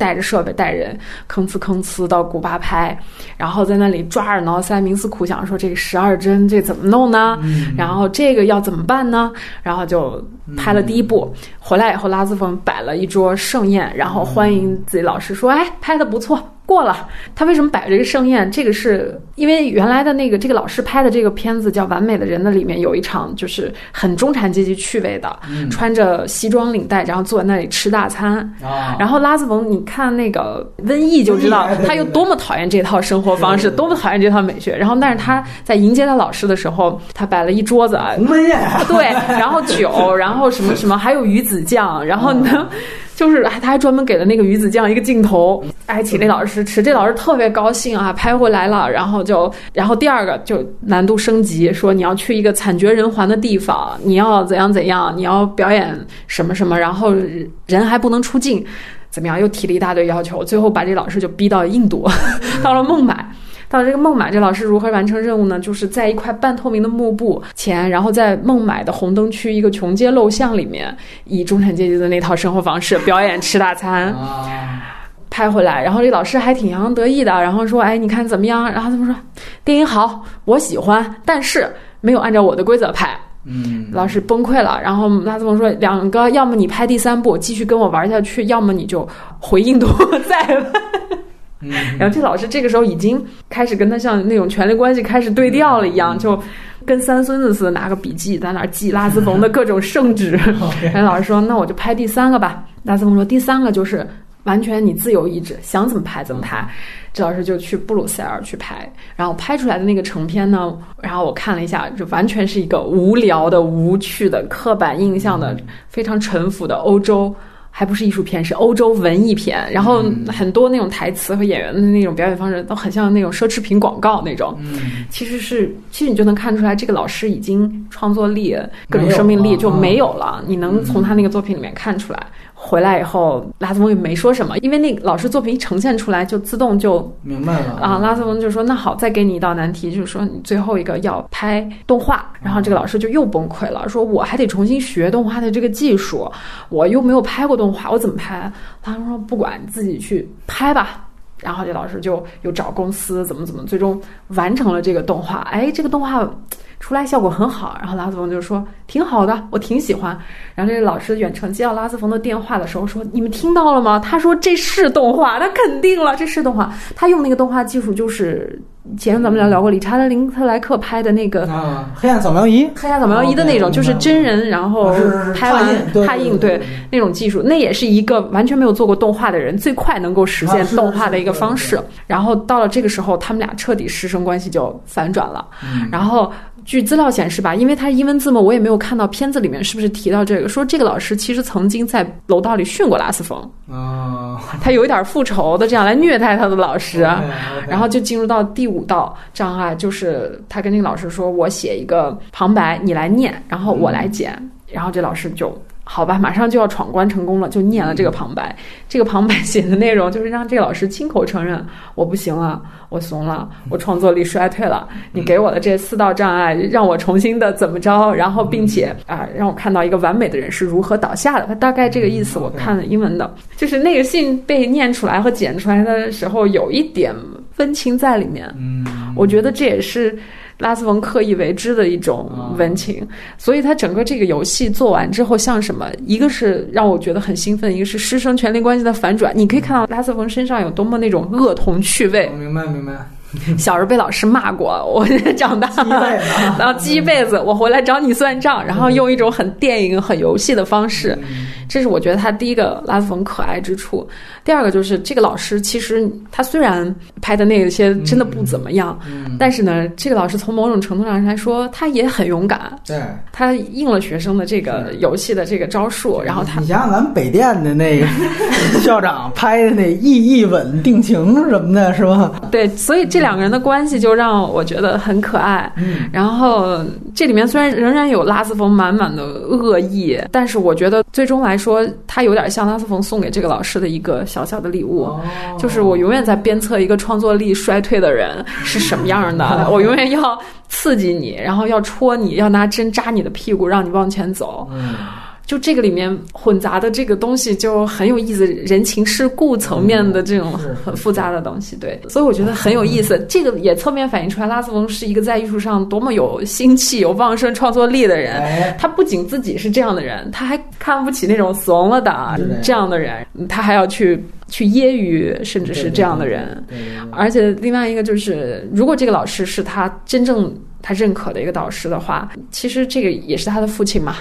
带着设备带人吭哧吭哧到古巴拍，然后在那里抓耳挠腮、冥思苦想，说这个十二针这怎么弄呢？然后这个要怎么办呢？然后就拍了第一部，回来以后拉斯冯摆了一桌盛宴，然后欢迎自己老师，说：“哎，拍的不错。”过了，他为什么摆这个盛宴？这个是因为原来的那个这个老师拍的这个片子叫《完美的人》的里面有一场就是很中产阶级趣味的，穿着西装领带，然后坐在那里吃大餐。然后拉斯冯，你看那个瘟疫就知道他有多么讨厌这套生活方式，多么讨厌这套美学。然后，但是他在迎接他老师的时候，他摆了一桌子鸿门宴，对，然后酒，然后什么什么，还有鱼子酱，然后呢。就是他还专门给了那个鱼子酱一个镜头，哎，请那老师吃，这老师特别高兴啊，拍回来了，然后就，然后第二个就难度升级，说你要去一个惨绝人寰的地方，你要怎样怎样，你要表演什么什么，然后人还不能出镜，怎么样？又提了一大堆要求，最后把这老师就逼到印度，[laughs] 到了孟买。到这个孟买，这老师如何完成任务呢？就是在一块半透明的幕布前，然后在孟买的红灯区一个穷街陋巷里面，以中产阶级的那套生活方式表演吃大餐，拍回来。然后这老师还挺洋洋得意的，然后说：“哎，你看怎么样？”然后他们说：“电影好，我喜欢，但是没有按照我的规则拍。”嗯，老师崩溃了。然后拉斯蒙说：“两个，要么你拍第三部继续跟我玩下去，要么你就回印度 [laughs] 再。”然后这老师这个时候已经开始跟他像那种权力关系开始对调了一样，就跟三孙子似的，拿个笔记在那儿记拉斯冯的各种圣旨。[laughs] 然后老师说：“那我就拍第三个吧。”拉斯冯说：“第三个就是完全你自由意志，想怎么拍怎么拍。这老师就去布鲁塞尔去拍，然后拍出来的那个成片呢，然后我看了一下，就完全是一个无聊的、无趣的、刻板印象的、非常陈腐的欧洲。还不是艺术片，是欧洲文艺片。然后很多那种台词和演员的那种表演方式都很像那种奢侈品广告那种。嗯，其实是，其实你就能看出来，这个老师已经创作力、各种生命力就没有了。你能从他那个作品里面看出来。回来以后，拉斯冯也没说什么，因为那老师作品一呈现出来，就自动就明白了啊。拉斯冯就说：“那好，再给你一道难题，就是说你最后一个要拍动画。”然后这个老师就又崩溃了，说：“我还得重新学动画的这个技术，我又没有拍过动画，我怎么拍？”他说：“不管，你自己去拍吧。”然后这老师就又找公司怎么怎么，最终完成了这个动画。哎，这个动画。出来效果很好，然后拉斯冯就说挺好的，我挺喜欢。然后这个老师远程接到拉斯冯的电话的时候说：“你们听到了吗？”他说：“这是动画，他肯定了，这是动画。他用那个动画技术就是前面咱们聊聊过理查德林特莱克拍的那个啊，黑暗扫描仪，黑暗扫描仪的那种，就是真人然后拍完拓印，对那种技术，那也是一个完全没有做过动画的人最快能够实现动画的一个方式。然后到了这个时候，他们俩彻底师生关系就反转了，然后。据资料显示吧，因为它是英文字幕，我也没有看到片子里面是不是提到这个。说这个老师其实曾经在楼道里训过拉斯冯啊，他有一点复仇的这样来虐待他的老师，然后就进入到第五道障碍，就是他跟那个老师说：“我写一个旁白，你来念，然后我来剪。”然后这老师就。好吧，马上就要闯关成功了，就念了这个旁白。这个旁白写的内容就是让这个老师亲口承认我不行了，我怂了，我创作力衰退了。你给我的这四道障碍，让我重新的怎么着？然后并且啊，让我看到一个完美的人是如何倒下的。他大概这个意思，我看了英文的，就是那个信被念出来和剪出来的时候，有一点温情在里面。嗯，我觉得这也是。拉斯冯刻意为之的一种温情，所以他整个这个游戏做完之后，像什么？一个是让我觉得很兴奋，一个是师生权力关系的反转。你可以看到拉斯冯身上有多么那种恶童趣味。明白，明白。[laughs] 小时候被老师骂过，我长大了，[laughs] 然后记一辈子，我回来找你算账，然后用一种很电影、很游戏的方式，这是我觉得他第一个拉斯冯可爱之处。第二个就是这个老师，其实他虽然拍的那些真的不怎么样，但是呢，这个老师从某种程度上来说，他也很勇敢。对，他应了学生的这个游戏的这个招数，然后他你想想咱们北电的那个 [laughs] 校长拍的那一一吻定情什么的，是吧？对，所以这。两个人的关系就让我觉得很可爱，嗯，然后这里面虽然仍然有拉斯冯满满的恶意，但是我觉得最终来说，他有点像拉斯冯送给这个老师的一个小小的礼物，就是我永远在鞭策一个创作力衰退的人是什么样的，[laughs] 我永远要刺激你，然后要戳你，要拿针扎你的屁股，让你往前走。嗯。就这个里面混杂的这个东西就很有意思，人情世故层面的这种很复杂的东西，对，所以我觉得很有意思。这个也侧面反映出来，拉斯翁是一个在艺术上多么有心气、有旺盛创作力的人。他不仅自己是这样的人，他还看不起那种怂了的这样的人，他还要去去揶揄，甚至是这样的人。而且另外一个就是，如果这个老师是他真正他认可的一个导师的话，其实这个也是他的父亲嘛。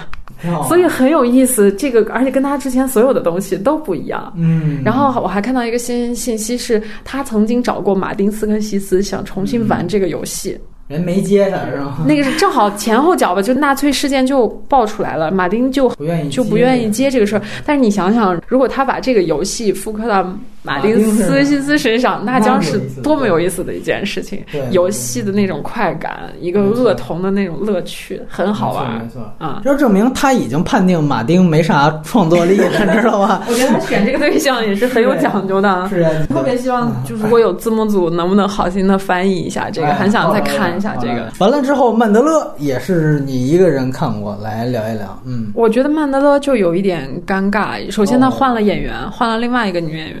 所以很有意思，这个而且跟他之前所有的东西都不一样。嗯，然后我还看到一个新信息，是他曾经找过马丁斯科西斯，想重新玩这个游戏。人没接他是吧？那个是正好前后脚吧，就纳粹事件就爆出来了，马丁就不愿意就不愿意接这个事儿。但是你想想，如果他把这个游戏复刻到。马丁斯西斯身上，那将是多么有意思的一件事情！游戏的那种快感，一个恶童的那种乐趣，很好玩。没错啊，就证明他已经判定马丁没啥创作力了，[laughs] 知道吧？我觉得他选这个对象也是很有讲究的。是特别希望，就如果有字幕组，能不能好心的翻译一下这个？很想再看一下这个。完了之后，曼德勒也是你一个人看过来聊一聊。嗯，我觉得曼德勒就有一点尴尬。首先，他换了演员，换了另外一个女演员。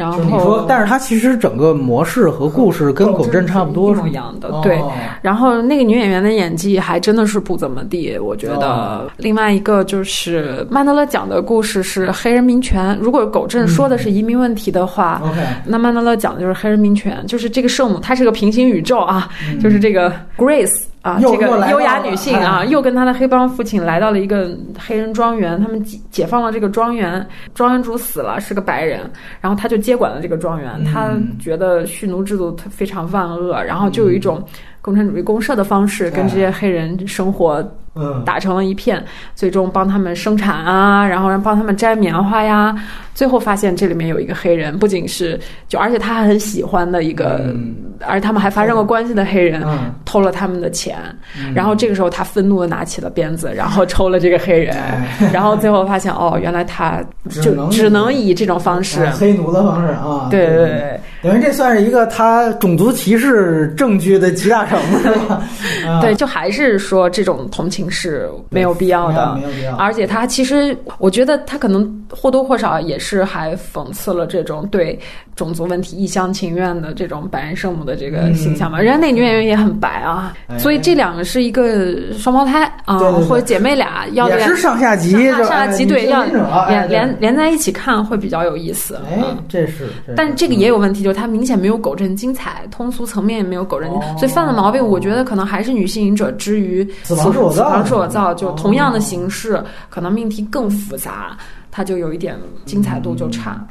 然后你说，但是它其实整个模式和故事跟狗镇差不多，一模一样的。哦对，然后那个女演员的演技还真的是不怎么地，我觉得。哦另外一个就是曼德勒讲的故事是黑人民权，如果狗镇说的是移民问题的话那曼德勒讲的就是黑人民权，就是这个圣母，她是个平行宇宙啊，就是这个 Grace 啊，这个优雅女性啊，哎又跟她的黑帮父亲来到了一个黑人庄园，他们解解放了这个庄园，庄园主死了，是个白人，然后他就接管了这个庄园，嗯。他觉得蓄奴制度非常万恶，然后就有一种共产主义公社的方式跟这些黑人生活嗯，打成了一片，最终帮他们生产啊，然后帮他们摘棉花呀。最后发现这里面有一个黑人，不仅是就，而且他还很喜欢的一个，嗯。而且他们还发生过关系的黑人，嗯。偷了他们的钱。然后这个时候他愤怒的拿起了鞭子，然后抽了这个黑人，然后最后发现哦，原来他就只能以这种方式哎。黑奴的方式啊，对对对等于这算是一个他种族歧视证据的集大成，是吧？[laughs] 啊对，就还是说这种同情是没有必要的，没有必要。而且他其实，我觉得他可能或多或少也是还讽刺了这种对种族问题一厢情愿的这种白人圣母的这个形象嘛。人家那女演员也很白啊，所以这两个是一个双胞胎啊，或者姐妹俩要也是上下级，上下级对，要哎连连连连在一起看会比较有意思。哎这是但这个也有问题，就是它明显没有狗镇精彩，通俗层面也没有狗镇，哦所以犯的毛病，我觉得可能还是女性隐者之于死亡是我造死亡是我造，就哦同样的形式，可能命题更复杂，它就有一点精彩度就差。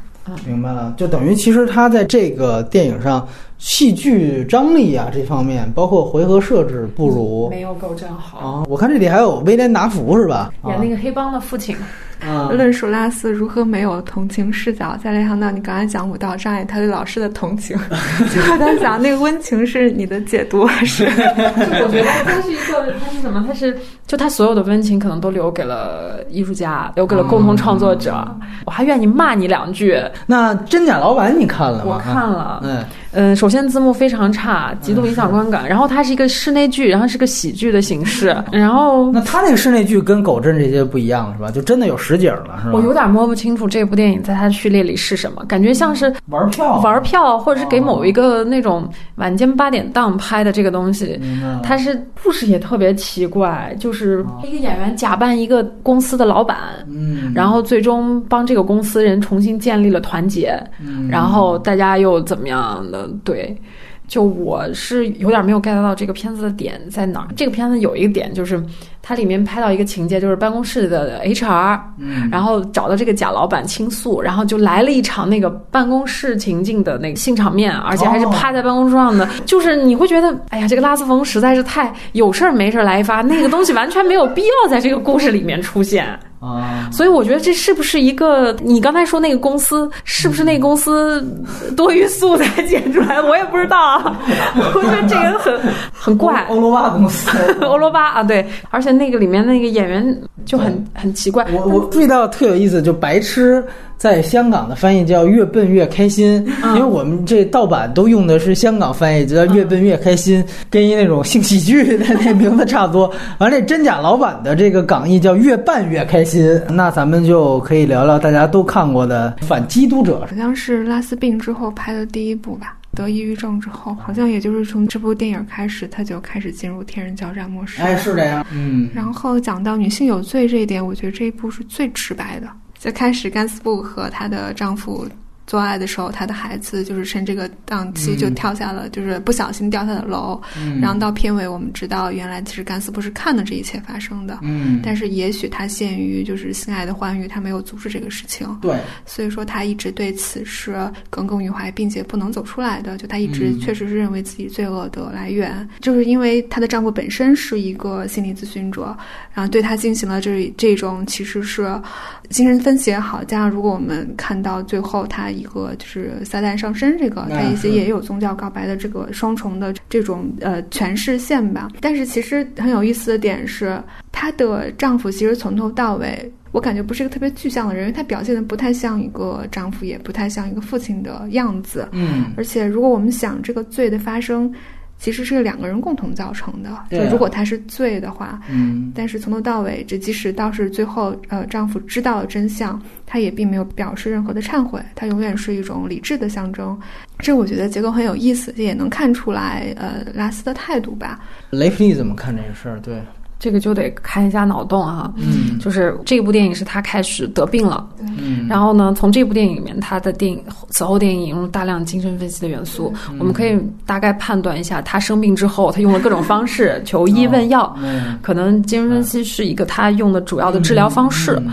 明白了，就等于其实他在这个电影上戏剧张力啊这方面，包括回合设置不如没有狗真好。啊。我看这里还有威廉达福是吧？演那个黑帮的父亲，啊，论述拉斯如何没有同情视角，再联想到你刚才讲武道障碍，他对老师的同情，[laughs] 就我在想那个温情是你的解读还是？我觉得他是一个，他是什么？他是就他所有的温情可能都留给了艺术家，留给了共同创作者。我还愿意骂你两句。那真假老板你看了吗？我看了，嗯，嗯，首先字幕非常差，极度影响观感。然后它是一个室内剧，然后是个喜剧的形式。[laughs] 然后那他那个室内剧跟狗镇这些不一样是吧？就真的有实景了是吧？我有点摸不清楚这部电影在它的序列里是什么，感觉像是玩票玩票，或者是给某一个那种晚间八点档拍的这个东西。它是故事也特别奇怪，就是一个演员假扮一个公司的老板，嗯，然后最终帮这个公司人重新建立了团结，嗯然后大家又怎么样的？对，就我是有点没有 get 到这个片子的点在哪儿。这个片子有一个点就是，它里面拍到一个情节，就是办公室的 HR，嗯然后找到这个贾老板倾诉，然后就来了一场那个办公室情境的那个性场面，而且还是哦趴在办公桌上的，就是你会觉得，哎呀，这个拉斯冯实在是太有事儿没事儿来一发，那个东西完全没有必要在这个故事里面出现。啊，所以我觉得这是不是一个你刚才说那个公司是不是那个公司多余素材剪出来的？我也不知道啊。[laughs] 我觉得这个很很怪。欧罗巴公司。[laughs] 欧罗巴啊，对，而且那个里面那个演员就很很奇怪。我我注意到特有意思，就白痴在香港的翻译叫越笨越开心，嗯因为我们这盗版都用的是香港翻译，就叫越笨越开心，跟一那种性喜剧的那名字差不多。完了，这真假老板的这个港译叫越办越开心。那咱们就可以聊聊大家都看过的《反基督者》。好像是拉斯病之后拍的第一部吧。得抑郁症之后，好像也就是从这部电影开始，他就开始进入天人交战模式。哎，是这样。嗯，然后讲到女性有罪这一点，我觉得这一部是最直白的。最开始，甘斯布和她的丈夫做爱的时候，他的孩子就是趁这个档期就跳下了，就是不小心掉下了楼。嗯然后到片尾，我们知道原来其实甘斯布是看了这一切发生的，嗯，但是也许他限于就是性爱的欢愉，他没有阻止这个事情。对，所以说他一直对此是耿耿于怀，并且不能走出来的。就他一直嗯确实是认为自己罪恶的来源，就是因为她的丈夫本身是一个心理咨询者，然后对她进行了这这种其实是精神分析也好，加上如果我们看到最后他一个就是撒旦上身这个，那他一些也有宗教告白的这个双重的这种呃诠释线吧。但是其实很有意思的点是，她的丈夫其实从头到尾。我感觉不是一个特别具象的人，因为他表现的不太像一个丈夫，也不太像一个父亲的样子。嗯而且，如果我们想这个罪的发生，其实是两个人共同造成的。就如果他是罪的话，嗯但是从头到尾，这即使倒是最后，呃，丈夫知道了真相，他也并没有表示任何的忏悔，他永远是一种理智的象征。这我觉得结构很有意思，也能看出来，呃，拉斯的态度吧。雷弗利怎么看这个事儿？对，这个就得开一下脑洞啊。嗯。就是这部电影是他开始得病了，嗯。然后呢，从这部电影里面，他的电影此后电影引入大量精神分析的元素，我们可以大概判断一下，他生病之后，他用了各种方式求医问药，嗯可能精神分析是一个他用的主要的治疗方式。嗯。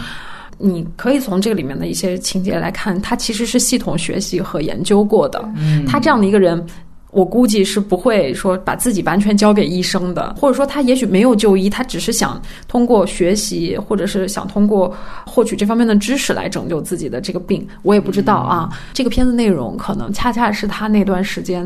你可以从这个里面的一些情节来看，他其实是系统学习和研究过的。嗯。他这样的一个人，我估计是不会说把自己完全交给医生的，或者说他也许没有就医，他只是想通过学习，或者是想通过获取这方面的知识来拯救自己的这个病。我也不知道啊，这个片子内容可能恰恰是他那段时间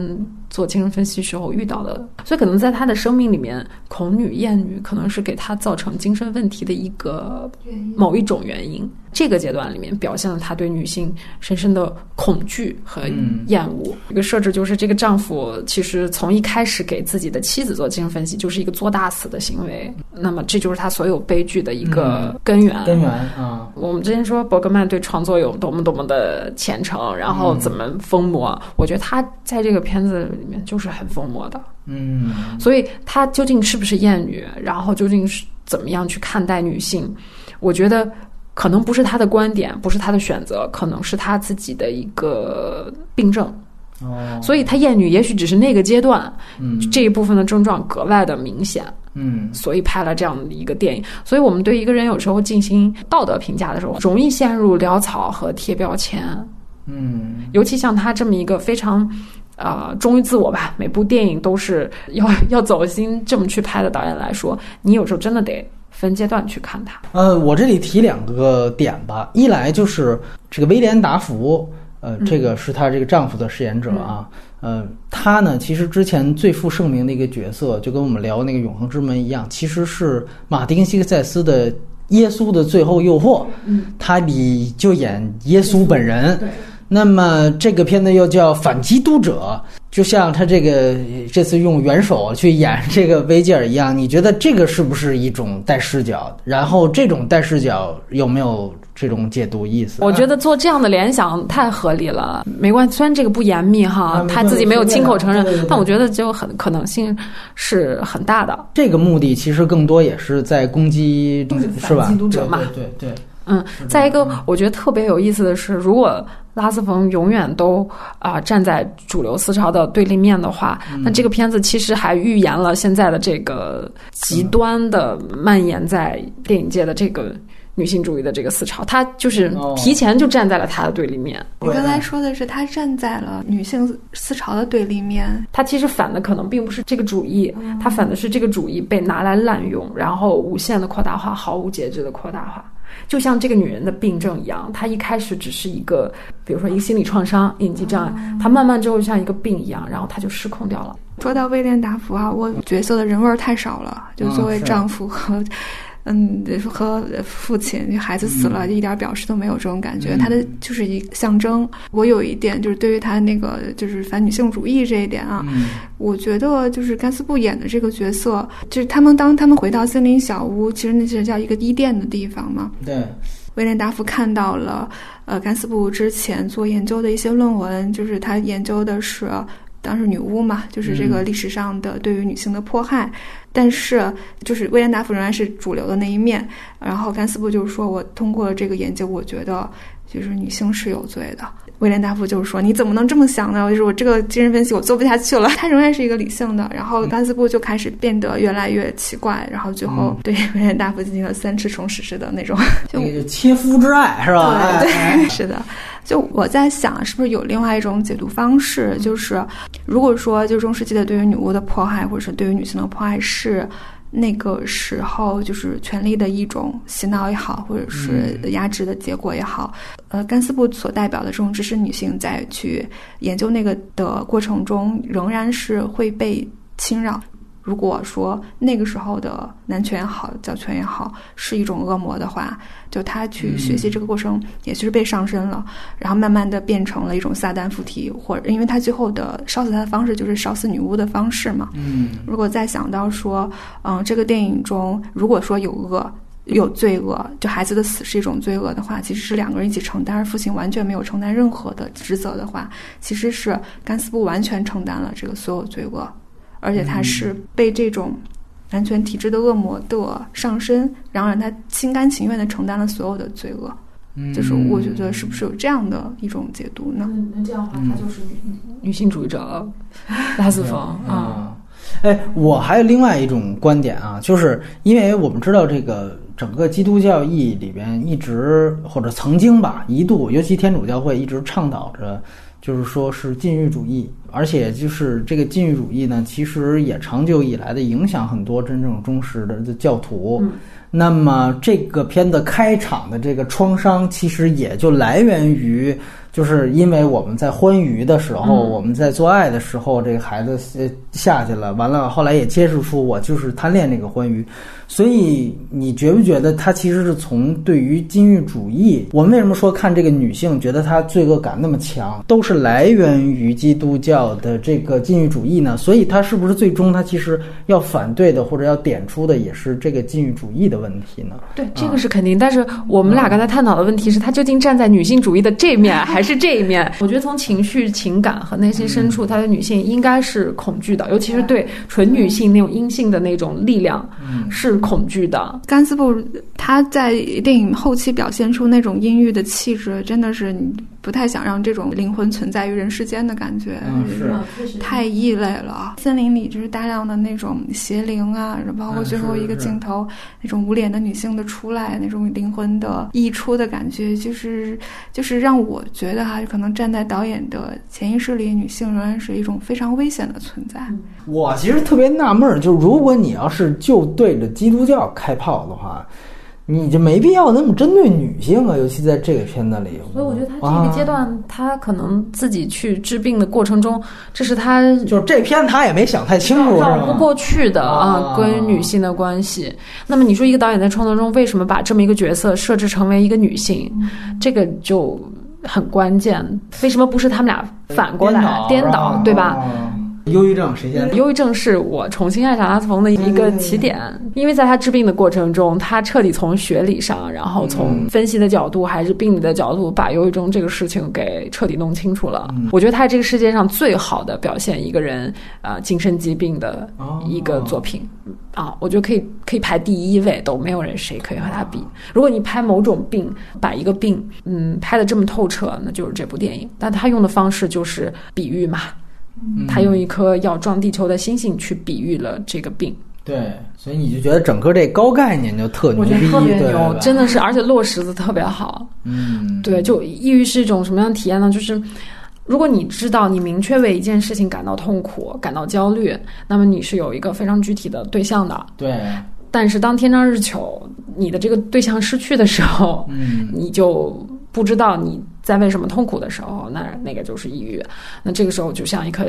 做精神分析时候遇到的，所以可能在他的生命里面，恐女、厌女可能是给他造成精神问题的一个某一种原因。这个阶段里面表现了他对女性深深的恐惧和嗯厌恶。一个设置就是，这个丈夫其实从一开始给自己的妻子做精神分析，就是一个作大死的行为。那么，这就是他所有悲剧的一个根源。根源啊，我们之前说伯格曼对创作有多么多么的虔诚，然后怎么疯魔，我觉得他在这个片子里面就是很疯魔的。嗯所以他究竟是不是厌女，然后究竟是怎么样去看待女性，我觉得可能不是他的观点，不是他的选择，可能是他自己的一个病症。哦，所以他厌女也许只是那个阶段嗯这一部分的症状格外的明显，嗯所以拍了这样的一个电影。所以我们对一个人有时候进行道德评价的时候，容易陷入潦草和贴标签。嗯尤其像他这么一个非常，呃，忠于自我吧，每部电影都是要 [laughs] 要走心这么去拍的导演来说，你有时候真的得分阶段去看它。呃，我这里提两个点吧，一来就是这个威廉达福，呃，这个是她这个丈夫的饰演者啊，呃，他呢其实之前最负盛名的一个角色，就跟我们聊那个《永恒之门》一样，其实是马丁·西克塞斯的《耶稣的最后诱惑》，嗯，他里就演耶稣本人。对，那么这个片子又叫《反基督者》，就像他这个这次用元首去演这个维吉尔一样，你觉得这个是不是一种带视角？然后这种带视角有没有这种解读意思？我觉得做这样的联想太合理了。没关系，虽然这个不严密哈，啊他自己没有亲口承认对对对，但我觉得就很可能性是很大的。这个目的其实更多也是在攻击，是吧？反基督者嘛对对，嗯，再一个，我觉得特别有意思的是，如果拉斯冯永远都啊、站在主流思潮的对立面的话，那这个片子其实还预言了现在的这个极端的蔓延在电影界的这个女性主义的这个思潮，他就是哦提前就站在了他的对立面。你刚才说的是他站在了女性思潮的对立面，他其实反的可能并不是这个主义，他反的是这个主义被拿来滥用，然后无限的扩大化，毫无节制的扩大化。就像这个女人的病症一样，她一开始只是一个，比如说一个心理创伤、应激障碍，她慢慢之后就像一个病一样，然后她就失控掉了。说到威廉达福啊，我角色的人味儿太少了，就作为丈夫和。嗯，和父亲，孩子死了，一点表示都没有这种感觉。嗯他的就是一象征。我有一点就是对于他那个就是反女性主义这一点啊，嗯我觉得就是甘斯布演的这个角色，就是他们当他们回到森林小屋，其实那是叫一个伊甸的地方嘛。对，威廉达福看到了，呃，甘斯布之前做研究的一些论文，就是他研究的是当时女巫嘛，就是这个历史上的对于女性的迫害。但是，就是威廉达福仍然是主流的那一面。然后甘斯布就是说，我通过这个研究，我觉得就是女性是有罪的。威廉大夫就是说，你怎么能这么想呢？就是我这个精神分析我做不下去了。[laughs] 他仍然是一个理性的。然后甘斯布就开始变得越来越奇怪，然后最后对威廉大夫进行了三尺虫史式的那种。那个就切肤之爱是吧？哎 [laughs] 对，[laughs] 是的。就我在想，是不是有另外一种解读方式？就是如果说，就中世纪的对于女巫的迫害，或者是对于女性的迫害是。那个时候，就是权力的一种洗脑也好，或者是压制的结果也好，呃，甘斯布所代表的这种知识女性，在去研究那个的过程中，仍然是会被侵扰。如果说那个时候的男权也好，教权也好，是一种恶魔的话，就他去学习这个过程，也就是被上身了，然后慢慢的变成了一种撒旦附体，或者因为他最后的烧死他的方式就是烧死女巫的方式嘛。嗯，如果再想到说，嗯，这个电影中如果说有恶。有罪恶，就孩子的死是一种罪恶的话，其实是两个人一起承担，而父亲完全没有承担任何的职责的话，其实是甘斯布完全承担了这个所有罪恶，而且他是被这种男权体制的恶魔的上身，然后让他心甘情愿的承担了所有的罪恶。就是我觉得是不是有这样的一种解读呢？那这样的话，他就是女女性主义者拉斯冯啊。哎，我还有另外一种观点啊，就是因为我们知道这个。整个基督教义里边一直或者曾经吧，一度尤其天主教会一直倡导着，就是说是禁欲主义，而且就是这个禁欲主义呢，其实也长久以来的影响很多真正忠实的教徒。那么这个片子开场的这个创伤，其实也就来源于。就是因为我们在欢愉的时候，我们在做爱的时候，这个孩子下去了，完了后来也揭示出我就是贪恋这个欢愉，所以你觉不觉得他其实是从对于禁欲主义？我们为什么说看这个女性觉得她罪恶感那么强，都是来源于基督教的这个禁欲主义呢？所以他是不是最终他其实要反对的或者要点出的也是这个禁欲主义的问题呢？对，这个是肯定。但是我们俩刚才探讨的问题是，他究竟站在女性主义的这面还？还是这一面，我觉得从情绪、情感和内心深处，她的女性应该是恐惧的，尤其是对纯女性那种阴性的那种力量，是恐惧的。甘斯布他在电影后期表现出那种阴郁的气质，真的是。不太想让这种灵魂存在于人世间的感觉，是太异类了。森林里就是大量的那种邪灵啊，包括最后一个镜头那种无脸的女性的出来，那种灵魂的溢出的感觉，就是就是让我觉得哈，可能站在导演的潜意识里，女性仍然是一种非常危险的存在。我其实特别纳闷儿，就如果你要是就对着基督教开炮的话。你就没必要那么针对女性啊，尤其在这个片子里。所以我觉得他这个阶段，他可能自己去治病的过程中，这是他就是这片他也没想太清楚，绕不过去的啊，跟女性的关系。那么你说一个导演在创作中为什么把这么一个角色设置成为一个女性，这个就很关键。为什么不是他们俩反过来颠倒，对吧？忧郁症谁先？忧郁症是我重新爱上阿斯冯的一个起点，因为在他治病的过程中，他彻底从学理上，然后从分析的角度，还是病理的角度，把忧郁症这个事情给彻底弄清楚了。我觉得他这个世界上最好的表现一个人啊精神疾病的一个作品啊，我觉得可以可以排第一位，都没有人谁可以和他比。如果你拍某种病，把一个病嗯拍的这么透彻，那就是这部电影。但他用的方式就是比喻嘛。他用一颗要撞地球的星星去比喻了这个病，对，所以你就觉得整个这高概念就特牛逼，特别牛，真的是，而且落实的特别好。嗯，对，就抑郁是一种什么样的体验呢？就是如果你知道你明确为一件事情感到痛苦、感到焦虑，那么你是有一个非常具体的对象的。对，但是当天长日久，你的这个对象失去的时候，嗯，你就不知道你。在为什么痛苦的时候，那那个就是抑郁。那这个时候，就像一颗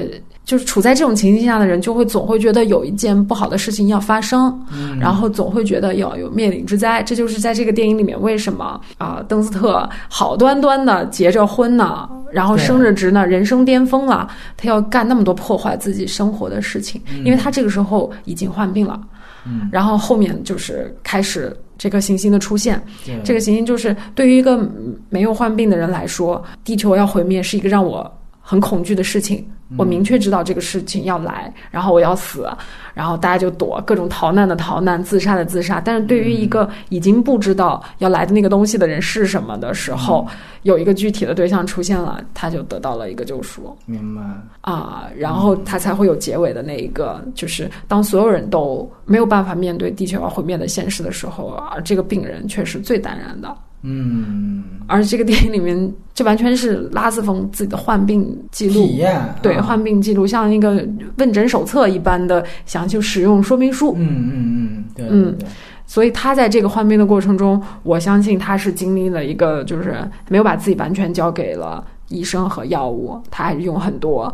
就是处在这种情境下的人，就会总会觉得有一件不好的事情要发生，然后总会觉得要有灭顶之灾。这就是在这个电影里面，为什么啊，邓斯特好端端的结着婚呢，然后升着职呢，人生巅峰了，他要干那么多破坏自己生活的事情，因为他这个时候已经患病了。嗯，然后后面就是开始这颗行星的出现，这个行星就是对于一个没有患病的人来说，地球要毁灭是一个让我很恐惧的事情。我明确知道这个事情要来，然后我要死，然后大家就躲，各种逃难的逃难，自杀的自杀。但是对于一个已经不知道要来的那个东西的人是什么的时候，有一个具体的对象出现了，他就得到了一个救赎。明白啊，然后他才会有结尾的那一个，就是当所有人都没有办法面对地球要毁灭的现实的时候，而这个病人却是最淡然的。嗯，而这个电影里面，这完全是拉斯冯自己的患病记录，体验对患病记录，像一个问诊手册一般的详细使用说明书。嗯嗯嗯，对，嗯，所以他在这个患病的过程中，我相信他是经历了一个，就是没有把自己完全交给了医生和药物，他还是用很多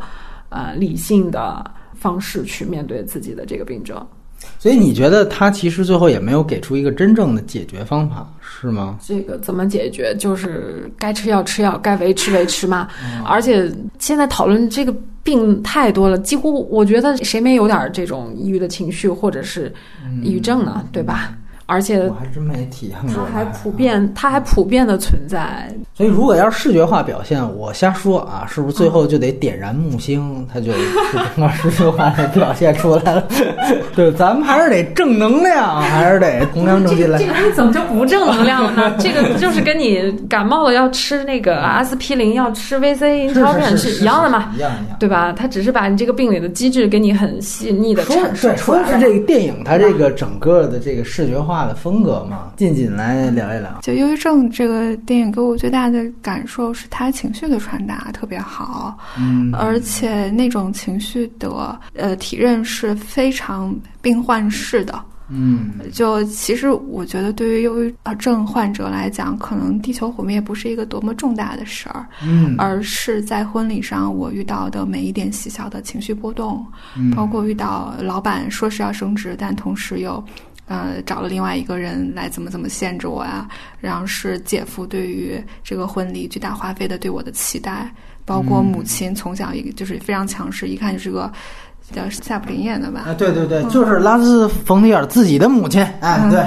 呃理性的。方式去面对自己的这个病症。所以你觉得他其实最后也没有给出一个真正的解决方法，是吗？这个怎么解决？就是该吃药吃药，该维持维持嘛。而且现在讨论这个病太多了，几乎我觉得谁没有点这种抑郁的情绪或者是抑郁症呢？对吧？而且我还真没体验过，它还普遍，它还普遍的存在。所以，如果要是视觉化表现，我瞎说啊，是不是最后就得点燃木星，它就整个视觉化的表现出来了？[laughs] 对，咱们还是得正能量，还是得弘扬正气来。这个东西怎么就不正能量了呢？这个就是跟你感冒了要吃那个阿司匹林，要吃 VC 银翘片是一样的嘛？一样一样，对吧？它只是把你这个病理的机制给你很细腻的阐述出来。说是这个电影，它这个整个的这个视觉化的风格嘛，静静来聊一聊。就忧郁症这个电影给我最大的感受是，他情绪的传达特别好，嗯，而且那种情绪的呃体认是非常病患式的。嗯，就其实我觉得，对于忧郁症患者来讲，可能地球毁灭不是一个多么重大的事儿，嗯，而是在婚礼上我遇到的每一点细小的情绪波动，嗯包括遇到老板说是要升职，但同时又。呃，找了另外一个人来怎么怎么限制我啊？然后是姐夫对于这个婚礼巨大花费的对我的期待，包括母亲从小一个就是非常强势，一看就是个叫夏普林演的吧？啊，对对对，就是拉斯冯提尔自己的母亲，哎，嗯对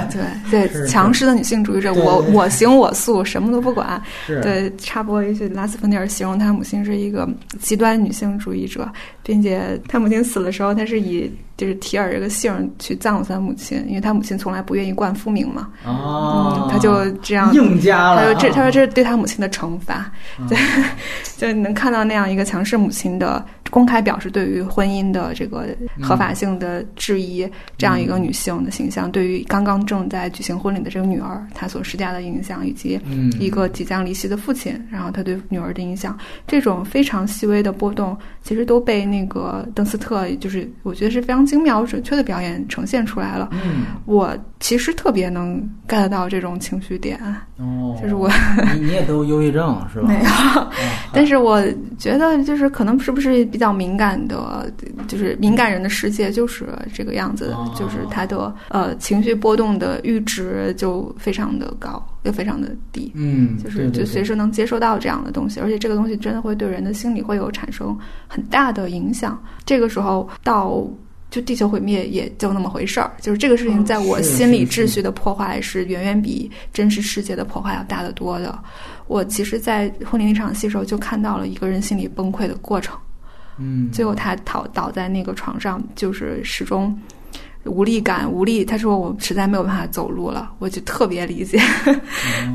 对对，强势的女性主义者，我我行我素，什么都不管。是，对，插播一句，拉斯冯提尔形容他母亲是一个极端女性主义者，并且他母亲死的时候，他是以就是提尔这个姓去葬了他母亲，因为他母亲从来不愿意冠夫名嘛。哦嗯，，他就这样硬加了啊，他说这，他说这是对他母亲的惩罚，嗯 [laughs] 对，就能看到那样一个强势母亲的公开表示对于婚姻的这个合法性的质疑，这样一个女性的形象，对于刚刚正在举行婚礼的这个女儿，她所施加的影响，以及嗯一个即将离席的父亲，然后他对女儿的影响，这种非常细微的波动，其实都被那个邓斯特，就是我觉得是非常精妙准确的表演呈现出来了。嗯，我其实特别能 get 到这种情绪点，哦，就是我你你也都忧郁症是吧？没有，哦但是我觉得就是可能是不是比较敏感的，就是敏感人的世界就是这个样子，哦。就是他的呃情绪波动的阈值就非常的高，又非常的低。嗯，就是就随时能接收到这样的东西，而且这个东西真的会对人的心理会有产生很大的影响。这个时候到就地球毁灭也就那么回事儿，就是这个事情在我心理秩序的破坏是远远比真实世界的破坏要大得多的。我其实，在婚礼那场戏时候就看到了一个人心理崩溃的过程，嗯，最后他倒倒在那个床上，就是始终。无力感，无力。他说我实在没有办法走路了，我就特别理解。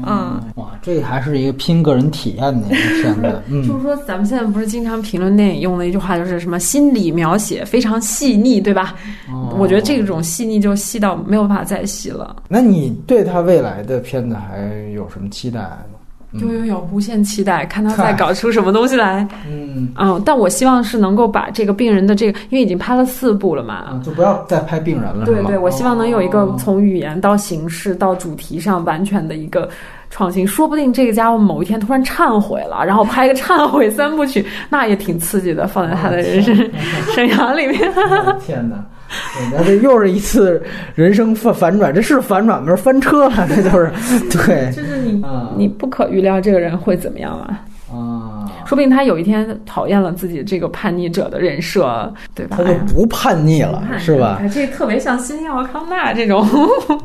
嗯，[laughs] 哇，这还是一个拼个人体验的一个 [laughs] 片子，嗯就是说，咱们现在不是经常评论电影用的一句话，就是什么心理描写非常细腻，对吧？哦我觉得这种细腻就细到没有办法再细了。那你对他未来的片子还有什么期待吗？有有有，无限期待，看他嗨再搞出什么东西来。嗯，嗯，但我希望是能够把这个病人的这个，因为已经拍了四部了嘛。啊，就不要再拍病人了，对对，我希望能有一个哦从语言到形式到主题上完全的一个创新，说不定这个家伙某一天突然忏悔了，然后拍一个忏悔三部曲，那也挺刺激的，放在他的人生 [laughs] 生涯里面。天哪！[laughs] 这又是一次人生反反转，这是反转吗？是翻车了，这就是对就是你啊你不可预料这个人会怎么样啊？啊，说不定他有一天讨厌了自己这个叛逆者的人设，对吧？他就不叛逆了，是吧？哎这特别像辛尼奥康纳这种，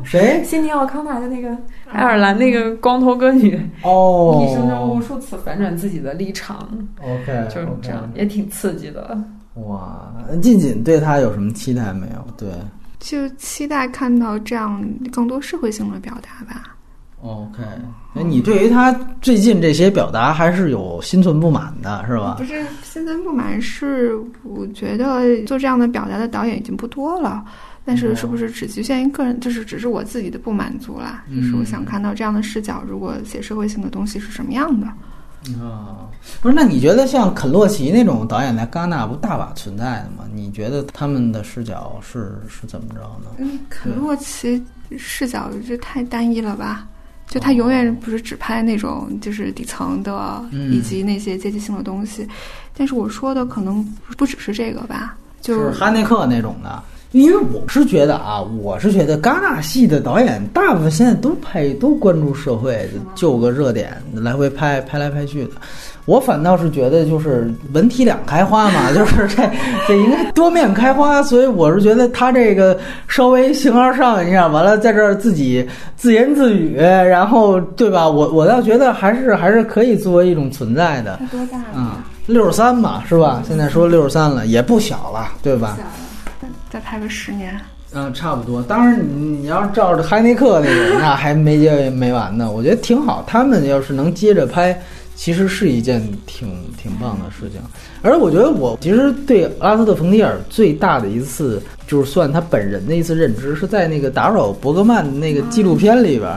谁？[laughs] 辛尼奥康纳的那个爱尔兰那个光头歌女，哦，一生中无数次反转自己的立场，OK，就是这样，也挺刺激的。哇，静静对他有什么期待没有？对就期待看到这样更多社会性的表达吧。，OK，那你对于他最近这些表达还是有心存不满的，是吧不？是心存不满，是我觉得做这样的表达的导演已经不多了。但是是不是只局限于个人，就是只是我自己的不满足啦？就是我想看到这样的视角，如果写社会性的东西是什么样的？啊，不是，那你觉得像肯洛奇那种导演在戛纳不大把存在的吗？你觉得他们的视角是是怎么着呢？嗯，肯洛奇视角就太单一了吧？就他永远不是只拍那种就是底层的，嗯以及那些阶级性的东西。但是我说的可能不只是这个吧。就是哈内克那种的。因为我是觉得啊，我是觉得戛纳系的导演大部分现在都拍都关注社会，就个热点来回拍拍来拍去的。我反倒是觉得就是文体两开花嘛，[laughs] 就是这这应该多面开花，所以我是觉得他这个稍微形而上一下，完了在这儿自己自言自语，然后对吧？我我倒觉得还是还是可以作为一种存在的。他多大了？嗯，六十三嘛，是吧？现在说六十三了，也不小了，对吧？再拍个十年。嗯，差不多。当然，你你要是照着海内克那个，那还没结没完呢。我觉得挺好，他们要是能接着拍。其实是一件挺挺棒的事情，而我觉得我其实对阿斯特冯提尔最大的一次，就是算他本人的一次认知，是在那个打扰伯格曼那个纪录片里边。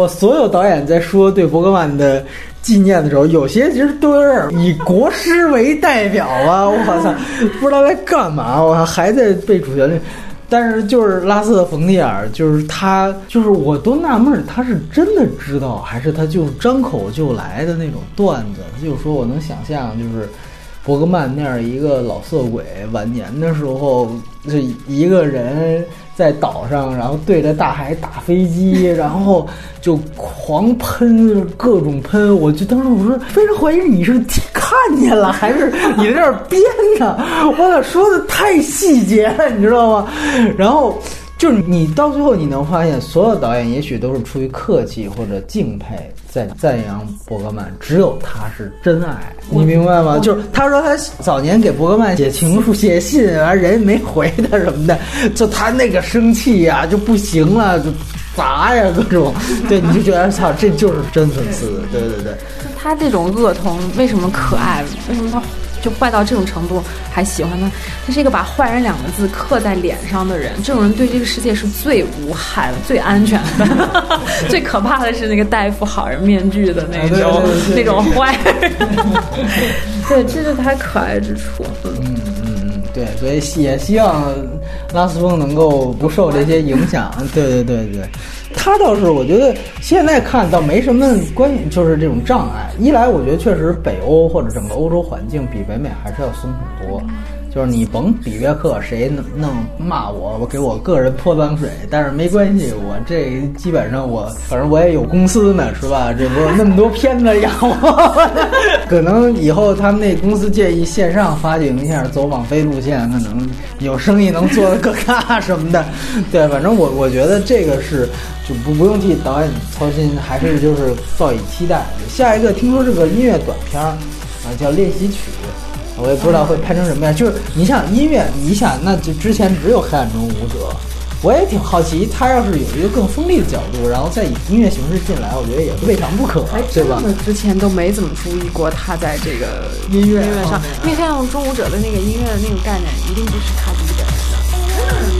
我所有导演在说对伯格曼的纪念的时候，有些其实都有点以国师为代表啊！[laughs] 我操，不知道在干嘛，我还在背主旋律。但是就是拉斯的冯提尔，就是他，就是我都纳闷儿，他是真的知道，还是他就张口就来的那种段子？他就说我能想象，就是伯格曼那样一个老色鬼，晚年的时候就一个人。在岛上，然后对着大海打飞机，[laughs] 然后就狂喷各种喷。我就当时我说非常怀疑你是看见了，还是你在这儿编的？我操，说的太细节了，你知道吗？然后。就是你到最后你能发现，所有导演也许都是出于客气或者敬佩，在赞扬伯格曼，只有他是真爱，你明白吗？就是他说他早年给伯格曼写情书、写信，完人没回他什么的，就他那个生气呀就不行了，就砸呀各种，对，你就觉得操，这就是真粉丝，对对对。就他这种恶童为什么可爱？为什么他？就坏到这种程度还喜欢他，他是一个把“坏人”两个字刻在脸上的人。这种人对这个世界是最无害的、最安全的。[laughs] 最可怕的是那个戴副好人面具的那种 [laughs] 那种坏。对，这是他可爱之处。嗯嗯嗯，对，所以也希望拉斯风能够不受这些影响。对对对对。他倒是，我觉得现在看倒没什么关，就是这种障碍。一来，我觉得确实北欧或者整个欧洲环境比北美还是要松很多。就是你甭比约克谁能弄骂我，我给我个人泼脏水，但是没关系，[laughs] 我这基本上我反正我也有公司呢，是吧？这不那么多片子养我，[laughs] 可能以后他们那公司建议线上发行一下，走网飞路线，可能有生意能做得更大什么的。[laughs] 对，反正我我觉得这个是就不不用替导演操心，还是就是抱以期待。下一个听说是个音乐短片儿啊，叫练习曲。我也不知道会拍成什么样，就是你想音乐，你想那就之前只有黑暗中舞者，我也挺好奇，他要是有一个更锋利的角度，然后再以音乐形式进来，我觉得也未尝不可，对吧？之前都没怎么注意过他在这个音乐音乐上，因为黑暗中舞者的那个音乐的那个概念，一定不是他自己本人的。